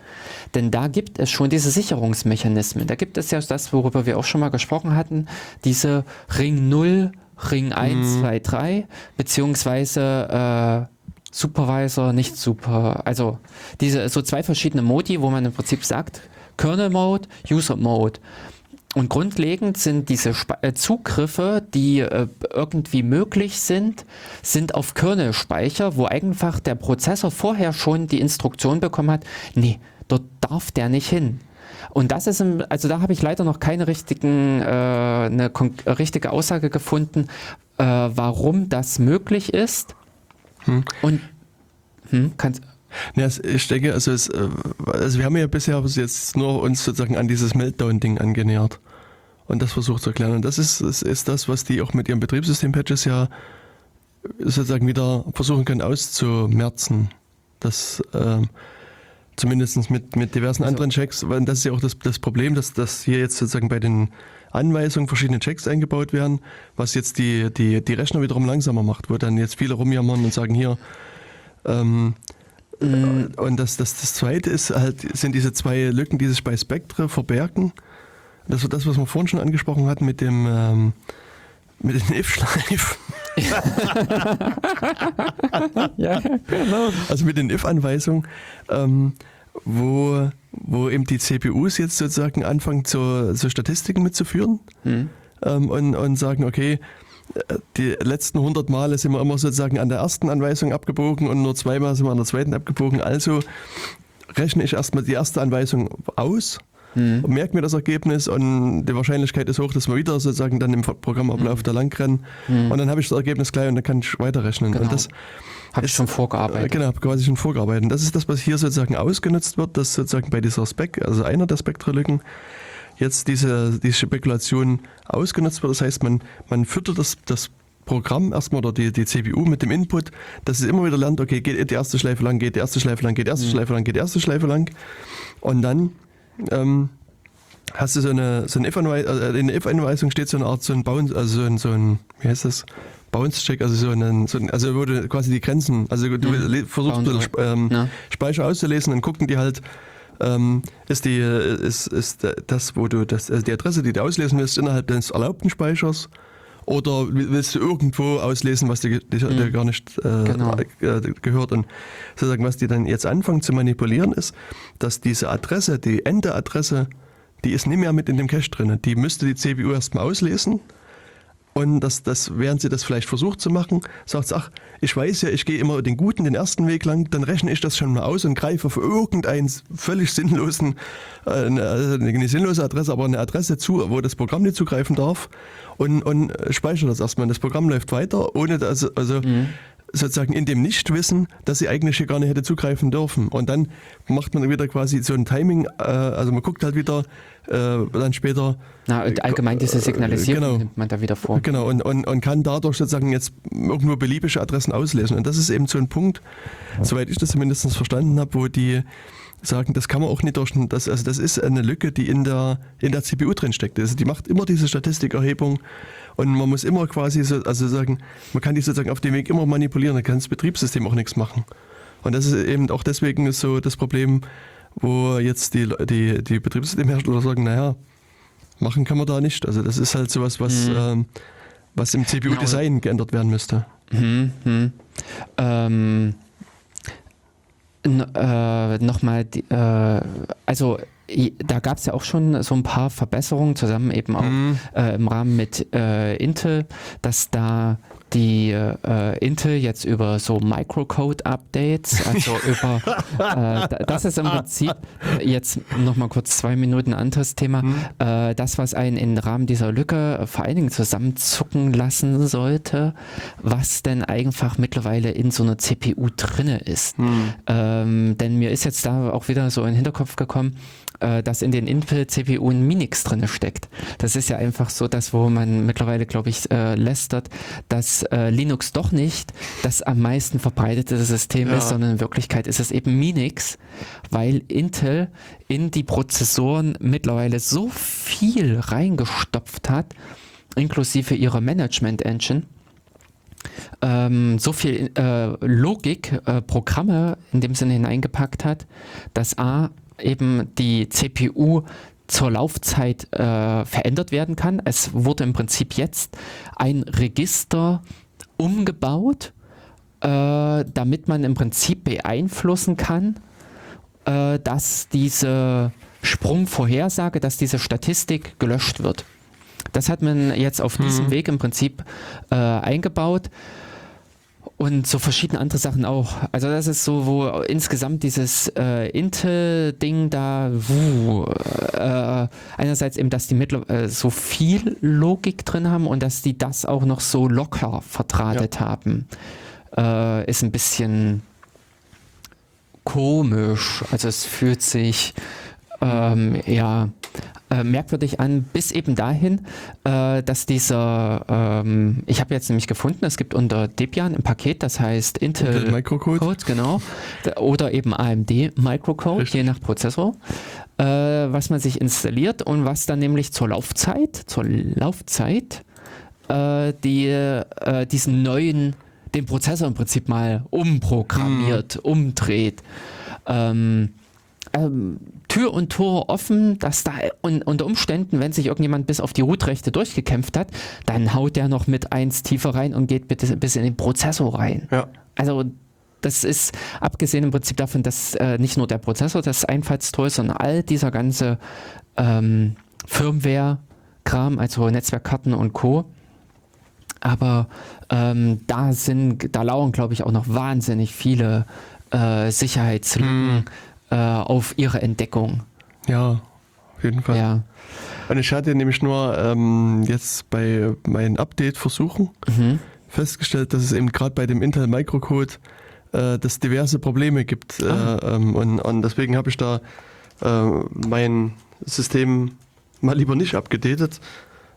denn da gibt es schon diese Sicherungsmechanismen. Da gibt es ja das, worüber wir auch schon mal gesprochen hatten, diese Ring 0, Ring 1, hm. 2, 3, beziehungsweise äh, Supervisor, nicht super, also diese so zwei verschiedene Modi, wo man im Prinzip sagt, Kernel Mode, User Mode. Und grundlegend sind diese äh, Zugriffe, die äh, irgendwie möglich sind, sind auf Kernelspeicher, wo einfach der Prozessor vorher schon die Instruktion bekommen hat, nee, dort darf der nicht hin. Und das ist, im, also da habe ich leider noch keine richtigen, äh, eine richtige Aussage gefunden, äh, warum das möglich ist. Hm. Und hm, kannst, ja, ich denke, also, es, äh, also wir haben ja bisher jetzt nur uns sozusagen an dieses Meltdown-Ding angenähert und das versucht zu erklären. Und das ist, das ist das, was die auch mit ihren Betriebssystem-Patches ja sozusagen wieder versuchen können auszumerzen. Das äh, zumindest mit, mit diversen also, anderen Checks, weil das ist ja auch das, das Problem, dass, dass hier jetzt sozusagen bei den Anweisungen verschiedene Checks eingebaut werden, was jetzt die, die, die Rechner wiederum langsamer macht, wo dann jetzt viele rumjammern und sagen, hier, ähm, Mhm. Und das, das, das zweite ist halt, sind diese zwei Lücken, die sich bei Spectre verbergen. Das war das, was wir vorhin schon angesprochen hatten mit dem ähm, mit den if-Schleifen. ja, genau. Also mit den if-Anweisungen, ähm, wo, wo eben die CPUs jetzt sozusagen anfangen, zu, zu Statistiken mitzuführen mhm. ähm, und, und sagen, okay, die letzten 100 Male sind wir immer sozusagen an der ersten Anweisung abgebogen und nur zweimal sind wir an der zweiten abgebogen. Also rechne ich erstmal die erste Anweisung aus, mhm. merke mir das Ergebnis und die Wahrscheinlichkeit ist hoch, dass wir wieder sozusagen dann im Programmablauf mhm. da lang rennen. Mhm. Und dann habe ich das Ergebnis gleich und dann kann ich weiterrechnen. Genau. Und das habe ich schon vorgearbeitet. Genau, quasi schon vorgearbeitet. Das ist das, was hier sozusagen ausgenutzt wird, dass sozusagen bei dieser Spec, also einer der Spektralücken, jetzt diese, diese Spekulation ausgenutzt wird. Das heißt, man, man füttert das, das Programm erstmal oder die, die CPU mit dem Input, dass es immer wieder lernt, okay, geht die erste Schleife lang, geht die erste Schleife lang, geht die erste mhm. Schleife lang, geht die erste Schleife lang. Und dann ähm, hast du so eine, so eine If-Anweisung, also in der If-Anweisung steht so eine Art, so ein Bounce, also so ein, so ein wie heißt das? Bounce-Check, also so ein, so ein, also wo du quasi die Grenzen, also du mhm. versuchst Bounce, ähm, ja. Speicher auszulesen, dann gucken die halt, ähm, ist, die, ist, ist das, wo du das, also die Adresse, die du auslesen willst, innerhalb des erlaubten Speichers? Oder willst du irgendwo auslesen, was dir, dir mhm. gar nicht äh, genau. äh, gehört? Und sozusagen, was die dann jetzt anfangen zu manipulieren, ist, dass diese Adresse, die Endeadresse, die ist nicht mehr mit in dem Cache drin. Die müsste die CPU erstmal auslesen und das, das, während sie das vielleicht versucht zu machen, sagt sie, ach, ich weiß ja, ich gehe immer den guten, den ersten Weg lang, dann rechne ich das schon mal aus und greife auf irgendeinen völlig sinnlosen, äh, eine, also eine sinnlose Adresse, aber eine Adresse zu, wo das Programm nicht zugreifen darf und, und speichere das erstmal. Das Programm läuft weiter, ohne dass, also mhm sozusagen in dem Nichtwissen, dass sie eigentlich hier gar nicht hätte zugreifen dürfen. Und dann macht man wieder quasi so ein Timing, äh, also man guckt halt wieder äh, dann später. Na, und allgemein diese Signalisierung genau, nimmt man da wieder vor. Genau, und, und, und kann dadurch sozusagen jetzt irgendwo beliebige Adressen auslesen. Und das ist eben so ein Punkt, soweit ich das zumindest verstanden habe, wo die sagen, das kann man auch nicht durch, das, also das ist eine Lücke, die in der, in der CPU drin steckt. Also die macht immer diese Statistikerhebung und man muss immer quasi so, also sagen, man kann die sozusagen auf dem Weg immer manipulieren, dann kann das Betriebssystem auch nichts machen. Und das ist eben auch deswegen so das Problem, wo jetzt die, die, die Betriebssystemhersteller sagen, naja, machen kann man da nicht. Also das ist halt sowas, was, mhm. ähm, was im CPU-Design genau. geändert werden müsste. Mhm. Mhm. Ähm, äh, Nochmal, äh, also da gab es ja auch schon so ein paar Verbesserungen zusammen eben auch mhm. äh, im Rahmen mit äh, Intel, dass da die äh, Intel jetzt über so Microcode-Updates, also über, äh, das ist im Prinzip jetzt nochmal kurz zwei Minuten anderes Thema, mhm. äh, das, was einen im Rahmen dieser Lücke vor allen Dingen zusammenzucken lassen sollte, was denn einfach mittlerweile in so einer CPU drinne ist. Mhm. Ähm, denn mir ist jetzt da auch wieder so in den Hinterkopf gekommen, äh, dass in den Intel-CPU ein Minix drin steckt. Das ist ja einfach so das, wo man mittlerweile, glaube ich, äh, lästert, dass äh, Linux doch nicht das am meisten verbreitete System ja. ist, sondern in Wirklichkeit ist es eben Minix, weil Intel in die Prozessoren mittlerweile so viel reingestopft hat, inklusive ihrer Management-Engine, ähm, so viel äh, Logik, äh, Programme in dem Sinne hineingepackt hat, dass A eben die CPU zur Laufzeit äh, verändert werden kann. Es wurde im Prinzip jetzt ein Register umgebaut, äh, damit man im Prinzip beeinflussen kann, äh, dass diese Sprungvorhersage, dass diese Statistik gelöscht wird. Das hat man jetzt auf diesem mhm. Weg im Prinzip äh, eingebaut. Und so verschiedene andere Sachen auch. Also das ist so, wo insgesamt dieses äh, Intel-Ding da, wuh, äh, einerseits eben, dass die mittler äh, so viel Logik drin haben und dass die das auch noch so locker vertratet ja. haben. äh, ist ein bisschen komisch. Also es fühlt sich ähm, ja äh, merkwürdig an, bis eben dahin, äh, dass dieser, ähm, ich habe jetzt nämlich gefunden, es gibt unter Debian ein Paket, das heißt Intel, Intel Microcode. Code, genau, oder eben AMD Microcode, Richtig. je nach Prozessor, äh, was man sich installiert und was dann nämlich zur Laufzeit, zur Laufzeit, äh, die, äh, diesen neuen, den Prozessor im Prinzip mal umprogrammiert, umdreht. Ähm, ähm, Tür und Tor offen, dass da un unter Umständen, wenn sich irgendjemand bis auf die Root-Rechte durchgekämpft hat, dann haut der noch mit eins tiefer rein und geht bitte bis in den Prozessor rein. Ja. Also das ist abgesehen im Prinzip davon, dass äh, nicht nur der Prozessor das Einfallstor ist, sondern all dieser ganze ähm, Firmware-Kram, also Netzwerkkarten und Co. Aber ähm, da sind, da lauern, glaube ich, auch noch wahnsinnig viele äh, Sicherheitslücken äh, auf ihre Entdeckung. Ja, auf jeden Fall. Ja. Und ich hatte nämlich nur ähm, jetzt bei meinen Update-Versuchen Mhm. festgestellt, dass es eben gerade bei dem Intel Microcode äh, dass diverse Probleme gibt. Ah. Äh, ähm, und, und deswegen habe ich da äh, mein System mal lieber nicht abgedatet,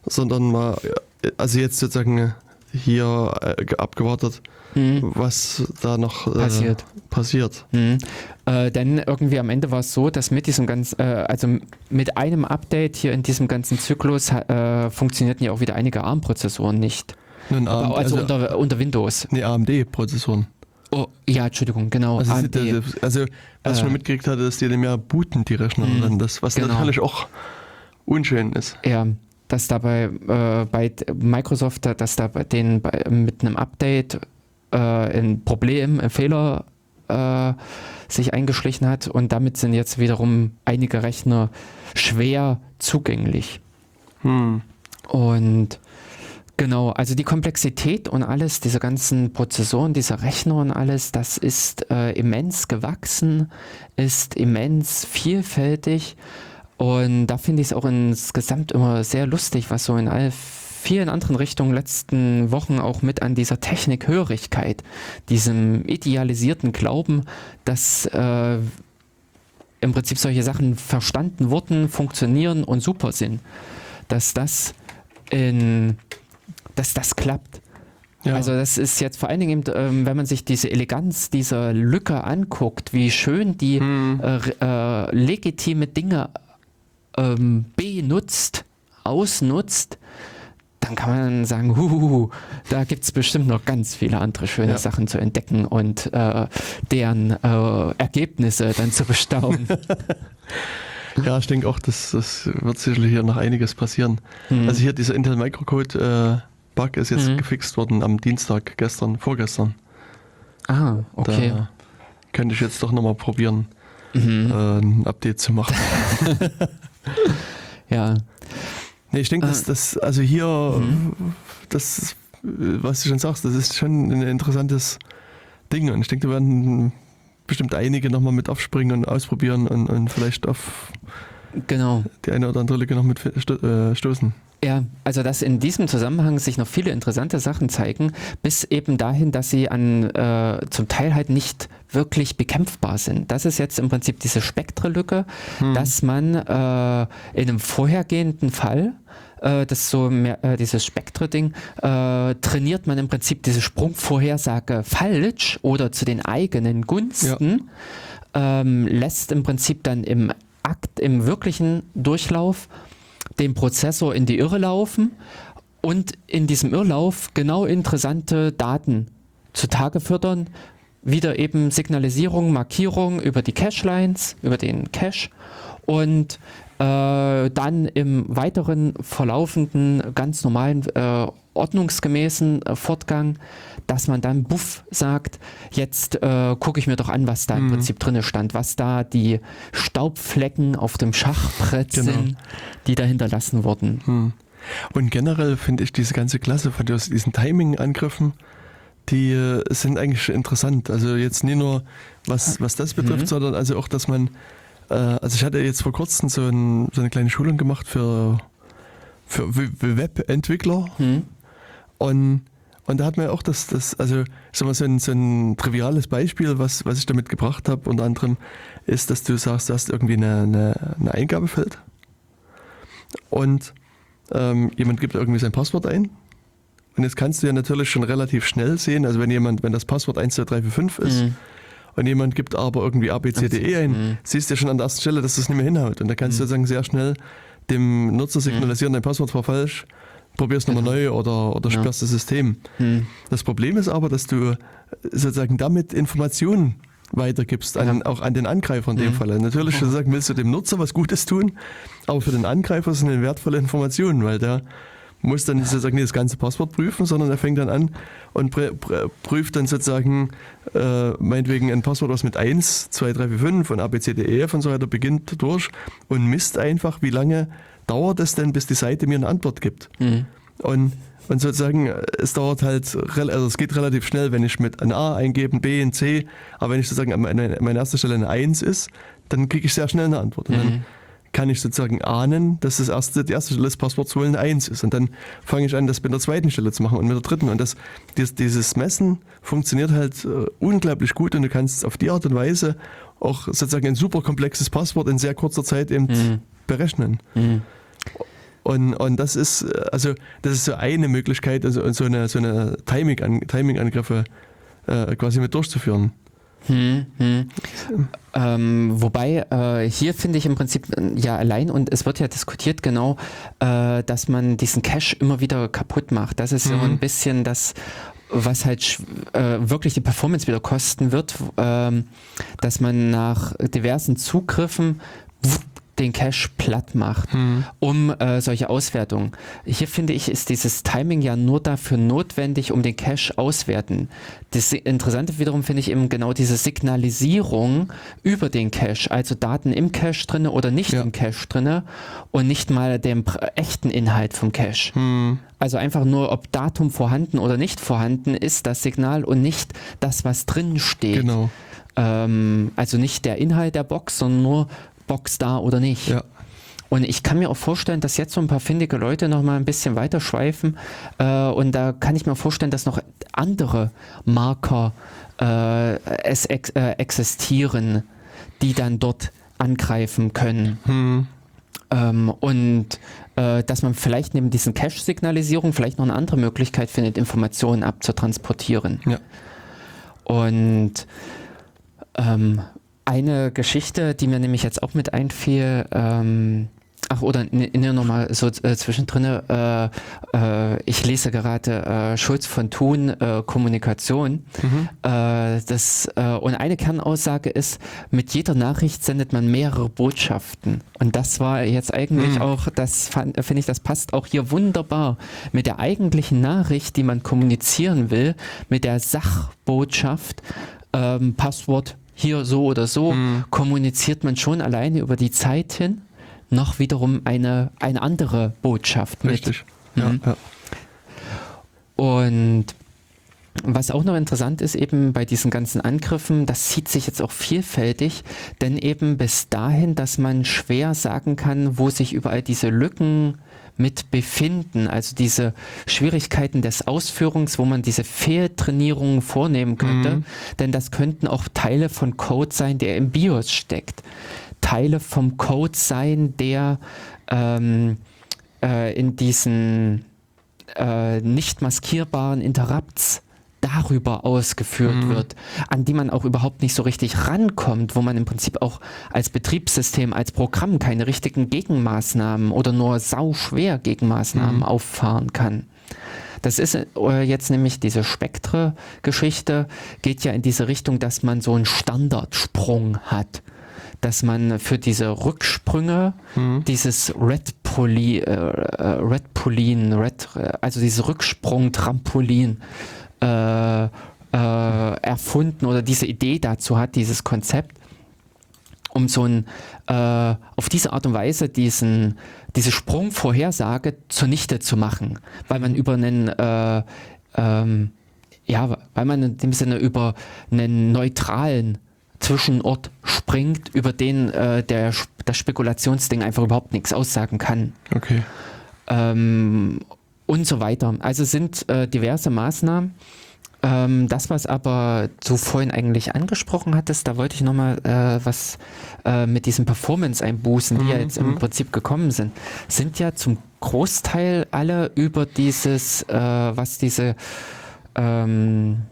sondern mal, äh, also jetzt sozusagen hier äh, abgewartet, Mhm. was da noch äh, Passiert. passiert. Mhm. Äh, denn irgendwie am Ende war es so, dass mit diesem ganz, äh, also mit einem Update hier in diesem ganzen Zyklus äh, funktionierten ja auch wieder einige ARM-Prozessoren nicht. Aber AMD, also, also, unter, unter Windows. nee, AMD-Prozessoren. Oh, ja, Entschuldigung, genau. Also, AMD. das- also was ich Äh. schon mitgekriegt hatte, dass die nicht mehr booten, die Rechner. Mhm. Dann das, was Genau. natürlich auch unschön ist. Ja, dass da bei, äh, bei Microsoft, da- dass da bei denen bei, mit einem Update äh, ein Problem, ein Fehler äh, sich eingeschlichen hat und damit sind jetzt wiederum einige Rechner schwer zugänglich. Hm. Und genau, also die Komplexität und alles, diese ganzen Prozessoren, diese Rechner und alles, das ist äh, immens gewachsen, ist immens vielfältig. Und da finde ich es auch insgesamt immer sehr lustig, was so in all vielen anderen Richtungen letzten Wochen auch mit an dieser Technikhörigkeit, diesem idealisierten Glauben, dass äh, im Prinzip solche Sachen verstanden wurden, funktionieren und super sind, dass das in, dass das klappt. Ja. Also das ist jetzt vor allen Dingen, ähm, wenn man sich diese Eleganz dieser Lücke anguckt, wie schön die Hm. äh, äh, legitime Dinge ähm, benutzt, ausnutzt, dann kann man sagen, huhuhu, da gibt es bestimmt noch ganz viele andere schöne Ja. Sachen zu entdecken und äh, deren äh, Ergebnisse dann zu bestaunen. Ja, ich denke auch, dass das wird sicherlich hier noch einiges passieren. Hm. Also hier dieser Intel Microcode äh, Bug ist jetzt Mhm. gefixt worden am Dienstag, gestern, vorgestern. ah, okay. Da könnte ich jetzt doch nochmal probieren, Mhm. äh, ein Update zu machen. Ja. Nee, ich denke, dass Äh, das, also hier, Mhm. das, was du schon sagst, das ist schon ein interessantes Ding. Und ich denke, da werden bestimmt einige nochmal mit aufspringen und ausprobieren und, und vielleicht auf Genau. die eine oder andere Lücke noch mit äh, stoßen. Ja, also dass in diesem Zusammenhang sich noch viele interessante Sachen zeigen, bis eben dahin, dass sie an äh, zum Teil halt nicht wirklich bekämpfbar sind. Das ist jetzt im Prinzip diese Spektrelücke, dass man äh, in einem vorhergehenden Fall äh, das so mehr, äh, dieses Spektre-Ding, äh, trainiert man im Prinzip diese Sprungvorhersage falsch oder zu den eigenen Gunsten, ähm, lässt im Prinzip dann im Akt, im wirklichen Durchlauf den Prozessor in die Irre laufen und in diesem Irrlauf genau interessante Daten zutage fördern. Wieder eben Signalisierung, Markierung über die Cache-Lines, über den Cache und dann im weiteren verlaufenden, ganz normalen, äh, ordnungsgemäßen äh, Fortgang, dass man dann buff sagt, jetzt äh, gucke ich mir doch an, was da im Mhm. Prinzip drinne stand, was da die Staubflecken auf dem Schachbrett Genau. sind, die da hinterlassen wurden. Hm. Und generell finde ich diese ganze Klasse von dies- diesen Timing-Angriffen, die äh, sind eigentlich interessant. Also jetzt nicht nur, was, was das betrifft, Mhm. sondern also auch, dass man, äh, also ich hatte jetzt vor kurzem so, ein, so eine kleine Schulung gemacht für, für Webentwickler Hm? und, Und da hat man ja auch das, das also sag mal, so, ein, so ein triviales Beispiel, was, was ich damit gebracht habe, unter anderem, ist, dass du sagst, du hast irgendwie eine, eine, eine Eingabefeld und ähm, jemand gibt irgendwie sein Passwort ein. Und jetzt kannst du ja natürlich schon relativ schnell sehen, also wenn jemand, wenn das Passwort 12345 ist Mhm. Und jemand gibt aber irgendwie ABCDE ein, Mhm. siehst du ja schon an der ersten Stelle, dass das nicht mehr hinhaut. Und da kannst du sozusagen sehr schnell dem Nutzer signalisieren, dein Passwort war falsch, probier's nochmal neu oder, oder Ja. sperrst das System. Mhm. Das Problem ist aber, dass du sozusagen damit Informationen weitergibst, an, Ja. auch an den Angreifer in dem Mhm. Fall. Natürlich sozusagen willst du dem Nutzer was Gutes tun, aber für den Angreifer sind es wertvolle Informationen, weil der muss dann nicht sozusagen nicht das ganze Passwort prüfen, sondern er fängt dann an und prüft dann sozusagen äh, meinetwegen ein Passwort, was mit 1, 2, 3, 4, 5 und ABCDEF und so weiter beginnt durch und misst einfach, wie lange dauert es denn, bis die Seite mir eine Antwort gibt. Mhm. Und, und sozusagen, äh, es dauert halt, also es geht relativ schnell, wenn ich mit ein A eingebe, ein B, ein C, aber wenn ich sozusagen an meiner ersten Stelle eine 1 ist, dann kriege ich sehr schnell eine Antwort. Und Mhm. dann kann ich sozusagen ahnen, dass das erste, die erste Stelle des Passworts wohl eine 1 ist. Und dann fange ich an, das mit der zweiten Stelle zu machen und mit der dritten. Und das, dieses, dieses Messen funktioniert halt äh, unglaublich gut und du kannst auf die Art und Weise auch sozusagen ein super komplexes Passwort in sehr kurzer Zeit eben Mhm. berechnen. Mhm. Und, und das ist, äh, also, das ist so eine Möglichkeit, also so eine, so eine Timing-An- Timing-Angriffe äh, quasi mit durchzuführen. Hm, hm. Ähm, wobei äh, hier finde ich im Prinzip äh, ja allein und es wird ja diskutiert genau, äh, dass man diesen Cache immer wieder kaputt macht. Das ist so Mhm. ein bisschen das, was halt äh, wirklich die Performance wieder kosten wird, ähm, dass man nach diversen Zugriffen den Cache platt macht, um äh, solche Auswertungen. Hier finde ich, ist dieses Timing ja nur dafür notwendig, um den Cache auswerten. Das Interessante wiederum finde ich eben genau diese Signalisierung über den Cache, also Daten im Cache drinne oder nicht Ja. im Cache drinne und nicht mal den pr- echten Inhalt vom Cache. Hm. Also einfach nur, ob Datum vorhanden oder nicht vorhanden ist, das Signal und nicht das, was drin steht. Genau. Ähm, also nicht der Inhalt der Box, sondern nur Box da oder nicht. Ja. Und ich kann mir auch vorstellen, dass jetzt so ein paar findige Leute noch mal ein bisschen weiter schweifen. Äh, und da kann ich mir vorstellen, dass noch andere Marker äh, es ex äh, existieren, die dann dort angreifen können. Hm. Ähm, und äh, dass man vielleicht neben diesen Cache-Signalisierung vielleicht noch eine andere Möglichkeit findet, Informationen abzutransportieren. Ja. Und ähm, eine Geschichte, die mir nämlich jetzt auch mit einfiel, ähm, ach oder ne, ne, nochmal so äh, zwischendrin, äh, äh, ich lese gerade äh, Schulz von Thun, äh, Kommunikation. Äh, das, äh, und eine Kernaussage ist, mit jeder Nachricht sendet man mehrere Botschaften. Und das war jetzt eigentlich Mhm. auch, das fand- finde ich, das passt auch hier wunderbar mit der eigentlichen Nachricht, die man kommunizieren will, mit der Sachbotschaft, ähm, Passwort hier so oder so, Mhm. kommuniziert man schon alleine über die Zeit hin noch wiederum eine, eine andere Botschaft mit. Richtig. Ja, Mhm. ja. Und was auch noch interessant ist, eben bei diesen ganzen Angriffen, das zieht sich jetzt auch vielfältig, denn eben bis dahin, dass man schwer sagen kann, wo sich überall diese Lücken mit befinden, also diese Schwierigkeiten des Ausführungs, wo man diese Fehltrainierungen vornehmen könnte, Mhm. denn das könnten auch Teile von Code sein, der im BIOS steckt. Teile vom Code sein, der ähm, äh, in diesen äh, nicht maskierbaren Interrupts darüber ausgeführt Mhm. wird, an die man auch überhaupt nicht so richtig rankommt, wo man im Prinzip auch als Betriebssystem, als Programm keine richtigen Gegenmaßnahmen oder nur sauschwer Gegenmaßnahmen Mhm. auffahren kann. Das ist äh, jetzt nämlich diese Spektre-Geschichte, geht ja in diese Richtung, dass man so einen Standardsprung hat. Dass man für diese Rücksprünge Mhm. dieses Red Poly, äh, äh, Red Polin, Red, äh, also dieses Rücksprung-Trampolin äh, äh, erfunden oder diese Idee dazu hat, dieses Konzept, um so ein, äh, auf diese Art und Weise diesen, diese Sprungvorhersage zunichte zu machen, weil man über einen, äh, ähm, ja, weil man in dem Sinne über einen neutralen Zwischenort springt, über den äh, der, das Spekulationsding einfach überhaupt nichts aussagen kann. Okay. Ähm, und so weiter. Also sind äh, diverse Maßnahmen. Ähm, das, was aber du vorhin eigentlich angesprochen hattest, da wollte ich nochmal äh, was äh, mit diesen Performance-Einbußen, die ja jetzt im Prinzip gekommen sind, sind ja zum Großteil alle über dieses, äh, was diese ähm,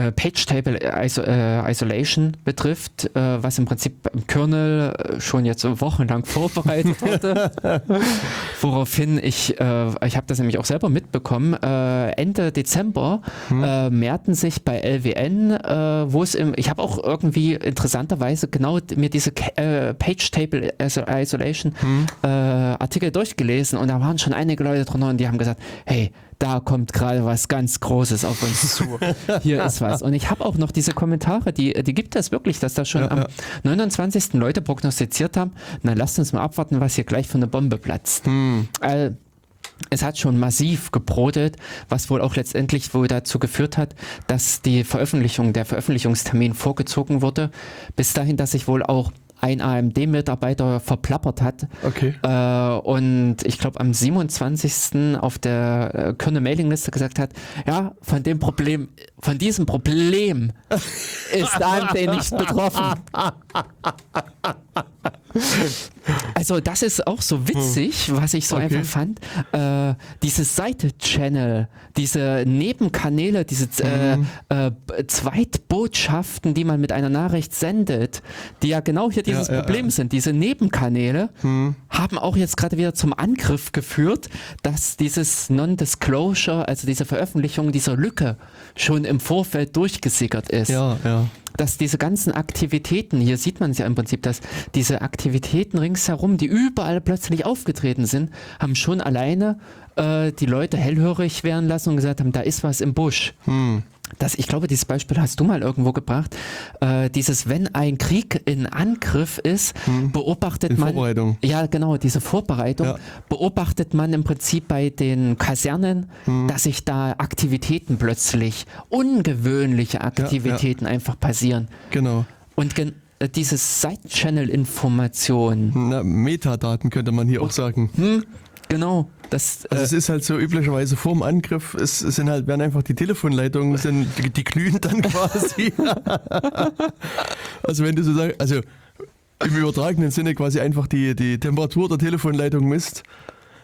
äh, Page Table Iso äh, Isolation betrifft, äh, was im Prinzip im Kernel äh, schon jetzt wochenlang vorbereitet wurde. Woraufhin ich, äh, ich habe das nämlich auch selber mitbekommen, äh, Ende Dezember äh, mehrten sich bei LWN, äh, wo es im, ich habe auch irgendwie interessanterweise genau mir diese äh, Page Table Iso- Isolation äh, Artikel durchgelesen und da waren schon einige Leute drunter und die haben gesagt, hey, da kommt gerade was ganz Großes auf uns zu. Hier ist was. Und ich habe auch noch diese Kommentare, die, die gibt es wirklich, dass da schon Ja, am ja. 29. Leute prognostiziert haben, na lasst uns mal abwarten, was hier gleich für eine Bombe platzt. Äh, es hat schon massiv gebrodelt, was wohl auch letztendlich wohl dazu geführt hat, dass die Veröffentlichung, der Veröffentlichungstermin vorgezogen wurde, bis dahin, dass sich wohl auch ein AMD-Mitarbeiter verplappert hat Okay. äh, und ich glaube am 27. auf der äh, Kernel Mailingliste gesagt hat, ja, von dem Problem, von diesem Problem ist AMD nicht betroffen. Also das ist auch so witzig, was ich so Okay. einfach fand. Äh, diese Seite-Channel, diese Nebenkanäle, diese äh, äh, Zweitbotschaften, die man mit einer Nachricht sendet, die ja genau hier dieses Ja, ja, Problem ja. sind. Diese Nebenkanäle haben auch jetzt gerade wieder zum Angriff geführt, dass dieses Non-Disclosure, also diese Veröffentlichung dieser Lücke schon im Vorfeld durchgesickert ist Ja, ja. Dass diese ganzen Aktivitäten, hier sieht man es ja im Prinzip, dass diese Aktivitäten ringsherum, die überall plötzlich aufgetreten sind, haben schon alleine äh, die Leute hellhörig werden lassen und gesagt haben, da ist was im Busch. Hm. Das, ich glaube, dieses Beispiel hast du mal irgendwo gebracht. Äh, dieses, wenn ein Krieg in Angriff ist, beobachtet In man. Vorbereitung. Ja, genau, diese Vorbereitung Ja. beobachtet man im Prinzip bei den Kasernen, dass sich da Aktivitäten plötzlich, ungewöhnliche Aktivitäten einfach passieren. Genau. Und gen äh, diese Side-Channel-Information, Na, Metadaten könnte man hier auch sagen. hm, genau, das, Also äh, es ist halt so üblicherweise vor dem Angriff, es, sind halt, werden einfach die Telefonleitungen, sind, die, die glühen dann quasi. also wenn du so sagst, also im übertragenen Sinne quasi einfach die, die Temperatur der Telefonleitung misst,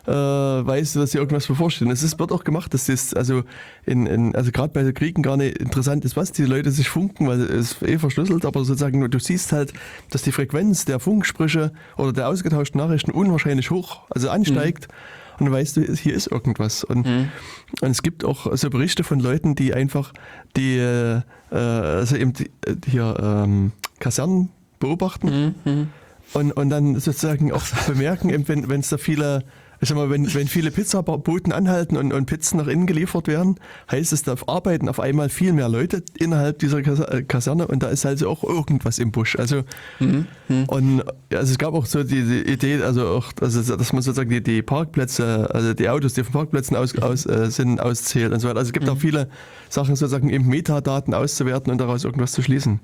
äh, weißt du, dass dir irgendwas bevorsteht. Und Es ist, wird auch gemacht, dass das, also in, in, also gerade bei Kriegen gar nicht interessant ist, was die Leute sich funken, weil es eh verschlüsselt, aber sozusagen du siehst halt, dass die Frequenz der Funksprüche oder der ausgetauschten Nachrichten unwahrscheinlich hoch, also ansteigt. Und weißt du, hier ist irgendwas. Und, und es gibt auch so Berichte von Leuten, die einfach die, äh, also eben die, äh, hier ähm, Kasernen beobachten und, und dann sozusagen auch bemerken, wenn es da viele, ich sag mal, wenn, wenn viele Pizzaboten anhalten und, und Pizzen nach innen geliefert werden, heißt es, da arbeiten auf einmal viel mehr Leute innerhalb dieser äh, Kaserne und da ist also auch irgendwas im Busch. Also, und also es gab auch so die, die Idee, also auch, also dass man sozusagen die, die Parkplätze, also die Autos, die von Parkplätzen aus, aus äh, sind, auszählt und so weiter. Also es gibt auch viele Sachen, sozusagen eben Metadaten auszuwerten und daraus irgendwas zu schließen.